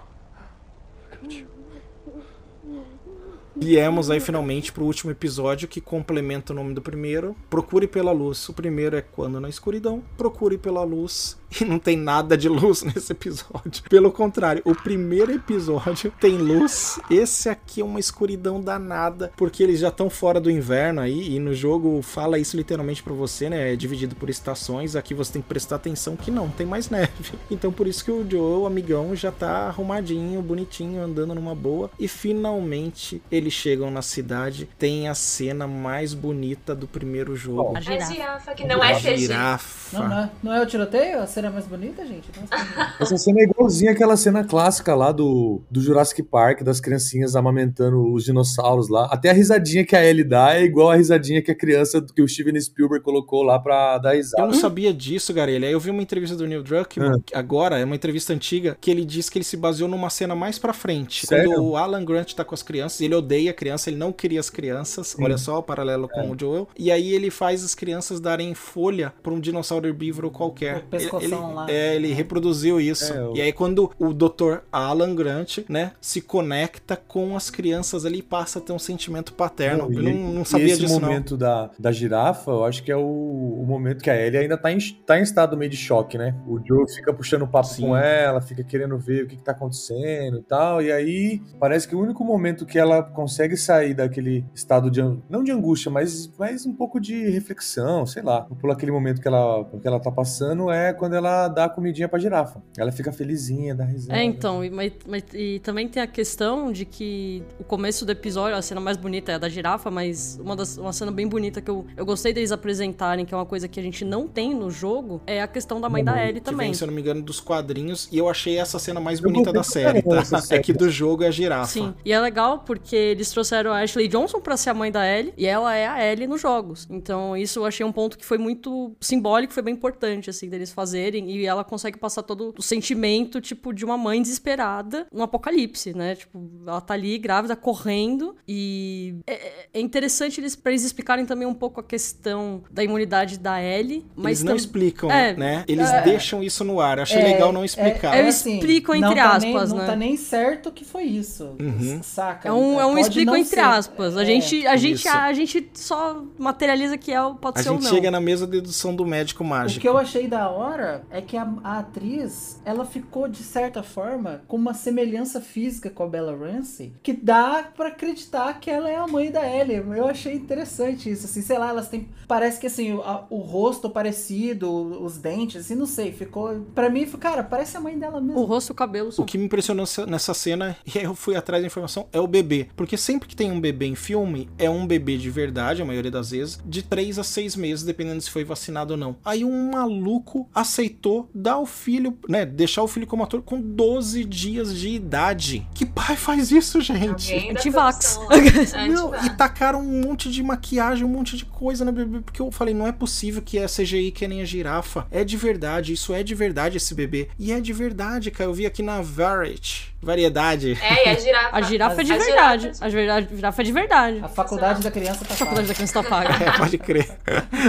Viemos aí finalmente pro último episódio que complementa o nome do primeiro. Procure pela luz. O primeiro é quando na escuridão. Procure pela luz. E não tem nada de luz nesse episódio. Pelo contrário, o primeiro episódio tem luz. Esse aqui é uma escuridão danada, porque eles já estão fora do inverno aí. E no jogo fala isso literalmente pra você, né? É dividido por estações. Aqui você tem que prestar atenção que não tem mais neve. Então por isso que o Joe, o amigão, já tá arrumadinho, bonitinho, andando numa boa. E finalmente eles chegam na cidade. Tem a cena mais bonita do primeiro jogo. A A girafa. girafa, que não é A CG. girafa. Não, não é, não é o tiroteio? A cena mais bonita, gente? Nossa, Essa cena é igualzinha aquela cena clássica lá do, do Jurassic Park, das criancinhas amamentando os dinossauros lá. Até a risadinha que a Ellie dá é igual a risadinha que a criança que o Steven Spielberg colocou lá pra dar Eu risada. não sabia disso, Garelha. Aí eu vi uma entrevista do Neil Druckmann, agora, é uma entrevista antiga, que ele diz que ele se baseou numa cena mais pra frente. Sério? Quando o Alan Grant tá com as crianças, ele odeia a criança, ele não queria as crianças. Olha só o paralelo com o Joel. E aí ele faz as crianças darem folha pra um dinossauro herbívoro qualquer. O ele, lá. É, ele reproduziu isso. É, o- E aí quando o Dr. Alan Grant, né, se conecta com as crianças ali, passa a ter um sentimento paterno. e, eu não, não sabia e esse disso, não. momento da, da girafa, eu acho que é o, o momento que a Ellie ainda tá em, tá em estado meio de choque, né? O Joe fica puxando papo Sim. com ela, fica querendo ver o que, que tá acontecendo e tal. E aí parece que o único momento que ela consegue sair daquele estado de. não de angústia, mas, mas um pouco de reflexão, sei lá. Por aquele momento que ela, que ela tá passando é quando ela dá a comidinha pra girafa. Ela fica felizinha, dá risada. É, então, e, mas- mas- e também tem a questão de que o começo do episódio, a cena mais bonita é a da girafa, mas uma, das, uma cena bem bonita que eu, eu gostei deles apresentarem, que é uma coisa que a gente não tem no jogo, é a questão da mãe da Ellie que também. vem, se eu não me engano, dos quadrinhos. E eu achei essa cena mais Eu bonita da série, tá? É que do jogo é a girafa. Sim, e é legal porque eles trouxeram a Ashley Johnson pra ser a mãe da Ellie e ela é a Ellie nos jogos. Então, isso eu achei um ponto que foi muito simbólico, foi bem importante, assim, deles fazerem. E ela consegue passar todo o sentimento, tipo, de uma mãe desesperada no apocalipse, né? Tipo, ela tá ali grávida, correndo. E é, é interessante eles, pra eles explicarem também um pouco a questão da imunidade da Ellie. Mas Eles não tam- explicam, É, né? Eles é. deixam isso no ar. Achei É, legal não explicar. é- eu explico entre não tá nem- aspas, não né? tá nem certo que foi isso. Uhum. Saca? É um, é um Pode explico não entre ser. aspas. A, É. gente, a, gente, isso. a, gente só materializa que é, pode A ser ou gente não. chega na mesa de dedução do médico O mágico. que eu achei da hora é que a, a atriz, ela ficou, de certa forma, com uma semelhança física com a Bella Ramsey, que dá pra acreditar que ela é a mãe da Ellie. Eu achei interessante isso, assim, sei lá, elas têm, parece que assim, o, a- o rosto parecido, os dentes, assim, não sei, ficou, pra mim, cara, parece a mãe dela mesmo. O rosto e o cabelo O são que me impressionou nessa- cena, e aí eu fui atrás da informação, é o bebê. Porque sempre que tem um bebê em filme, é um bebê de verdade, a maioria das vezes, de 3 a 6 meses, dependendo se foi vacinado ou não. Aí um maluco aceitou dar o filho, né? Deixar o filho como ator com 12 dias de idade. Que pai faz isso, gente? Antivax. Não, e tacaram um monte de maquiagem, um monte de coisa na bebê, porque eu falei, não é possível que é CGI que nem a girafa. É de verdade, isso é de verdade esse bebê. E é de verdade, cara. Eu vi aqui na Variety, variedade. É, e a girafa. A girafa é de A verdade. girafa A girafa é de verdade. A faculdade da criança tá A faculdade da criança tá paga. É, pode crer.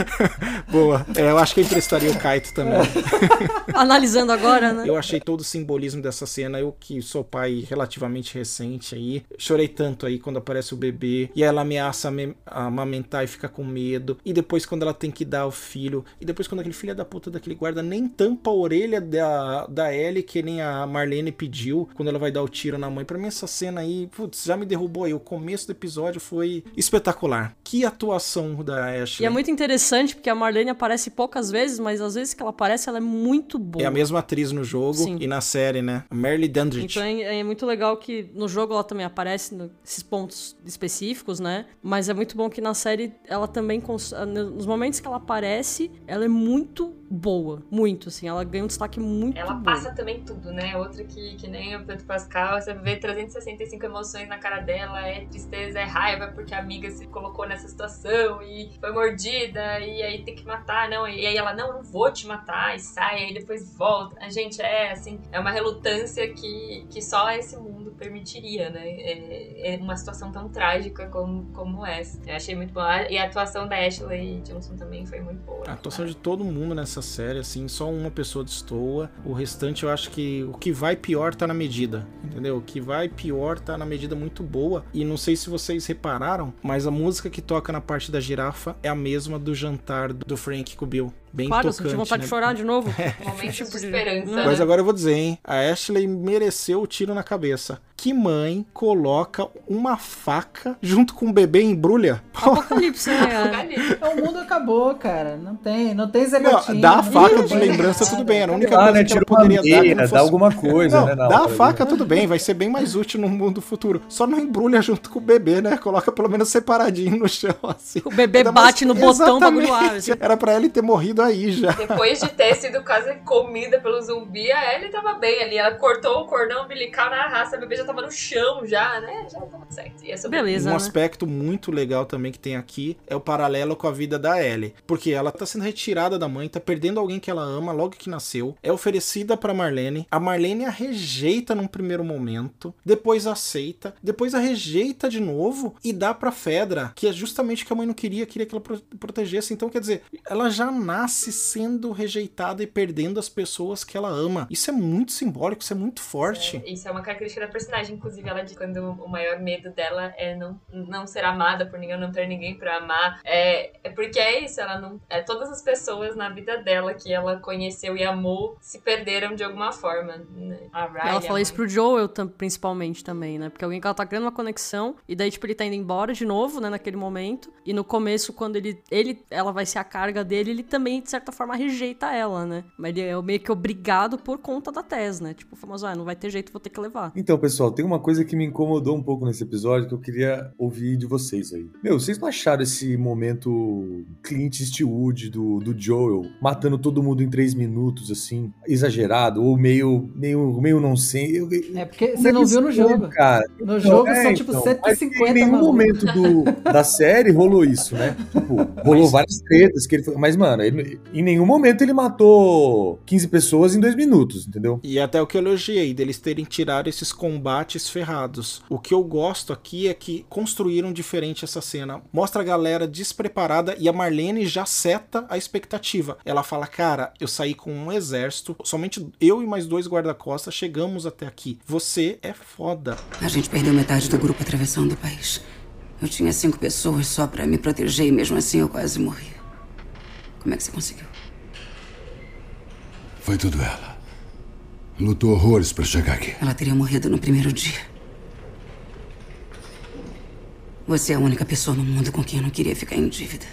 Boa. É, eu acho que eu emprestaria o Kaito também. Analisando agora, né? Eu achei todo o simbolismo dessa cena. Eu que sou pai relativamente recente aí, chorei tanto aí quando aparece o bebê e ela ameaça ame- amamentar e fica com medo. E depois quando ela tem que dar o filho. E depois quando aquele filho da puta daquele guarda nem tampa a orelha da, da Ellie, que nem a Marlene pediu, quando ela vai dar o tiro na mãe. Pra mim essa cena aí, putz, já me derrubou aí. O começo do episódio foi espetacular. Que atuação da Ashley. E é muito interessante porque a Marlene aparece poucas vezes, mas às vezes que ela aparece, ela é muito boa. É a mesma atriz no jogo Sim. e na série, né? A Merle Dandridge. Então é, é muito legal que no jogo ela também aparece nesses pontos específicos, né? Mas é muito bom que na série ela também, cons- nos momentos que ela aparece, ela é muito boa. Muito, assim. Ela ganha um destaque muito Ela bom. passa também tudo, né? Outra que, que nem o Pedro Pascal, você vê 365 emoções na cara dela, é tristeza, é raiva, porque a amiga se colocou nessa situação e foi mordida, e aí tem que matar, não. E aí ela, não, não vou te matar, e sai, aí depois volta. A gente é assim, é uma relutância que, que só esse mundo permitiria, né? É, é uma situação tão trágica como, como essa. Eu achei muito boa. E a atuação da Ashley Johnson também foi muito boa. A atuação de todo mundo nessa série, assim, só uma pessoa destoa. O restante eu acho que o que vai pior tá na medida, entendeu? O que vai pior tá na medida muito boa. E não sei se vocês repararam, mas a música que toca na parte da girafa é a mesma do jantar do Frank com o Bill. Bem Claro, eu tocante, senti vontade né? de chorar de novo. Momentos Tipo de de- esperança. Não. Mas né? agora eu vou dizer, hein? A Ashley mereceu o tiro na cabeça. Que mãe coloca uma faca junto com o bebê em embrulha? Apocalipse, né. O mundo acabou, cara. Não tem, não tem Zé Não, Gotinha. dá a faca não de lembrança, tudo bem. Era a única Ah, coisa né? que ela poderia dar. não dá fosse- alguma coisa, Não, né? na dá a faca, tudo bem, vai ser bem mais útil no mundo futuro. Só não embrulha junto com o bebê, né? Coloca pelo menos separadinho no chão, assim. O bebê Ainda mais- bate no botão, o bagulho assim. Era pra ele ter morrido aí já. Depois de ter sido quase comida pelo zumbi, a Ellie tava bem ali. Ela cortou o cordão umbilical na raça, a bebê já tava no chão já, né? Já tava certo. E é sobre Beleza, um né? aspecto muito legal também que tem aqui é o paralelo com a vida da Ellie. Porque ela tá sendo retirada da mãe, tá perdendo alguém que ela ama logo que nasceu. É oferecida pra Marlene. A Marlene a rejeita num primeiro momento, depois aceita, depois a rejeita de novo e dá pra Fedra, que é justamente o que a mãe não queria, queria que ela pro- protegesse. Então, quer dizer, ela já nasce sendo rejeitada e perdendo as pessoas que ela ama. Isso é muito simbólico, isso é muito forte. Isso é uma característica da personagem, inclusive ela diz quando o maior medo dela é não, não ser amada por ninguém, não ter ninguém pra amar. É, é porque é isso, ela não. É, todas as pessoas na vida dela que ela conheceu e amou se perderam de alguma forma. né? A Riley, Ela a fala isso mãe. pro Joel principalmente também, né? Porque alguém que ela tá criando uma conexão e daí, tipo, ele tá indo embora de novo, né, naquele momento. E no começo, quando ele, ele ela vai ser a carga dele, ele também, de certa forma, rejeita ela, né? Mas ele é meio que obrigado por conta da Tess, né? Tipo, o famoso, ah, não vai ter jeito, vou ter que levar. Então, pessoal, tem uma coisa que me incomodou um pouco nesse episódio que eu queria ouvir de vocês aí. Meu, vocês não acharam esse momento Clint Eastwood do, do Joel matando todo mundo em três minutos, assim, exagerado? Ou meio, meio, meio não sei? Eu- É porque você é não viu no jogo. Cara, No jogo É, são tipo então, mas 150 Em nenhum malucos. momento do, da série rolou isso, né? Tipo, rolou várias tretas que ele foi. Mas, mano, ele- em nenhum momento ele matou 15 pessoas em dois minutos, entendeu? E até o que eu elogiei, deles terem tirado esses combates ferrados. O que eu gosto aqui é que construíram diferente essa cena. Mostra a galera despreparada e a Marlene já seta a expectativa. Ela fala: Cara, eu saí com um exército, somente eu e mais dois guarda-costas chegamos até aqui. Você é foda. A gente perdeu metade do grupo atravessando o país. Eu tinha cinco pessoas só pra me proteger e mesmo assim eu quase morri. Como é que você conseguiu? Foi tudo ela. Lutou horrores para chegar aqui. Ela teria morrido no primeiro dia. Você é a única pessoa no mundo com quem eu não queria ficar em dívida.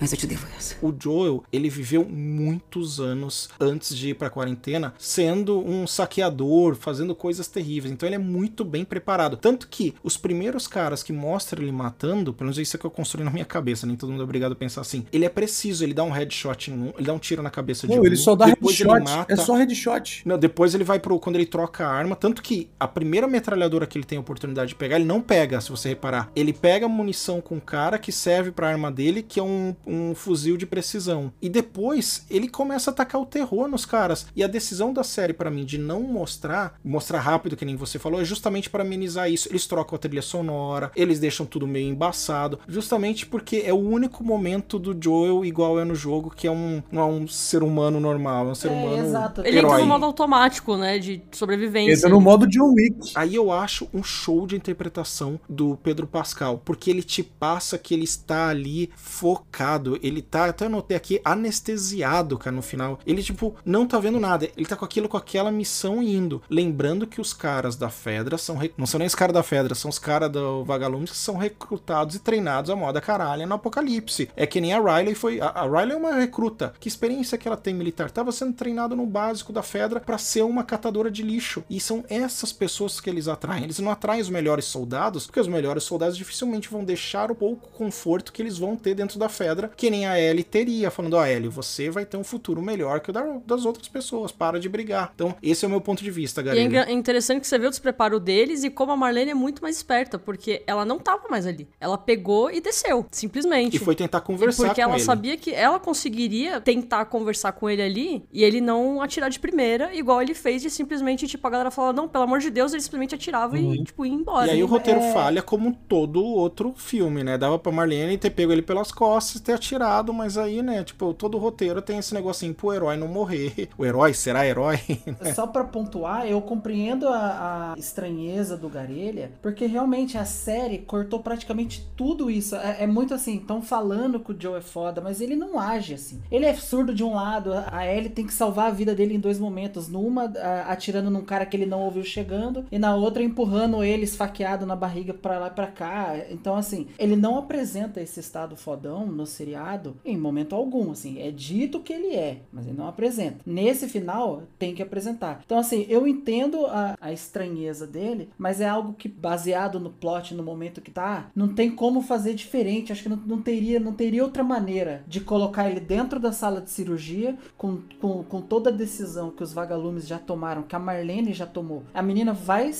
Mas eu te devo essa. O Joel, ele viveu muitos anos antes de ir pra quarentena sendo um saqueador, fazendo coisas terríveis. Então ele é muito bem preparado. Tanto que os primeiros caras que mostram ele matando, pelo menos isso é que eu construí na minha cabeça, nem todo mundo é obrigado a pensar assim. Ele é preciso, ele dá um headshot em um, ele dá um tiro na cabeça de Pô, um. ele só dá depois headshot. ele mata. É só headshot. Não, depois ele vai pro. Quando ele troca a arma. Tanto que a primeira metralhadora que ele tem a oportunidade de pegar, ele não pega, se você reparar. Ele pega munição com o cara que serve pra arma dele, que é um, um fuzil de precisão. E depois ele começa a atacar o terror nos caras. E a decisão da série, pra mim, de não mostrar, mostrar rápido, que nem você falou, é justamente pra amenizar isso. Eles trocam a trilha sonora, eles deixam tudo meio embaçado. Justamente porque é o único momento do Joel igual é no jogo, que é um, não é um ser humano normal, é um ser É, humano. exato. Ele entra herói. no modo automático, né? De sobrevivência. Entra no modo John Wick. Aí eu acho um show de interpretação do Pedro Pascal, porque ele te passa que ele está ali focado, ele tá, até anotei aqui, anestesiado, cara, no final. Ele, tipo, não tá vendo nada, ele tá com aquilo, com aquela missão indo. Lembrando que os caras da Fedra são, re- não são nem os caras da Fedra, são os caras do Vagalumes que são recrutados e treinados a moda caralho no Apocalipse. É que nem a Riley foi, a, a Riley é uma recruta. Que experiência que ela tem militar? Tava sendo treinado no básico da Fedra pra ser uma catadora de lixo. E são essas pessoas que eles atraem. Eles não atraem os melhores soldados, porque os melhores soldados dificilmente vão deixar o pouco conforto que eles vão ter dentro da Fedra, que nem a Ellie teria, falando, ó, Ellie, você vai ter um futuro melhor que o da- das outras pessoas, para de brigar. Então, esse é o meu ponto de vista, E é galera. engra- interessante que você vê o despreparo deles e como a Marlene é muito mais esperta, porque ela não tava mais ali. Ela pegou e desceu, simplesmente. E foi tentar conversar Porque com ela ele. sabia que ela conseguiria tentar conversar com ele ali e ele não atirar de primeira, igual ele fez de simplesmente, tipo, a galera fala, não, pelo amor de Deus, ele simplesmente atirava e, tipo, ia embora. Uhum. E aí o roteiro é- falha como todo outro filme, né? Dava pra Marlene ter pego ele pelas costas, ter atirado, mas aí, né, tipo, todo roteiro tem esse negocinho pro herói não morrer. O herói será herói? Só pra pontuar, eu compreendo a, a estranheza do Garelha, porque realmente a série cortou praticamente tudo isso. É, é muito assim, estão falando que o Joe é foda, mas ele não age assim. Ele é surdo de um lado, a Ellie tem que salvar a vida dele em dois momentos. Numa, a- atirando num cara que ele não ouviu chegando, e na outra empurrando ele esfaqueado na barriga pra lá e pra cá. Então, assim, ele não apresenta esse estado fodão no seriado em momento algum, assim. É dito que ele é, mas ele não apresenta. Nesse final, tem que apresentar. Então, assim, eu entendo a, a estranheza dele, mas é algo que, baseado no plot, no momento que tá, não tem como fazer diferente. Acho que não, não teria, não teria outra maneira de colocar ele dentro da sala de cirurgia, com, com, com toda a decisão que os vagalumes já tomaram, que a Marlene já tomou. A menina vai,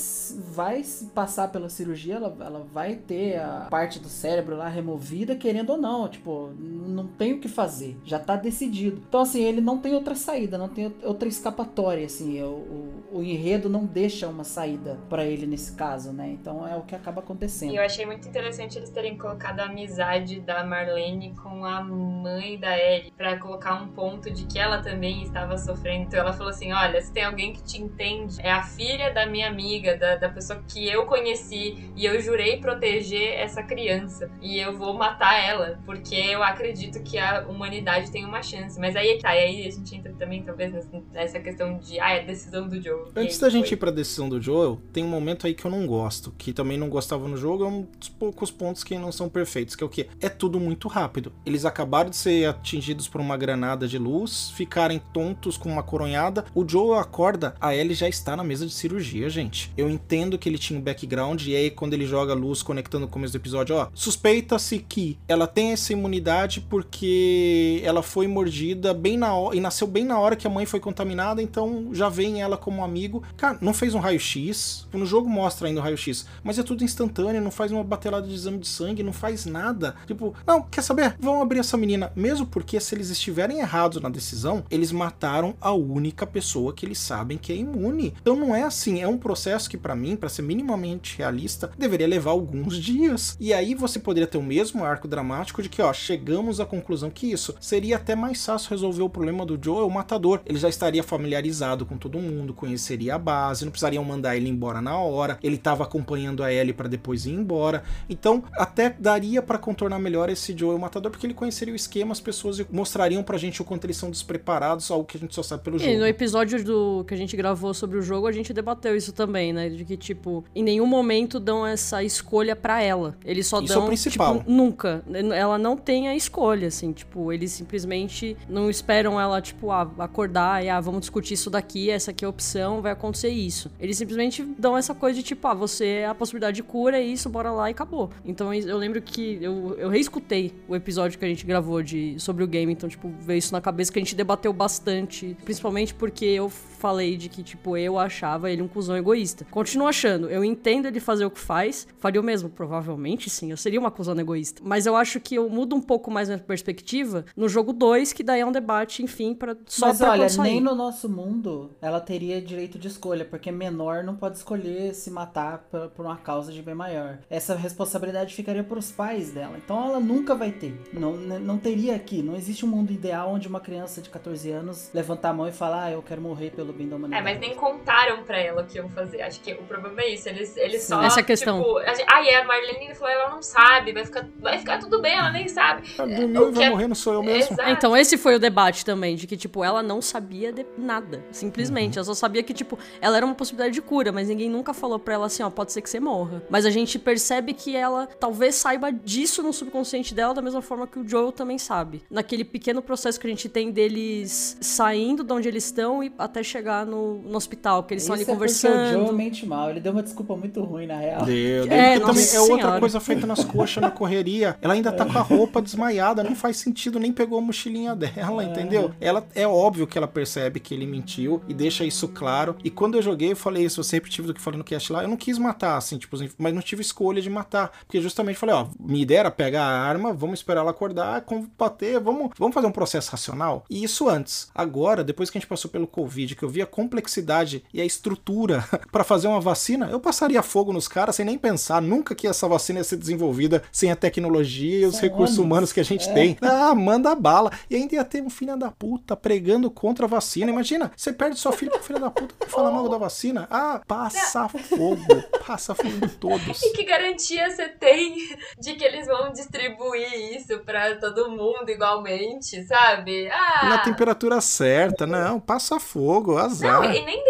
vai passar pela cirurgia, ela, ela vai ter a parte do cérebro lá removida, querendo ou não. Tipo, não tem o que fazer. Já tá decidido. Então, assim, ele não tem outra saída, não tem outra escapatória, assim. O, o, o enredo não deixa uma saída pra ele nesse caso, né? Então é o que acaba acontecendo. E eu achei muito interessante eles terem colocado a amizade da Marlene com a mãe da Ellie, pra colocar um ponto de que ela também estava sofrendo. Então ela falou assim: olha, se tem alguém que te entende, é a filha da minha amiga, da, da pessoa que eu conheci, e eu jurei proteger essa criança. E eu vou matar ela, porque eu acredito que a humanidade tem uma chance. Mas aí tá, e aí a gente entra também, talvez, nessa- questão de, ah, é a decisão do Joe. E Antes da gente foi. ir pra decisão do Joel, tem um momento aí que eu não gosto, que também não gostava no jogo, é um dos poucos pontos que não são perfeitos, que é o que? É tudo muito rápido. Eles acabaram de ser atingidos por uma granada de luz, ficarem tontos com uma coronhada, o Joel acorda, a Ellie já está na mesa de cirurgia, gente. Eu entendo que ele tinha um background, e aí quando ele joga a luz, conectando no começo do episódio, ó, suspeita-se que ela tem essa imunidade porque ela foi mordida bem na hora, e nasceu bem na hora que a mãe foi contaminada, então já vem ela como amigo. Cara, não fez um raio-x, no jogo mostra ainda o raio-x, mas é tudo instantâneo, não faz uma batelada de exame de sangue, não faz nada. Tipo, não, quer saber? Vamos abrir essa menina. Mesmo porque se eles estiverem errados na decisão, eles mataram a única pessoa que eles sabem que é imune. Então não é assim, é um processo que pra mim, pra ser minimamente realista, deveria levar alguns dias. E aí você poderia ter o mesmo arco dramático de que, ó, chegamos à conclusão que isso seria até mais fácil resolver o problema do Joe, o matador. Ele já estaria familiarizado com todo mundo, conheceria a base, não precisariam mandar ele embora na hora, ele tava acompanhando a Ellie para depois ir embora. Então, até daria para contornar melhor esse Joel Matador, porque ele conheceria o esquema, as pessoas mostrariam pra gente o quanto eles são despreparados, algo que a gente só sabe pelo E jogo. no episódio do que a gente gravou sobre o jogo, a gente debateu isso também, né? De que, tipo, em nenhum momento dão essa escolha pra ela. Eles só Isso é o dão. principal. Tipo, nunca. Ela não tem a escolha, assim. Tipo, eles simplesmente não esperam ela, tipo, ah, acordar e, ah, vamos discutir isso daqui, essa aqui é a opção, vai acontecer isso. Eles simplesmente dão essa coisa de, tipo, ah, você é a possibilidade de cura, é isso, bora lá e acabou. Então eu lembro que eu, eu reescutei o episódio que a gente gravou de, sobre o game, então, tipo, veio isso na cabeça que a gente debateu bastante. Principalmente porque eu falei de que, tipo, eu achava ele um cuzão egoísta. Continuo achando. Eu entendo ele fazer o que faz. Faria o mesmo? Provavelmente sim. Eu seria uma cuzão egoísta. Mas eu acho que eu mudo um pouco mais minha perspectiva no jogo 2, que daí é um debate, enfim, para só Mas pra olha, nem no nosso mundo ela teria direito de escolha, porque menor não pode escolher se matar por, por uma causa de bem maior. Essa responsabilidade ficaria pros pais dela. Então ela nunca vai ter. Não, não teria aqui. Não existe um mundo ideal onde uma criança de 14 anos levantar a mão e falar, ah, eu quero morrer pelo bem da É, humanidade. mas nem contaram pra ela o que iam fazer. Acho que o problema é isso. Eles, eles só. Essa é a questão. Tipo, gente- ah, e a Marlene falou, ela não sabe, vai ficar, vai ficar tudo bem, ela nem sabe. Ah, É, dormiu o e que vai é- morrer, não sou eu mesmo. Exato. Então, esse foi o debate também, de que, tipo, ela não sabia de nada. Simplesmente. Ela só sabia que, tipo, ela era uma possibilidade de cura, mas ninguém nunca falou pra ela assim, ó, pode ser que você morra. Mas a gente percebe que ela talvez saiba disso no subconsciente dela, da mesma forma que o Joel também sabe. Naquele pequeno processo que a gente tem deles saindo de onde eles estão e até chegar no, no hospital, que eles estão ali Isso é conversando. o Joe mente mal. Ele deu uma desculpa muito ruim, na real. Deu, deu, É, também é outra coisa feita nas coxas na correria. Ela ainda tá com a roupa desmaiada, não faz sentido, nem pegou a mochilinha dela, entendeu? Ela é óbvio que ela percebe que ele mentiu e deixa isso claro. E quando eu joguei, eu falei isso, você repetitivo do que eu falei no cast lá, eu não quis matar, assim, tipo, mas não tive escolha de matar. Porque justamente falei, ó, me ideia era pegar a arma, vamos esperar ela acordar, combater, vamos, vamos fazer um processo racional. E isso antes. Agora, depois que a gente passou pelo Covid, que eu vi a complexidade e a estrutura pra fazer uma vacina, eu passaria fogo nos caras sem nem pensar. Nunca que essa vacina ia ser desenvolvida sem a tecnologia e os recursos anos. humanos que a gente É. tem. Ah, manda bala. E ainda ia ter um filho da puta pregando contra a vacina. Imagina, você perde sua filha pro filho da puta que fala mal da vacina. Ah, passa fogo. Passa fogo em todos. E que garantia você tem de que eles vão distribuir isso pra todo mundo igualmente, sabe? Ah, Na temperatura certa, não, passa fogo, azar. Não, e nem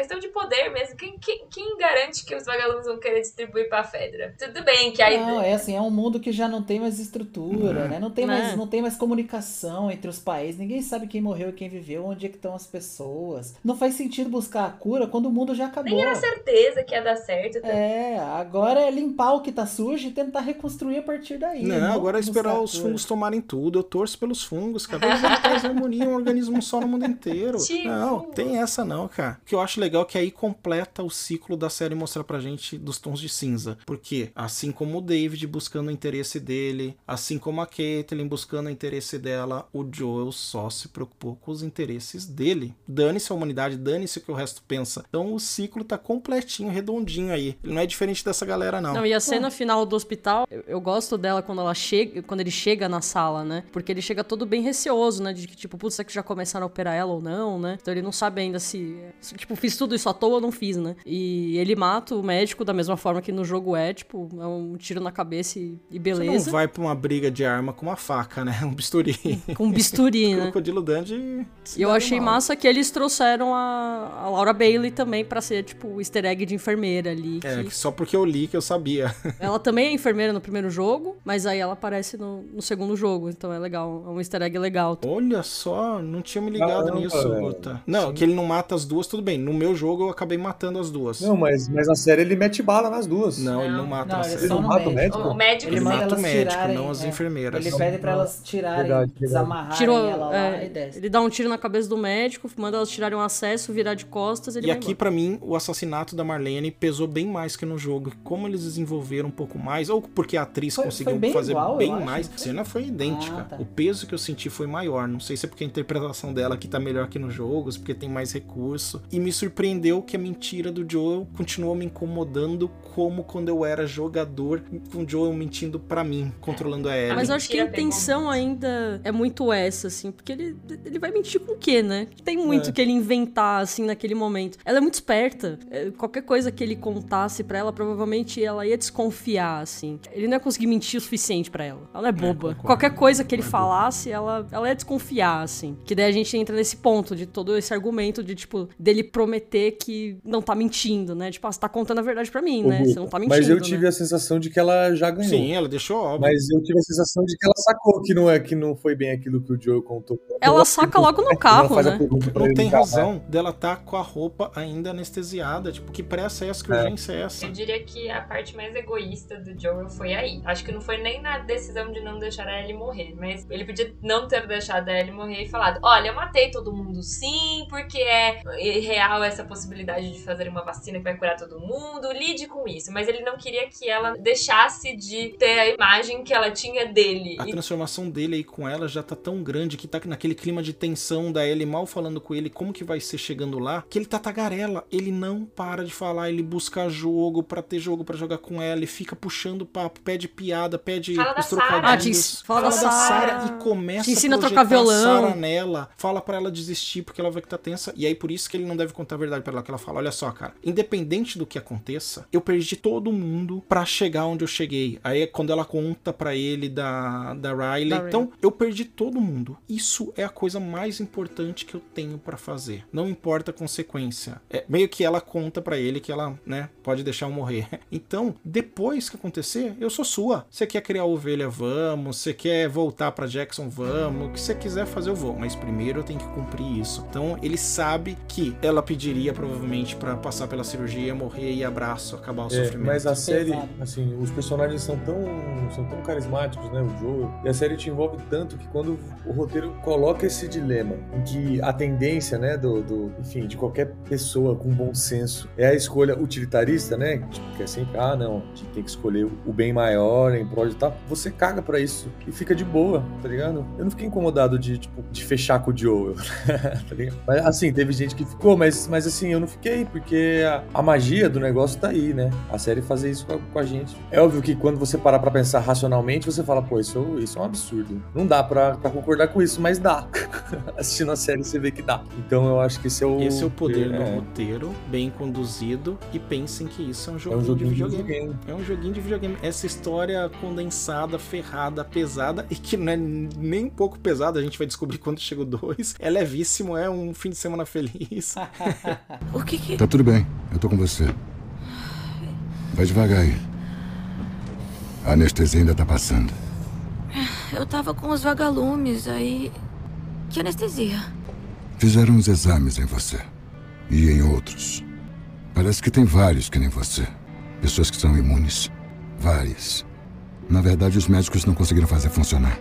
questão de poder mesmo. Quem, quem, quem garante que os vagalumes vão querer distribuir pra Fedra? Tudo bem que aí. Não, é assim, é um mundo que já não tem mais estrutura, né? Não tem, mais, não tem mais comunicação entre os países. Ninguém sabe quem morreu e quem viveu, onde é que estão as pessoas. Não faz sentido buscar a cura quando o mundo já acabou. Nem era certeza que ia dar certo. tá? É, agora é limpar o que tá sujo e tentar reconstruir a partir daí. Não, agora é esperar os fungos tomarem tudo. Eu torço pelos fungos, cara. Eles harmonia, um organismo só no mundo inteiro. Tipo. Não, tem essa não, cara. O que eu acho legal é que aí completa o ciclo da série mostrar pra gente dos tons de cinza. Porque, assim como o David buscando o interesse dele, assim como a Caitlyn buscando o interesse dela, o Joel só se preocupou com os interesses dele. Dane-se a humanidade, dane-se o que o resto pensa. Então o ciclo tá completinho, redondinho aí. Ele não é diferente dessa galera, não. Não, e a cena final do hospital, eu, eu gosto dela quando ela chega, quando ele chega na sala, né? Porque ele chega todo bem receoso, né? De que, tipo, putz, será que já começaram a operar ela ou não, né? Então ele não sabe ainda se, tipo, fiz tudo isso à toa ou não fiz, né? E ele mata o médico da mesma forma que no jogo é, tipo, é um tiro na cabeça e, e Você beleza. não vai pra uma briga de arma com uma faca, né? Um bisturi. Com um bisturi, O né? Crocodilo Dundee. E eu achei massa que eles trouxeram a, a Laura Bailey também pra ser, tipo, o easter egg de enfermeira ali. É, que- que só porque eu li que eu sabia. Ela também é enfermeira no primeiro jogo, mas aí ela aparece no, no segundo jogo, então é legal, é um easter egg legal. Olha só, não tinha me ligado Caramba, nisso. Guta. Não, Sim. que ele não mata as duas, tudo bem. No meu jogo eu acabei matando as duas. Não, mas, mas na série ele mete bala nas duas. Não, ele não mata Não, na ele série. só não mata o médico. O médico Ele Ele mata o médico, tirarem, não as é. enfermeiras. Ele pede pra elas tirarem, Verdade, verdade. desamarrarem Tirou, ela lá é, e desce. ele dá um tiro na cabeça do médico, manda elas tirarem um acesso, virar de costas, ele E aqui, pra mim, o assassinato da Marlene pesou bem mais que no jogo. Como eles desenvolveram um pouco mais, ou porque a atriz Foi- conseguiu foi bem fazer igual, bem mais, a cena foi idêntica. Ah, tá. O peso que eu senti foi maior. Não sei se é porque a interpretação dela aqui tá melhor que nos jogos, porque tem mais recurso. E me surpreendeu que a mentira do Joel continuou me incomodando como quando eu era jogador, com o Joel mentindo pra mim, controlando a Ellie. Mas eu acho que a intenção ainda é muito essa, assim, porque ele, ele vai mentir com o quê, né? Tem muito É. que ele inventar, assim, naquele momento. Ela é muito esperta. É, Qualquer coisa que ele contasse pra ela, provavelmente ela ia desconfiar, assim. Ele não ia conseguir mentir o suficiente pra ela. Ela é boba. concordo. Qualquer coisa que ele falasse, ela, ela ia desconfiar, assim. Que daí a gente entra nesse ponto de todo esse argumento de, tipo, dele prometer que não tá mentindo, né? Tipo, ah, você tá contando a verdade pra mim, né? Você não tá mentindo, Mas eu tive né? a sensação de que ela já ganhou. Sim, ela deixou óbvio. Mas eu tive a sensação de que ela sacou que não, é, que não foi bem aquilo que o Joe contou. Ela saca logo no carro, né? Não tem carro, razão dela tá com a roupa ainda anestesiada. Tipo, que pressa é essa? Que É. urgência é essa? Eu diria que a parte mais egoísta do Joel foi aí. Acho que não foi nem na decisão de não deixar a Ellie morrer, mas ele podia não ter deixado a Ellie morrer e falado: Olha, eu matei todo mundo sim, porque é real essa possibilidade de fazer uma vacina que vai curar todo mundo, lide com isso. Mas ele não queria que ela deixasse de ter a imagem que ela tinha dele. A E transformação dele aí com ela já tá tão grande que tá naquele clima de tensão da Ellie mal falando com ele como que vai ser chegando lá, que ele tá tagarela. Ele não para de falar, ele busca jogo pra ter jogo pra jogar com ela, ele fica puxando papo, pede piada, pede Fala da os trocadilhos. Ah, fala da Sarah Sarah. e começa Te ensina a projetar tocar violão. Sarah nela, fala pra ela desistir porque ela vai que tá tensa. E aí por isso que ele não deve contar a verdade pra ela, que ela fala, olha só, cara, independente do que aconteça, eu perdi todo mundo pra chegar onde eu cheguei. Aí é quando ela conta pra ele da, da Riley. Da Riley. Então, eu perdi todo mundo. Isso é a coisa mais importante que eu tenho pra fazer. Não importa a consequência. É meio que ela conta pra ele que ela, né, pode deixar eu morrer. Então, depois que acontecer, eu sou sua. Você quer criar ovelha, vamos. Você quer voltar pra Jackson, vamos. O que você quiser fazer, eu vou. Mas primeiro eu tenho que cumprir isso. Então, ele sabe que ela pediria provavelmente pra passar pela cirurgia, morrer e abraço, acabar o É, sofrimento. mas a série, assim, os personagens são tão, são tão carismáticos, né? O Joe. E a série te envolve tanto que quando o roteiro coloca esse dilema em que a tendência, né, do, do enfim, de qualquer pessoa com bom senso é a escolha utilitarista, né? Tipo, que é sempre, ah, não, a gente tem que escolher o bem maior em prol de tal. Você caga pra isso e fica de boa, tá ligado? Eu não fiquei incomodado de, tipo, de fechar com o Joe, tá ligado? Mas, assim, teve gente que ficou, mas, mas assim, eu não fiquei, porque a, a magia do negócio tá aí, né? A série fazer isso com a, com a gente. É óbvio que quando você parar pra pensar racionalmente, você fala, pô, isso, isso é um absurdo. Não dá pra, pra concordar com isso, mas dá. Assistindo a série, você vê que dá. Então eu acho que esse é o. Esse é o poder do é, roteiro, bem conduzido, e pensem que isso é um é joguinho, um joguinho de de videogame. videogame. É um joguinho de videogame. Essa história condensada, ferrada, pesada, e que não é nem um pouco pesada, a gente vai descobrir quando chega o 2. É levíssimo, é um fim de semana feliz. O que que. Tá tudo bem, eu tô com você. Vai devagar aí. A anestesia ainda tá passando. Eu tava com os vagalumes, aí. Que anestesia. Fizeram uns exames em você. E em outros. Parece que tem vários que nem você. Pessoas que são imunes. Várias. Na verdade, os médicos não conseguiram fazer funcionar.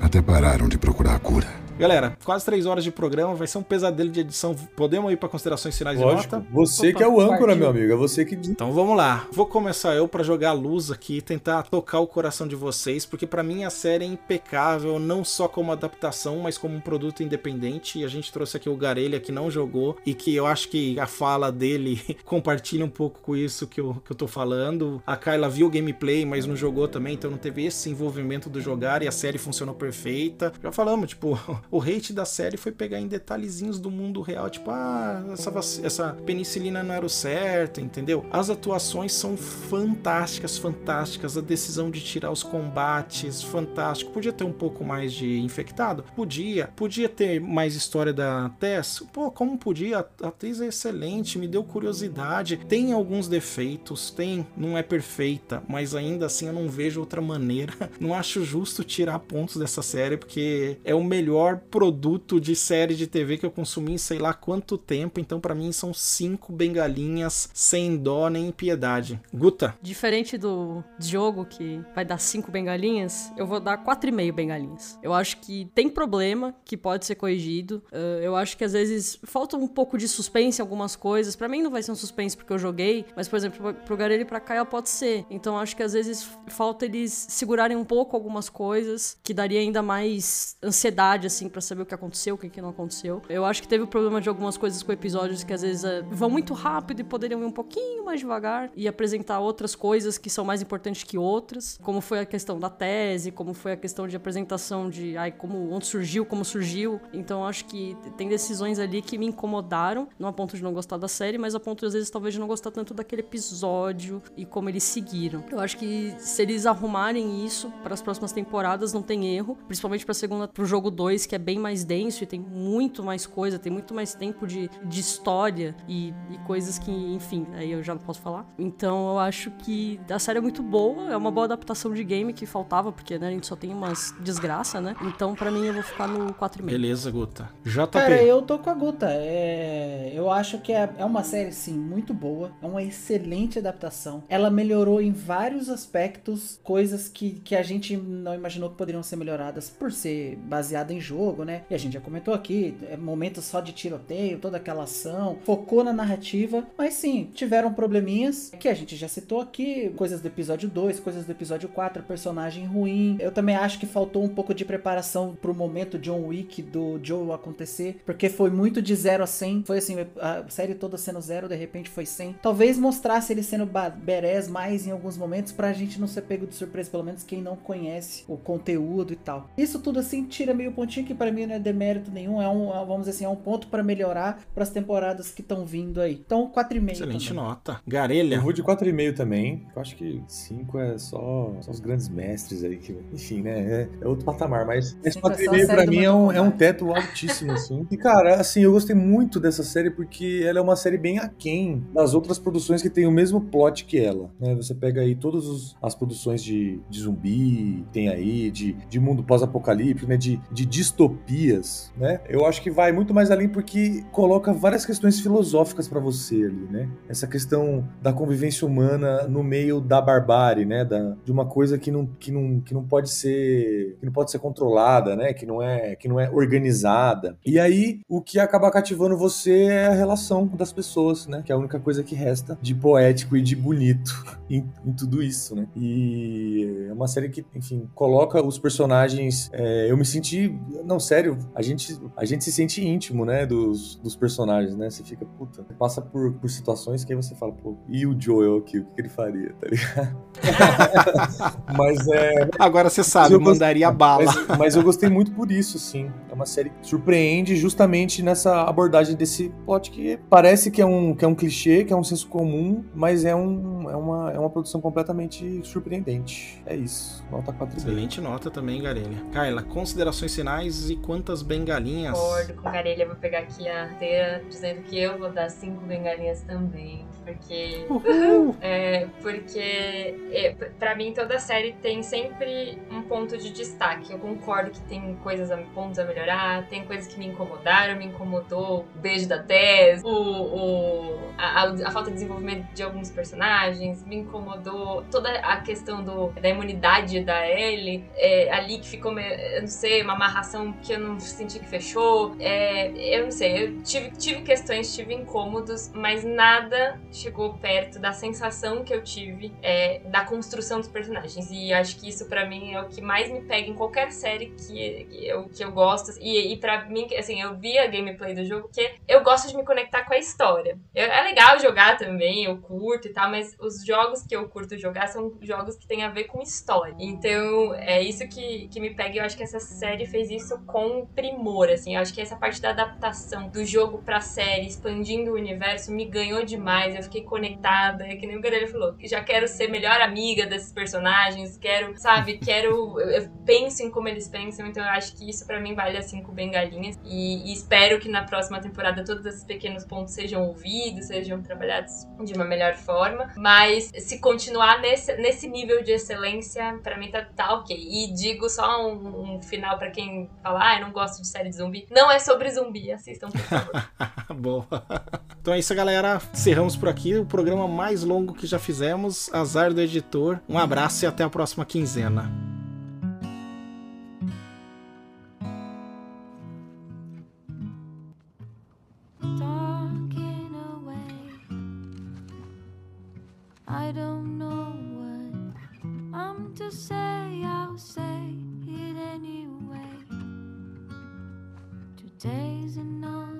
Até pararam de procurar a cura. Galera, quase três horas de programa, vai ser um pesadelo de edição. Podemos ir para considerações finais Lógico. de nota? Você Opa, que é o âncora, partiu. meu amigo. É você que. Então vamos lá. Vou começar eu pra jogar a luz aqui, tentar tocar o coração de vocês, porque pra mim a série é impecável, não só como adaptação, mas como um produto independente. E a gente trouxe aqui o Garelha que não jogou e que eu acho que a fala dele compartilha um pouco com isso que eu, que eu tô falando. A Kyla viu o gameplay, mas não jogou também, então não teve esse envolvimento do jogar e a série funcionou perfeita. Já falamos, tipo, o hate da série foi pegar em detalhezinhos do mundo real, tipo, ah, essa, essa penicilina não era o certo, entendeu? As atuações são fantásticas, fantásticas. A decisão de tirar os combates, fantástico. Podia ter um pouco mais de infectado? Podia. Podia ter mais história da Tess? Pô, como podia? A atriz é excelente, me deu curiosidade. Tem alguns defeitos, tem, não é perfeita, mas ainda assim eu não vejo outra maneira. Não acho justo tirar pontos dessa série, porque é o melhor produto de série de TV que eu consumi em sei lá quanto tempo. Então, pra mim, são cinco bengalinhas sem dó nem piedade. Guta, Diferente do jogo que vai dar 5 bengalinhas, eu vou dar 4,5 bengalinhas. Eu acho que tem problema que pode ser corrigido. Uh, eu acho que às vezes falta um pouco de suspense em algumas coisas. Pra mim não vai ser um suspense porque eu joguei, mas por exemplo, pro Garelli e pra Kaia pode ser. Então acho que às vezes falta eles segurarem um pouco algumas coisas que daria ainda mais ansiedade assim assim, pra saber o que aconteceu, o que, que não aconteceu. Eu acho que teve o problema de algumas coisas com episódios que às vezes é, vão muito rápido e poderiam ir um pouquinho mais devagar e apresentar outras coisas que são mais importantes que outras, como foi a questão da tese, como foi a questão de apresentação de ai, como onde surgiu, como surgiu. Então acho que tem decisões ali que me incomodaram, não a ponto de não gostar da série, mas a ponto às vezes talvez de não gostar tanto daquele episódio e como eles seguiram. Eu acho que se eles arrumarem isso para as próximas temporadas não tem erro, principalmente para segunda pro jogo 2, que é bem mais denso e tem muito mais coisa, tem muito mais tempo de, de história e, e coisas que, enfim, aí eu já não posso falar. Então eu acho que a série é muito boa, é uma boa adaptação de game que faltava, porque né, a gente só tem umas desgraça, né? Então para mim eu vou ficar no 4,5. Beleza, Guta. JP. Cara, eu tô com a Guta. É... Eu acho que é, é uma série, sim, muito boa. É uma excelente adaptação. Ela melhorou em vários aspectos coisas que, que a gente não imaginou que poderiam ser melhoradas por ser baseada em jogo, né? E a gente já comentou aqui, é momentos só de tiroteio, toda aquela ação, focou na narrativa, mas sim, tiveram probleminhas que a gente já citou aqui, coisas do episódio 2, coisas do episódio 4, personagem ruim. Eu também acho que faltou um pouco de preparação pro momento John Wick do Joe acontecer, porque foi muito de 0 a 100, foi assim, a série toda sendo zero, de repente foi 100. Talvez mostrasse ele sendo berés mais em alguns momentos pra gente não ser pego de surpresa, pelo menos quem não conhece o conteúdo e tal. Isso tudo assim tira meio pontinho que para mim não é demérito nenhum, é um, vamos dizer assim, é um ponto para melhorar para as temporadas que estão vindo aí. Então, 4,5. Excelente também. nota. Garelha. Eu vou de 4,5 também. Eu acho que 5 é só, só os grandes mestres aí que, enfim, né, é, é outro patamar, mas esse Cinco é só a 4,5 série pra do mim é um, é um teto altíssimo, assim. E, cara, assim, eu gostei muito dessa série porque ela é uma série bem aquém das outras produções que tem o mesmo plot que ela, né? Você pega aí todas os- as produções de, de zumbi, tem aí, de, de mundo pós-apocalíptico, né? De, de distopias, né? Eu acho que vai muito mais além porque coloca várias questões filosóficas pra você ali, né? Essa questão da convivência humana no meio da barbárie, né? Da, de uma coisa que não, que, não, que não pode ser que não pode ser controlada, né? Que não é que não é organizada. E aí o que acaba cativando você é a relação das pessoas, né? Que é a única coisa que resta de poético e de bonito em, em tudo isso, né? E é uma série que, enfim, coloca os personagens. é, eu me senti, não sério, a gente a gente se sente íntimo, né? Dos, dos personagens, né? Você fica puta, você passa por, por situações que aí você fala, pô, e o Joel aqui, o que, que ele faria, tá ligado? Mas é. Agora você sabe, mandaria gostei- bala. Mas, mas eu gostei muito por isso, sim. É uma série que surpreende justamente nessa abordagem desse plot que parece que é um, que é um clichê, que é um senso comum, mas é, um, é, uma, é uma produção completamente surpreendente. É isso. Nota 4 Excelente nota também, Garelha. Kyla, considerações finais e quantas bengalinhas? Concordo com Garelha, vou pegar aqui a arteira dizendo que eu vou dar cinco bengalinhas também. Porque. É, porque é, p- pra mim toda série tem sempre um ponto de destaque. Eu concordo que tem coisas, a- pontos a melhorar, tem coisas que me incomodaram, me incomodou o beijo da Tess, o, o- a, a- a falta de desenvolvimento de alguns personagens, me incomodou toda a questão do, da imunidade da Ellie, é, ali que ficou, eu não sei, uma amarração que eu não senti que fechou. É, eu não sei, eu tive, tive questões, tive incômodos, mas nada chegou perto da sensação que eu tive é, da construção dos personagens. E acho que isso pra mim é o que mais me pega em qualquer série que, que eu, que eu gosto. E, e para mim, assim, eu vi a gameplay do jogo porque eu gosto de me conectar com a história. Eu- é legal jogar também, eu curto e tal, mas os jogos que eu curto jogar são jogos que têm a ver com história. Então, é isso que, que me pega. E eu acho que essa série fez isso com primor, assim. Eu acho que essa parte da adaptação do jogo pra série, expandindo o universo, me ganhou demais. Eu fiquei conectada. É que nem o Garelho falou. Já quero ser melhor amiga desses personagens. Quero, sabe, quero. Eu, penso em como eles pensam. Então eu acho que isso pra mim vale as cinco bengalinhas. E, e espero que na próxima temporada todos esses pequenos pontos sejam ouvidos, sejam trabalhados de uma melhor forma. Mas se continuar nesse, nesse nível de excelência, pra mim tá, tá ok. E digo só um, um final pra quem fala, ah, eu não gosto de série de zumbi. Não é sobre zumbi, assistam, por favor. Boa. Então é isso, galera. Encerramos por aqui o programa mais longo que já fizemos. Azar do editor. Um abraço e até a próxima quinzena. I don't know what I'm to say, I'll say days and nights.